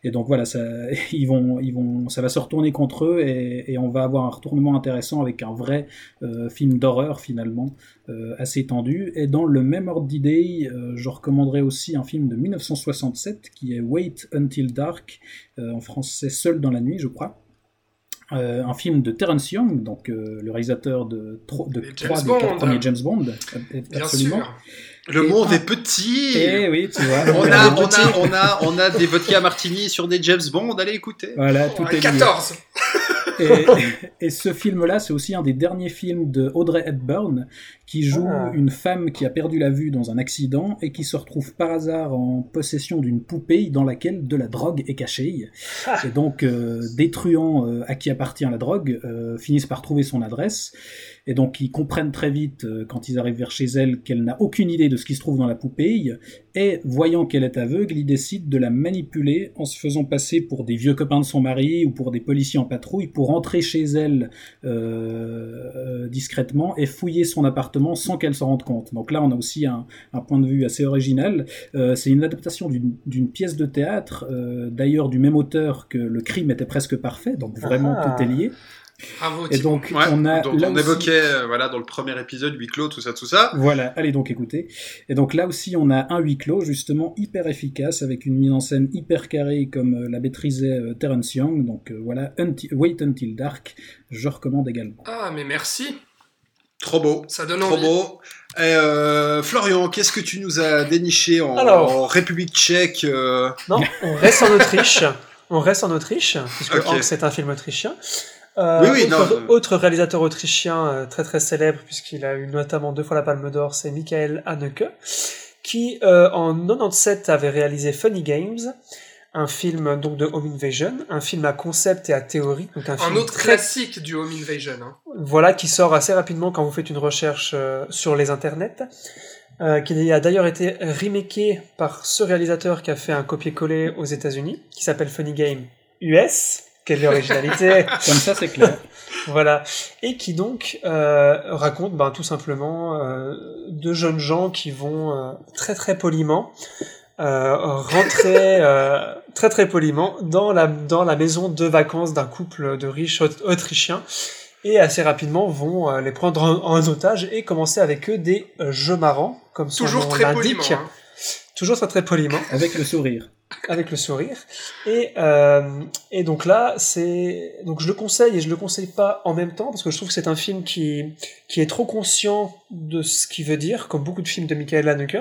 Et donc voilà, ça, [LAUGHS] ils vont, ils vont, ça va se retourner contre eux et, et on va avoir un retournement intéressant avec un vrai euh, film d'horreur finalement euh, assez tendu. Et dans le même ordre d'idée, je recommanderais aussi un film de 1967 qui est Wait Until Dark, en français Seul dans la nuit, je crois. Euh, un film de Terence Young, donc euh, le réalisateur de, de trois James des premiers James Bond, absolument. sûr. Le Et monde pas- est petit. Et oui, tu vois. On a, on, a, on, a, on a des vodka martini sur des James Bond, allez écouter. Voilà, tout Oh, est lié. 14 Et, et ce film-là, c'est aussi un des derniers films de Audrey Hepburn, qui joue Ah. une femme qui a perdu la vue dans un accident et qui se retrouve par hasard en possession d'une poupée dans laquelle de la drogue est cachée. Et donc, euh, des truands euh, à qui appartient la drogue euh, finissent par trouver son adresse. Et donc, ils comprennent très vite, euh, quand ils arrivent vers chez elle, qu'elle n'a aucune idée de ce qui se trouve dans la poupée. Et voyant qu'elle est aveugle, ils décident de la manipuler en se faisant passer pour des vieux copains de son mari ou pour des policiers en patrouille pour entrer chez elle euh, euh, discrètement et fouiller son appartement sans qu'elle s'en rende compte. Donc là, on a aussi un, un point de vue assez original. Euh, c'est une adaptation d'une d'une pièce de théâtre, euh, d'ailleurs du même auteur que Le crime était presque parfait, donc vraiment Ah. tout est lié. Bravo, Et donc, Ouais, on a dont on aussi- évoquait euh, voilà, dans le premier épisode, huis clos, tout ça, tout ça. Voilà, allez donc écouter. Et donc là aussi, on a un huis clos justement hyper efficace avec une mise en scène hyper carrée comme euh, la maîtrisait euh, Terence Young. Donc euh, voilà, Unti- Wait Until Dark, je recommande également. Ah, mais merci. Trop beau. Ça donne Trop envie. beau. Et, euh, Florian, qu'est-ce que tu nous as déniché en, Alors. en République tchèque euh, Non, on reste en Autriche. On reste en Autriche, puisque Ok. Hank, c'est un film autrichien. Euh, Oui, oui, autre, non, autre réalisateur autrichien euh, très très célèbre, puisqu'il a eu notamment deux fois la Palme d'Or, c'est Michael Haneke, qui euh, en 97 avait réalisé Funny Games, un film donc de Home Invasion, un film à concept et à théorie, donc un, Un film autre très classique du Home Invasion. hein. voilà, qui sort assez rapidement quand vous faites une recherche euh, sur les internets, euh, qui a d'ailleurs été remaké par ce réalisateur qui a fait un copier-coller aux États-Unis, qui s'appelle Funny Game US. Quelle originalité [LAUGHS] Comme ça, c'est clair. Voilà, et qui donc euh, raconte ben, tout simplement euh, deux jeunes gens qui vont euh, très très poliment euh, rentrer [LAUGHS] euh, très très poliment dans la dans la maison de vacances d'un couple de riches aut- autrichiens et assez rapidement vont euh, les prendre en, en otage et commencer avec eux des euh, jeux marrants comme son Toujours nom très l'indique. poliment. hein. toujours très très poliment Avec le sourire. Avec le sourire. Et, euh, et donc là, c'est donc je le conseille et je le conseille pas en même temps parce que je trouve que c'est un film qui qui est trop conscient de ce qu'il veut dire, comme beaucoup de films de Michael Haneke.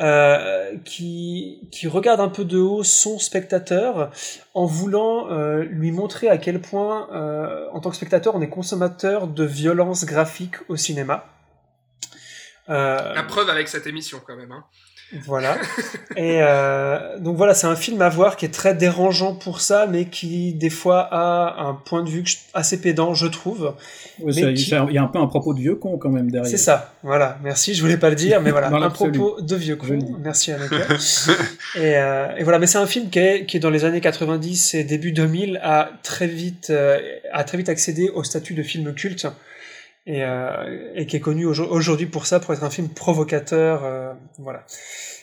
Euh, qui, qui regarde un peu de haut son spectateur en voulant euh, lui montrer à quel point, en tant que spectateur, on est consommateur de violence graphique au cinéma. La preuve avec cette émission, quand même. hein. Voilà. Et euh, donc voilà, c'est un film à voir qui est très dérangeant pour ça, mais qui des fois a un point de vue assez pédant, je trouve. Ouais, Mais qui- Il y a un peu un propos de vieux con quand même derrière. C'est ça. Voilà. Merci. Je voulais pas le dire, mais voilà, [LAUGHS] un propos de vieux con. Merci Anneke. [LAUGHS] et, euh, et voilà, mais c'est un film qui est, qui est dans les années 90 et début 2000 a très vite euh, a très vite accédé au statut de film culte. Et, euh, et qui est connu aujo- aujourd'hui pour ça, pour être un film provocateur, euh, voilà.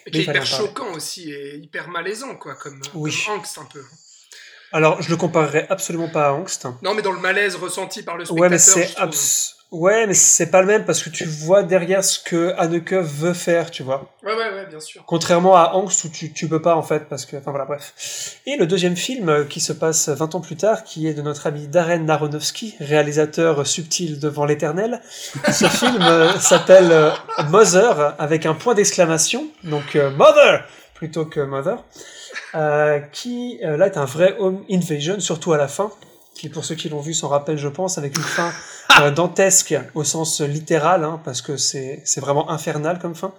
Et qui est hyper choquant aussi et hyper malaisant, quoi, comme, Oui. comme angst un peu. Alors, je le comparerais absolument pas à Angst. Non, mais dans le malaise ressenti par le spectateur. Ouais, mais c'est abs- ouais, mais c'est pas le même parce que tu vois derrière ce que Anneke veut faire, tu vois. Ouais, ouais, ouais, bien sûr. Contrairement à Angst où tu, tu peux pas en fait parce que enfin voilà bref. Et le deuxième film euh, qui se passe 20 ans plus tard qui est de notre ami Darren Aronofsky, réalisateur subtil devant l'éternel. Ce [LAUGHS] film euh, s'appelle euh, Mother avec un point d'exclamation, donc euh, Mother plutôt que Mother, qui là est un vrai home invasion surtout à la fin qui pour ceux qui l'ont vu s'en rappellent je pense avec une fin euh, [LAUGHS] dantesque au sens littéral hein, parce que c'est vraiment infernal comme fin.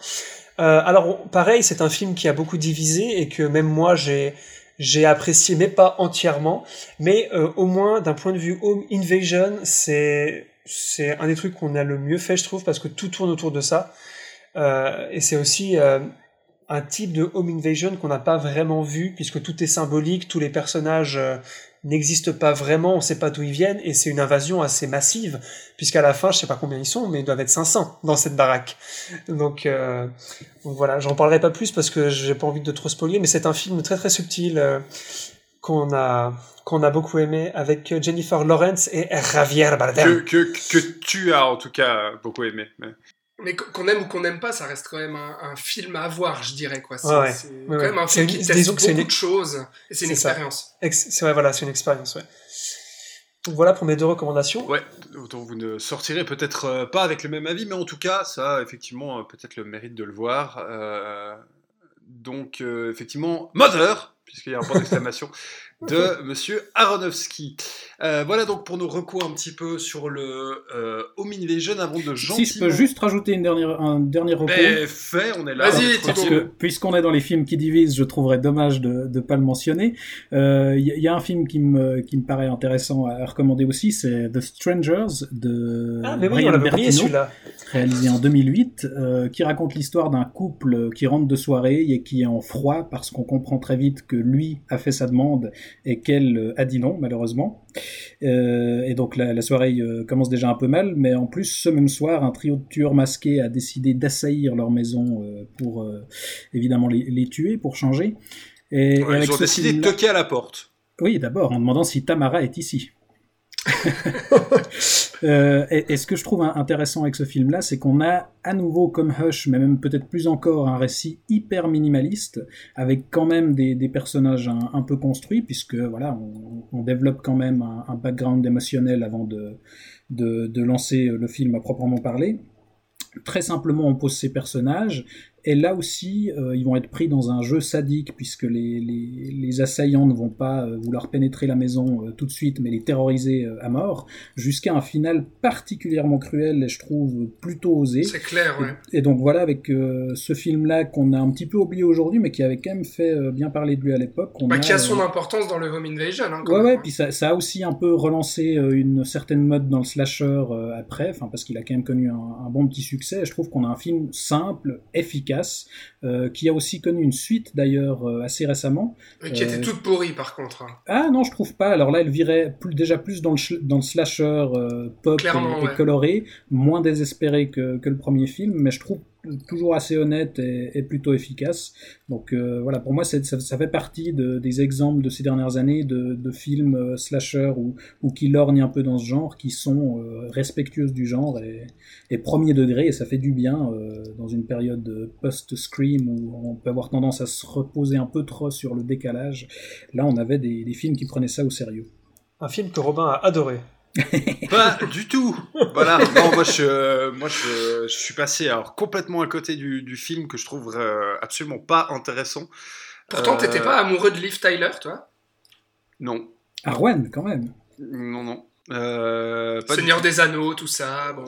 Euh, alors pareil, c'est un film qui a beaucoup divisé et que même moi j'ai j'ai apprécié, mais pas entièrement. Mais euh, au moins d'un point de vue home invasion, c'est c'est un des trucs qu'on a le mieux fait, je trouve, parce que tout tourne autour de ça. Et c'est aussi un type de home invasion qu'on n'a pas vraiment vu, puisque tout est symbolique, tous les personnages n'existent pas vraiment, on sait pas d'où ils viennent, et c'est une invasion assez massive, puisqu'à la fin, je sais pas combien ils sont, mais ils doivent être 500 dans cette baraque. Donc, euh, donc voilà, j'en parlerai pas plus parce que j'ai pas envie de trop spoiler, mais c'est un film très très subtil euh, qu'on a qu'on a beaucoup aimé avec Jennifer Lawrence et Javier Bardem. que, que tu as en tout cas beaucoup aimé. Mais qu- qu'on aime ou qu'on n'aime pas, ça reste quand même un, un film à voir, je dirais. quoi. C'est Ouais, ouais. c'est Ouais, quand ouais. même un film une- qui teste beaucoup une- de choses. Et c'est une expérience. Ex- C'est vrai, voilà, c'est une expérience. Ouais. Donc voilà pour mes deux recommandations. Ouais, autant vous ne sortirez peut-être euh, pas avec le même avis, mais en tout cas, ça a effectivement euh, peut-être le mérite de le voir. Euh, donc, euh, effectivement, Mother, puisqu'il y a un point d'exclamation, [LAUGHS] de Monsieur Aronofsky. Euh, voilà donc pour nos recours un petit peu sur le euh, Home Invasion avant de gentiment... Si je peux juste rajouter une dernière, un dernier recours. Ben, fait, on est là. Vas-y, puisqu'on est dans les films qui divisent, je trouverais dommage de ne pas le mentionner. Il y, y a un film qui me, qui me paraît intéressant à recommander aussi, c'est The Strangers de Ah, mais oui, Brian Bertino, celui-là. réalisé en 2008, euh, qui raconte l'histoire d'un couple qui rentre de soirée et qui est en froid parce qu'on comprend très vite que lui a fait sa demande et qu'elle euh, a dit non, malheureusement. Euh, et donc la, la soirée euh, commence déjà un peu mal, mais en plus, ce même soir, un trio de tueurs masqués a décidé d'assaillir leur maison pour évidemment les, les tuer, pour changer. Et, avec ils ont décidé de toquer à la porte. oui, d'abord, en demandant si Tamara est ici. [LAUGHS] Euh, et, ce que je trouve intéressant avec ce film-là, c'est qu'on a à nouveau, comme Hush, mais même peut-être plus encore, un récit hyper minimaliste, avec quand même des, personnages un, peu construits, puisque voilà, on, développe quand même un, un background émotionnel avant de, de lancer le film à proprement parler. Très simplement, on pose ces personnages, et là aussi, euh, ils vont être pris dans un jeu sadique, puisque les, les, les assaillants ne vont pas euh, vouloir pénétrer la maison euh, tout de suite, mais les terroriser euh, à mort, jusqu'à un final particulièrement cruel, et je trouve plutôt osé. C'est clair, ouais. Et donc voilà, avec ce film-là qu'on a un petit peu oublié aujourd'hui, mais qui avait quand même fait bien parler de lui à l'époque. Bah, qui a son importance dans le Home Invasion. Hein, quand Ouais, même, ouais, hein. puis ça, ça a aussi un peu relancé une certaine mode dans le slasher après, parce qu'il a quand même connu un, un bon petit succès. Je trouve qu'on a un film simple, efficace, euh, qui a aussi connu une suite d'ailleurs euh, assez récemment. Mais qui était euh, toute pourrie, par contre. hein. Ah non, je trouve pas. Alors là, elle virait plus, déjà plus dans le, dans le slasher pop et, et ouais. coloré, moins désespéré que, que le premier film, mais je trouve toujours assez honnête et, plutôt efficace. Donc euh, voilà, pour moi, ça, fait partie de, des exemples de ces dernières années de, films euh, slasher ou, qui lorgnent un peu dans ce genre, qui sont euh, respectueuses du genre et, et premier degré, et ça fait du bien euh, dans une période post-scream où on peut avoir tendance à se reposer un peu trop sur le décalage. Là, on avait des films qui prenaient ça au sérieux. Un film que Robin a adoré. [LAUGHS] Pas du tout. Voilà. Non, moi je, moi je, je suis passé alors complètement à côté du, du film que je trouve euh, absolument pas intéressant. Pourtant, Euh, t'étais pas amoureux de Liv Tyler, toi? Non, Arwen, quand même. non, non. Euh, pas du Seigneur des Anneaux, tout ça, bon.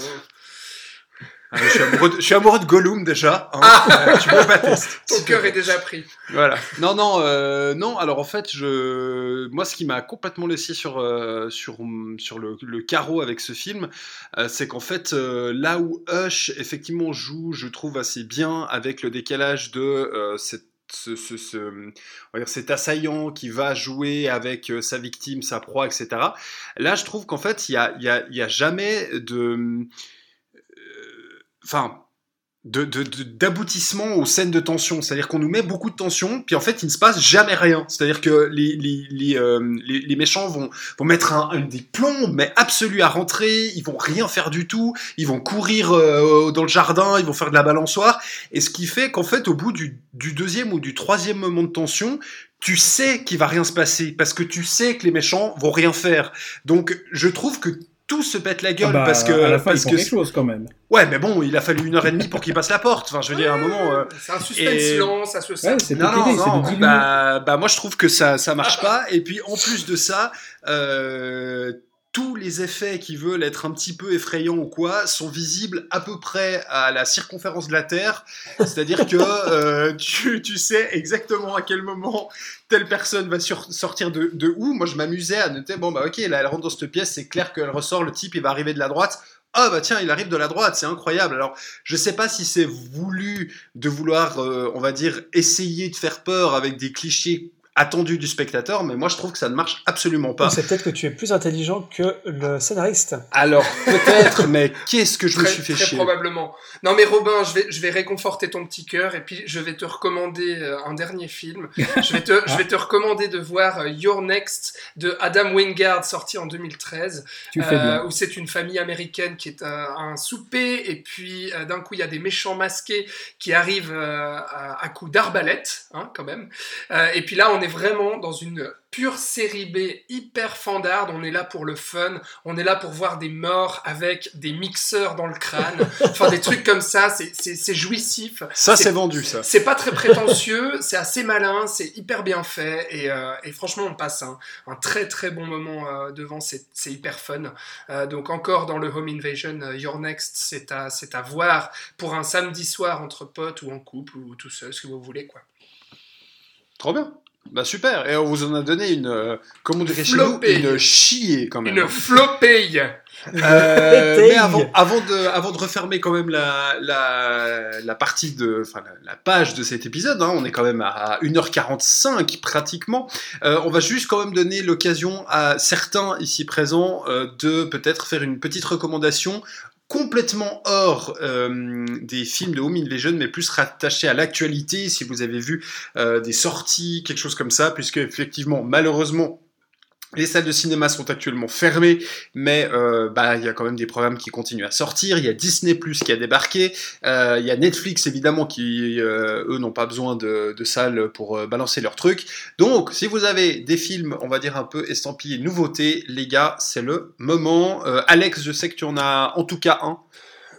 Ah, je, suis amoureux de, je suis amoureux de Gollum déjà. hein. Ah. Euh, tu peux pas tester. Ton cœur est déjà pris. Voilà. Non, non, euh, non. Alors en fait, je, moi, ce qui m'a complètement laissé sur euh, sur sur le, le carreau avec ce film, euh, c'est qu'en fait, là où Hush effectivement joue, je trouve assez bien avec le décalage de cette ce, ce, ce- on va dire cet assaillant qui va jouer avec sa victime, sa proie, etc. Là, je trouve qu'en fait, il y a, il y, a, y a jamais de, enfin, de, de- d'aboutissement aux scènes de tension. C'est-à-dire qu'on nous met beaucoup de tension, puis en fait, il ne se passe jamais rien. C'est-à-dire que les, les, les, euh, les méchants vont, vont mettre un, un- des plombes, mais absolus à rentrer, ils vont rien faire du tout, ils vont courir euh, dans le jardin, ils vont faire de la balançoire, et ce qui fait qu'en fait, au bout du, du deuxième ou du troisième moment de tension, tu sais qu'il va rien se passer, parce que tu sais que les méchants vont rien faire. Donc, je trouve que tout se pète la gueule Ah bah, parce que à la fin, ils parce font que quelque chose quand même. Ouais, mais bon, il a fallu une heure et demie pour qu'il passe la porte. Enfin, je veux dire, à un moment. euh, C'est un suspense et- lent, ça se sent. Ouais, c'est Non, non, non. Bah, bah, moi, je trouve que ça, ça marche pas. Et puis, en plus de ça, euh, tous les effets qui veulent être un petit peu effrayants ou quoi sont visibles à peu près à la circonférence de la Terre. C'est-à-dire que [LAUGHS] euh, tu, tu sais exactement à quel moment telle personne va sur- sortir de, de où. Moi, je m'amusais à noter, bon, bah ok, là, elle rentre dans cette pièce, c'est clair qu'elle ressort, le type, il va arriver de la droite. Ah bah tiens, il arrive de la droite, c'est incroyable. Alors, je sais pas si c'est voulu de vouloir, euh, on va dire, essayer de faire peur avec des clichés attendus du spectateur, mais moi je trouve que ça ne marche absolument pas. C'est peut-être que tu es plus intelligent que le scénariste. Alors [LAUGHS] peut-être, mais qu'est-ce que je me suis fait très chier? probablement. Non mais Robin, je vais, je vais réconforter ton petit cœur et puis je vais te recommander euh, un dernier film. Je vais te, [LAUGHS] je vais te recommander de voir euh, Your Next de Adam Wingard sorti en 2013 Tu fais euh, bien. où c'est une famille américaine qui est à un souper et puis euh, d'un coup il y a des méchants masqués qui arrivent euh, à, à coups d'arbalète hein, quand même. Euh, et puis là on est vraiment dans une pure série B hyper fandarde, on est là pour le fun, on est là pour voir des morts avec des mixeurs dans le crâne, [LAUGHS] enfin des trucs comme ça, c'est- jouissif. Ça c'est- vendu ça. C'est pas très prétentieux, c'est assez malin, c'est hyper bien fait et, euh, et franchement on passe un, un très très bon moment euh, devant, c'est hyper fun. Euh, donc encore dans le Home Invasion, Your Next, c'est à, à voir pour un samedi soir entre potes ou en couple ou tout seul, ce que vous voulez quoi. Trop bien. Bah super. Et on vous en a donné une, euh, comment on dirait chez nous, Flopée. une chier quand même. Une flopée Euh, mais avant, avant, de, avant de refermer quand même la, la, la partie de, enfin la, la page de cet épisode, hein, on est quand même à 1h45 pratiquement, euh, on va juste quand même donner l'occasion à certains ici présents euh, de peut-être faire une petite recommandation complètement hors euh, des films de Home Invasion, mais plus rattaché à l'actualité, si vous avez vu euh, des sorties, quelque chose comme ça, puisque effectivement, malheureusement, les salles de cinéma sont actuellement fermées, mais euh, bah, il y a quand même des programmes qui continuent à sortir. Il y a Disney Plus qui a débarqué. Euh, il y a Netflix évidemment qui, euh, eux, n'ont pas besoin de, de salles pour euh, balancer leurs trucs. Donc, si vous avez des films, on va dire un peu estampillés nouveautés, les gars, c'est le moment. Euh, Alex, je sais que tu en as en tout cas un.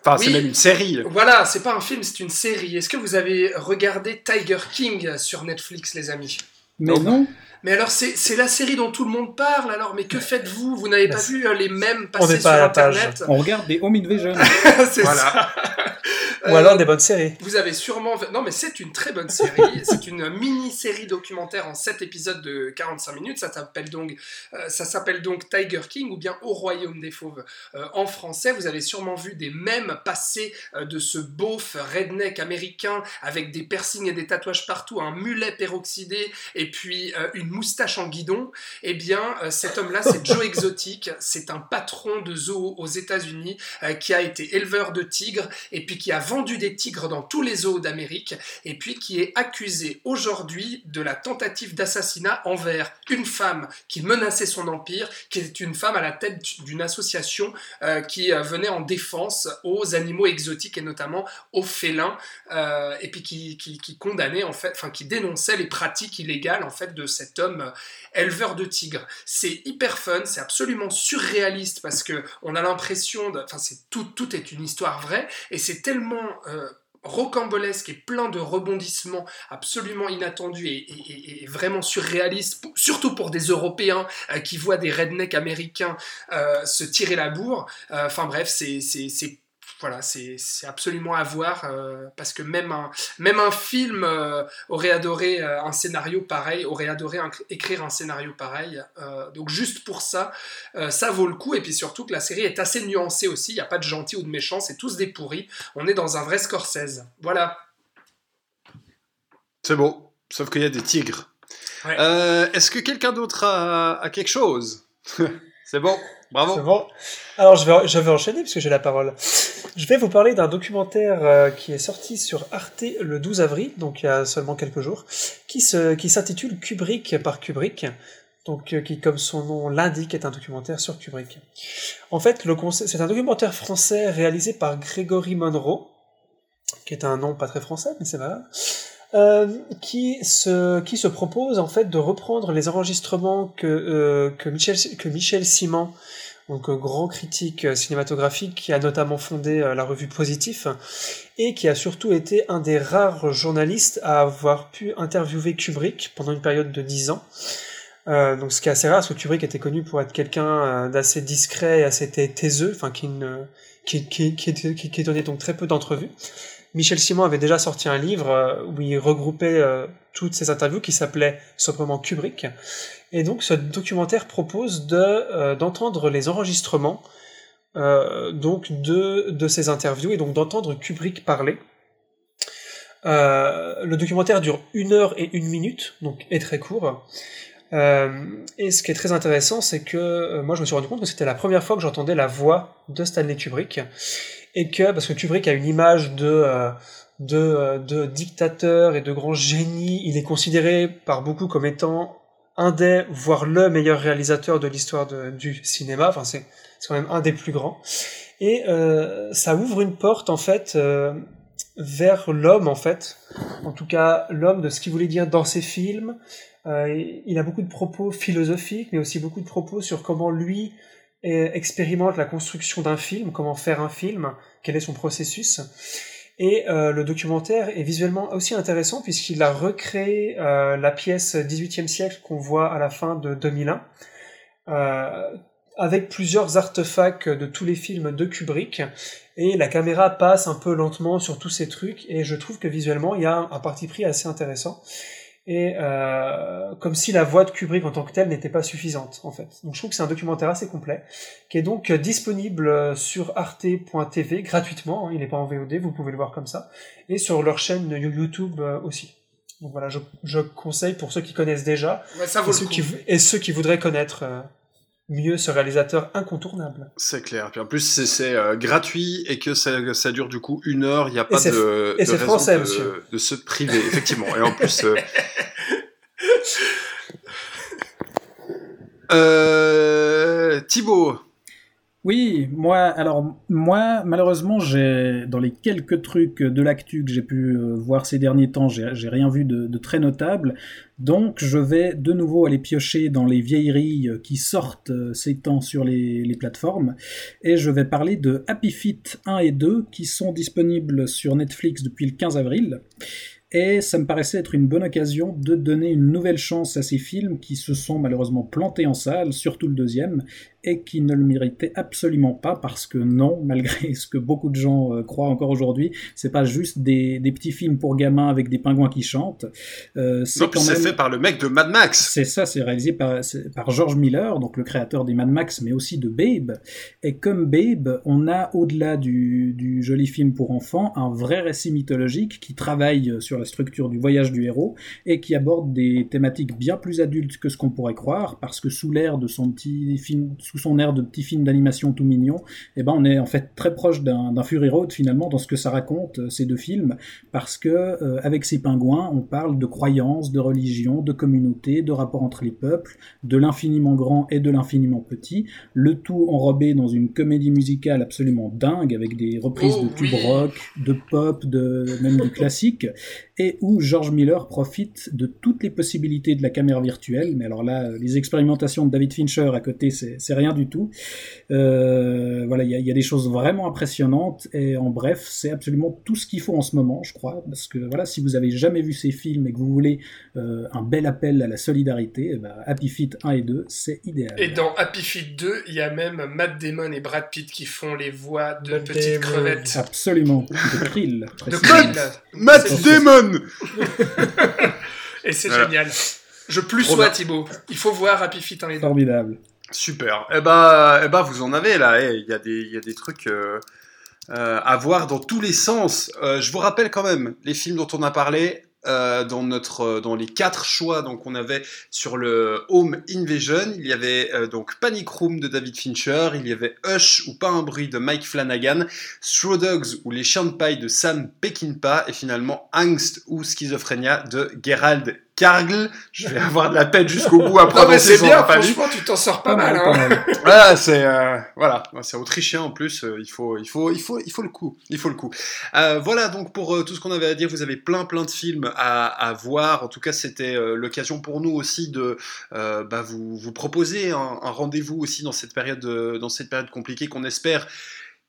Enfin, c'est même une série. Voilà, c'est pas un film, c'est une série. Est-ce que vous avez regardé Tiger King sur Netflix, les amis? Mais Non. non, Mais alors, c'est c'est la série dont tout le monde parle, alors, mais que faites-vous? Vous n'avez Bah, pas vu euh, les mêmes passer pas sur la page. Internet on regarde des Home Invasion. [LAUGHS] C'est Voilà. ça. Ou Euh, alors des bonnes séries. Vous avez sûrement... Non, mais c'est une très bonne série. [LAUGHS] c'est une mini-série documentaire en 7 épisodes de 45 minutes. Ça s'appelle donc, euh, ça s'appelle donc Tiger King ou bien Au Royaume des Fauves euh, en français. Vous avez sûrement vu des mèmes passer euh, de ce beauf redneck américain avec des piercings et des tatouages partout, un mulet peroxydé et puis euh, moustache en guidon. Eh bien, euh, cet homme-là, c'est Joe Exotic. [LAUGHS] C'est un patron de zoo aux États-Unis euh, qui a été éleveur de tigres et puis qui a vendu des tigres dans tous les zoos d'Amérique et puis qui est accusé aujourd'hui de la tentative d'assassinat envers une femme qui menaçait son empire, qui est une femme à la tête d'une association euh, qui venait en défense aux animaux exotiques et notamment aux félins et puis qui, qui, condamnait en fait, enfin qui dénonçait les pratiques illégales en fait de cet homme éleveur de tigres. C'est hyper fun, c'est absolument surréaliste parce que on a l'impression, enfin c'est tout, tout est une histoire vraie et c'est tellement euh, rocambolesque et plein de rebondissements absolument inattendus et, vraiment surréalistes, surtout pour des Européens euh, qui voient des rednecks américains euh, se tirer la bourre. Enfin bref, c'est voilà, c'est absolument à voir euh, parce que même un, même un film euh, aurait adoré euh, un scénario pareil, aurait adoré écrire un scénario pareil. donc juste pour ça, ça vaut le coup. Et puis surtout que la série est assez nuancée aussi. Il n'y a pas de gentils ou de méchants, c'est tous des pourris. On est dans un vrai Scorsese. Voilà. C'est beau, sauf qu'il y a des tigres. Est-ce que quelqu'un d'autre a, a quelque chose? [LAUGHS] C'est bon. Bravo. C'est bon. Alors, je vais, je vais enchaîner puisque j'ai la parole. Je vais vous parler d'un documentaire euh, qui est sorti sur Arte le 12 avril, donc il y a seulement quelques jours, qui se, qui s'intitule Kubrick par Kubrick. Donc, euh, qui, comme son nom l'indique, est un documentaire sur Kubrick. En fait, le c'est un documentaire français réalisé par Grégory Monroe, qui est un nom pas très français, mais c'est vrai. Euh, qui se qui se propose en fait de reprendre les enregistrements que euh, que Michel que Michel Simon donc grand critique cinématographique qui a notamment fondé euh, la revue Positif et qui a surtout été un des rares journalistes à avoir pu interviewer Kubrick pendant une période de dix ans. Euh, donc ce qui est assez rare parce que Kubrick était connu pour être quelqu'un d'assez discret et assez taiseux, enfin qui, ne, qui, qui, qui, qui donnait donc très peu d'entrevues. Michel Simon avait déjà sorti un livre euh, où il regroupait euh, toutes ses interviews qui s'appelait simplement Kubrick. Et donc ce documentaire propose euh, d'entendre les enregistrements donc de de ces interviews et donc d'entendre Kubrick parler. le documentaire dure une heure et une minute, donc est très court. et ce qui est très intéressant, c'est que moi je me suis rendu compte que c'était la première fois que j'entendais la voix de Stanley Kubrick et que parce que Kubrick a une image de euh, euh, de dictateur et de grand génie, il est considéré par beaucoup comme étant un des, voire le meilleur réalisateur de l'histoire du cinéma. Enfin, c'est quand même un des plus grands. Et euh, ça ouvre une porte en fait vers l'homme en fait. En tout cas, l'homme de ce qu'il voulait dire dans ses films. Il a beaucoup de propos philosophiques, mais aussi beaucoup de propos sur comment lui expérimente la construction d'un film, comment faire un film, quel est son processus. Et euh, le documentaire est visuellement aussi intéressant puisqu'il a recréé euh, la pièce 18e siècle qu'on voit à la fin de 2001, euh, avec plusieurs artefacts de tous les films de Kubrick. Et la caméra passe un peu lentement sur tous ces trucs et je trouve que visuellement il y a un parti pris assez intéressant et euh, comme si la voix de Kubrick en tant que telle n'était pas suffisante en fait. Donc je trouve que c'est un documentaire assez complet qui est donc disponible sur arte.tv gratuitement, hein, il n'est pas en VOD, vous pouvez le voir comme ça, et sur leur chaîne YouTube euh, aussi. Donc voilà, je, je conseille pour ceux qui connaissent déjà et, ceux qui, et, ceux qui, voudraient connaître euh, mieux ce réalisateur incontournable. C'est clair. Puis en plus, c'est euh, gratuit et que ça, ça, dure du coup une heure. Il n'y a pas de, et de raison français, de, monsieur. de, se priver, effectivement. et en plus. Euh... [LAUGHS] [LAUGHS] euh, Thibaut, oui, moi, alors moi, malheureusement, j'ai dans les quelques trucs de l'actu que j'ai pu euh, voir ces derniers temps, j'ai rien vu de, très notable. Donc, je vais de nouveau aller piocher dans les vieilleries euh, qui sortent ces temps sur les, les plateformes, et je vais parler de Happy Feet 1 et 2 qui sont disponibles sur Netflix depuis le 15 avril et ça me paraissait être une bonne occasion de donner une nouvelle chance à ces films qui se sont malheureusement plantés en salle, surtout le deuxième, et qui ne le méritaient absolument pas parce que non, [LAUGHS] malgré ce que beaucoup de gens euh, croient encore aujourd'hui, c'est pas juste des, des, petits films pour gamins avec des pingouins qui chantent. Euh, c'est même... fait par le mec de Mad Max. C'est ça, c'est réalisé par, par George Miller, donc le créateur des Mad Max, mais aussi de Babe. Et comme Babe, on a au-delà du, du joli film pour enfants un vrai récit mythologique qui travaille sur la structure du voyage du héros et qui aborde des thématiques bien plus adultes que ce qu'on pourrait croire, parce que sous l'air de son petit film sous son air de petit film d'animation tout mignon, et eh ben on est en fait très proche d'un Fury Road finalement dans ce que ça raconte euh, ces deux films, parce que euh, avec ces pingouins, on parle de croyances, de religion, de communauté, de rapport entre les peuples, de l'infiniment grand et de l'infiniment petit, le tout enrobé dans une comédie musicale absolument dingue avec des reprises de oh tube rock, de pop, de même du classique, et où George Miller profite de toutes les possibilités de la caméra virtuelle. Mais alors là, les expérimentations de David Fincher à côté, c'est rien du tout. Euh, voilà, il y a, y a, des choses vraiment impressionnantes et en bref, c'est absolument tout ce qu'il faut en ce moment, je crois, parce que voilà, si vous avez jamais vu ces films et que vous voulez euh, un bel appel à la solidarité, eh ben, Happy Feet 1 et 2, c'est idéal. Et dans Happy Feet 2, il y a même Matt Damon et Brad Pitt qui font les voix de Matt petites Damon. crevettes. Absolument, de krill. de krill. Matt Damon. [LAUGHS] et c'est voilà. génial. Je plus sois Thibaut. Il faut voir Happy Feet 1 et 2. Formidable. Super. Eh ben, eh ben, vous en avez là. Il y, a des, il y a des trucs euh, euh, à voir dans tous les sens. Euh, je vous rappelle quand même les films dont on a parlé. Euh, dans notre dans les quatre choix donc on avait sur le Home Invasion il y avait euh, donc Panic Room de David Fincher il y avait Hush ou Pas un bruit de Mike Flanagan Straw Dogs ou Les chiens de paille de Sam Peckinpah et finalement Angst ou Schizophrénia de Gerald Cargle, je vais avoir de la peine jusqu'au bout après. Non mais c'est bien, franchement, tu t'en sors pas, pas mal. Hein. mal. [LAUGHS] voilà, c'est euh, voilà, c'est autrichien en plus. Euh, il faut, il faut, il faut, il faut le coup. Il faut le coup. Euh, voilà donc pour euh, tout ce qu'on avait à dire. Vous avez plein, plein de films à, à voir. En tout cas, c'était euh, l'occasion pour nous aussi de bah, vous, vous proposer un, un rendez-vous aussi dans cette période, dans cette période compliquée qu'on espère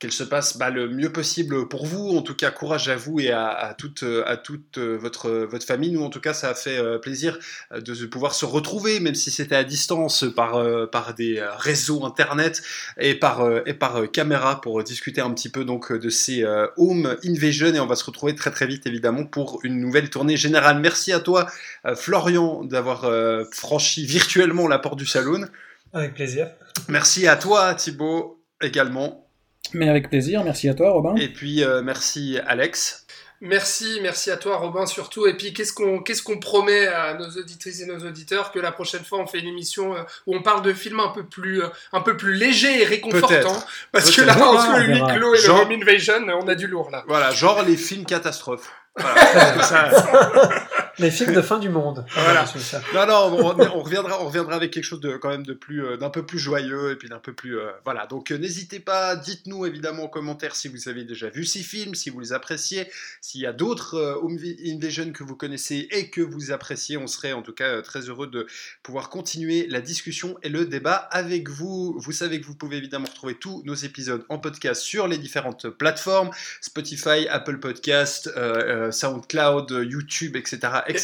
qu'elle se passe bah, le mieux possible pour vous. En tout cas, courage à vous et à, à toute, à toute votre, votre famille. Nous, en tout cas, ça a fait euh, plaisir de pouvoir se retrouver, même si c'était à distance par, euh, par des réseaux internet et par, euh, et par caméra pour discuter un petit peu donc de ces Home Invasion. Et on va se retrouver très très vite, évidemment, pour une nouvelle tournée générale. Merci à toi, Florian, d'avoir franchi virtuellement la porte du salon. Avec plaisir. Merci à toi, Thibaut, également. Mais avec plaisir, merci à toi Robin. Et puis euh, merci Alex. Merci, merci à toi Robin surtout. Et puis qu'est-ce qu'on qu'est-ce qu'on promet à nos auditrices et nos auditeurs que la prochaine fois on fait une émission euh, où on parle de films un peu plus euh, un peu plus légers et réconfortants? Parce que là entre le huis clos et genre... le Home Invasion on a du lourd là. Voilà, genre les films catastrophes. Voilà, ça... [LAUGHS] Les films de fin du monde. Voilà. Non, non, on, on, reviendra, on reviendra avec quelque chose de quand même de plus, euh, d'un peu plus joyeux et puis d'un peu plus, euh, voilà. Donc euh, n'hésitez pas, dites-nous évidemment en commentaire si vous avez déjà vu ces films, si vous les appréciez, s'il y a d'autres Home Invasion que vous connaissez et que vous appréciez, on serait en tout cas très heureux de pouvoir continuer la discussion et le débat avec vous. Vous savez que vous pouvez évidemment retrouver tous nos épisodes en podcast sur les différentes plateformes Spotify, Apple Podcast, SoundCloud, YouTube, etc.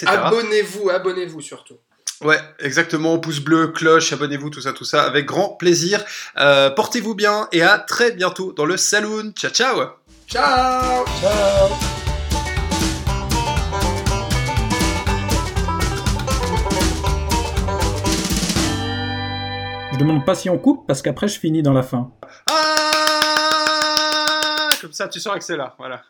Abonnez-vous, abonnez-vous surtout. Ouais, exactement. Pouce bleu, cloche, abonnez-vous, tout ça, tout ça, avec grand plaisir. Euh, Portez-vous bien et à très bientôt dans le saloon. Ciao, ciao. Ciao. Ciao. Je demande pas si on coupe parce qu'après je finis dans la fin. Ah Comme ça, tu sens que c'est là. Voilà.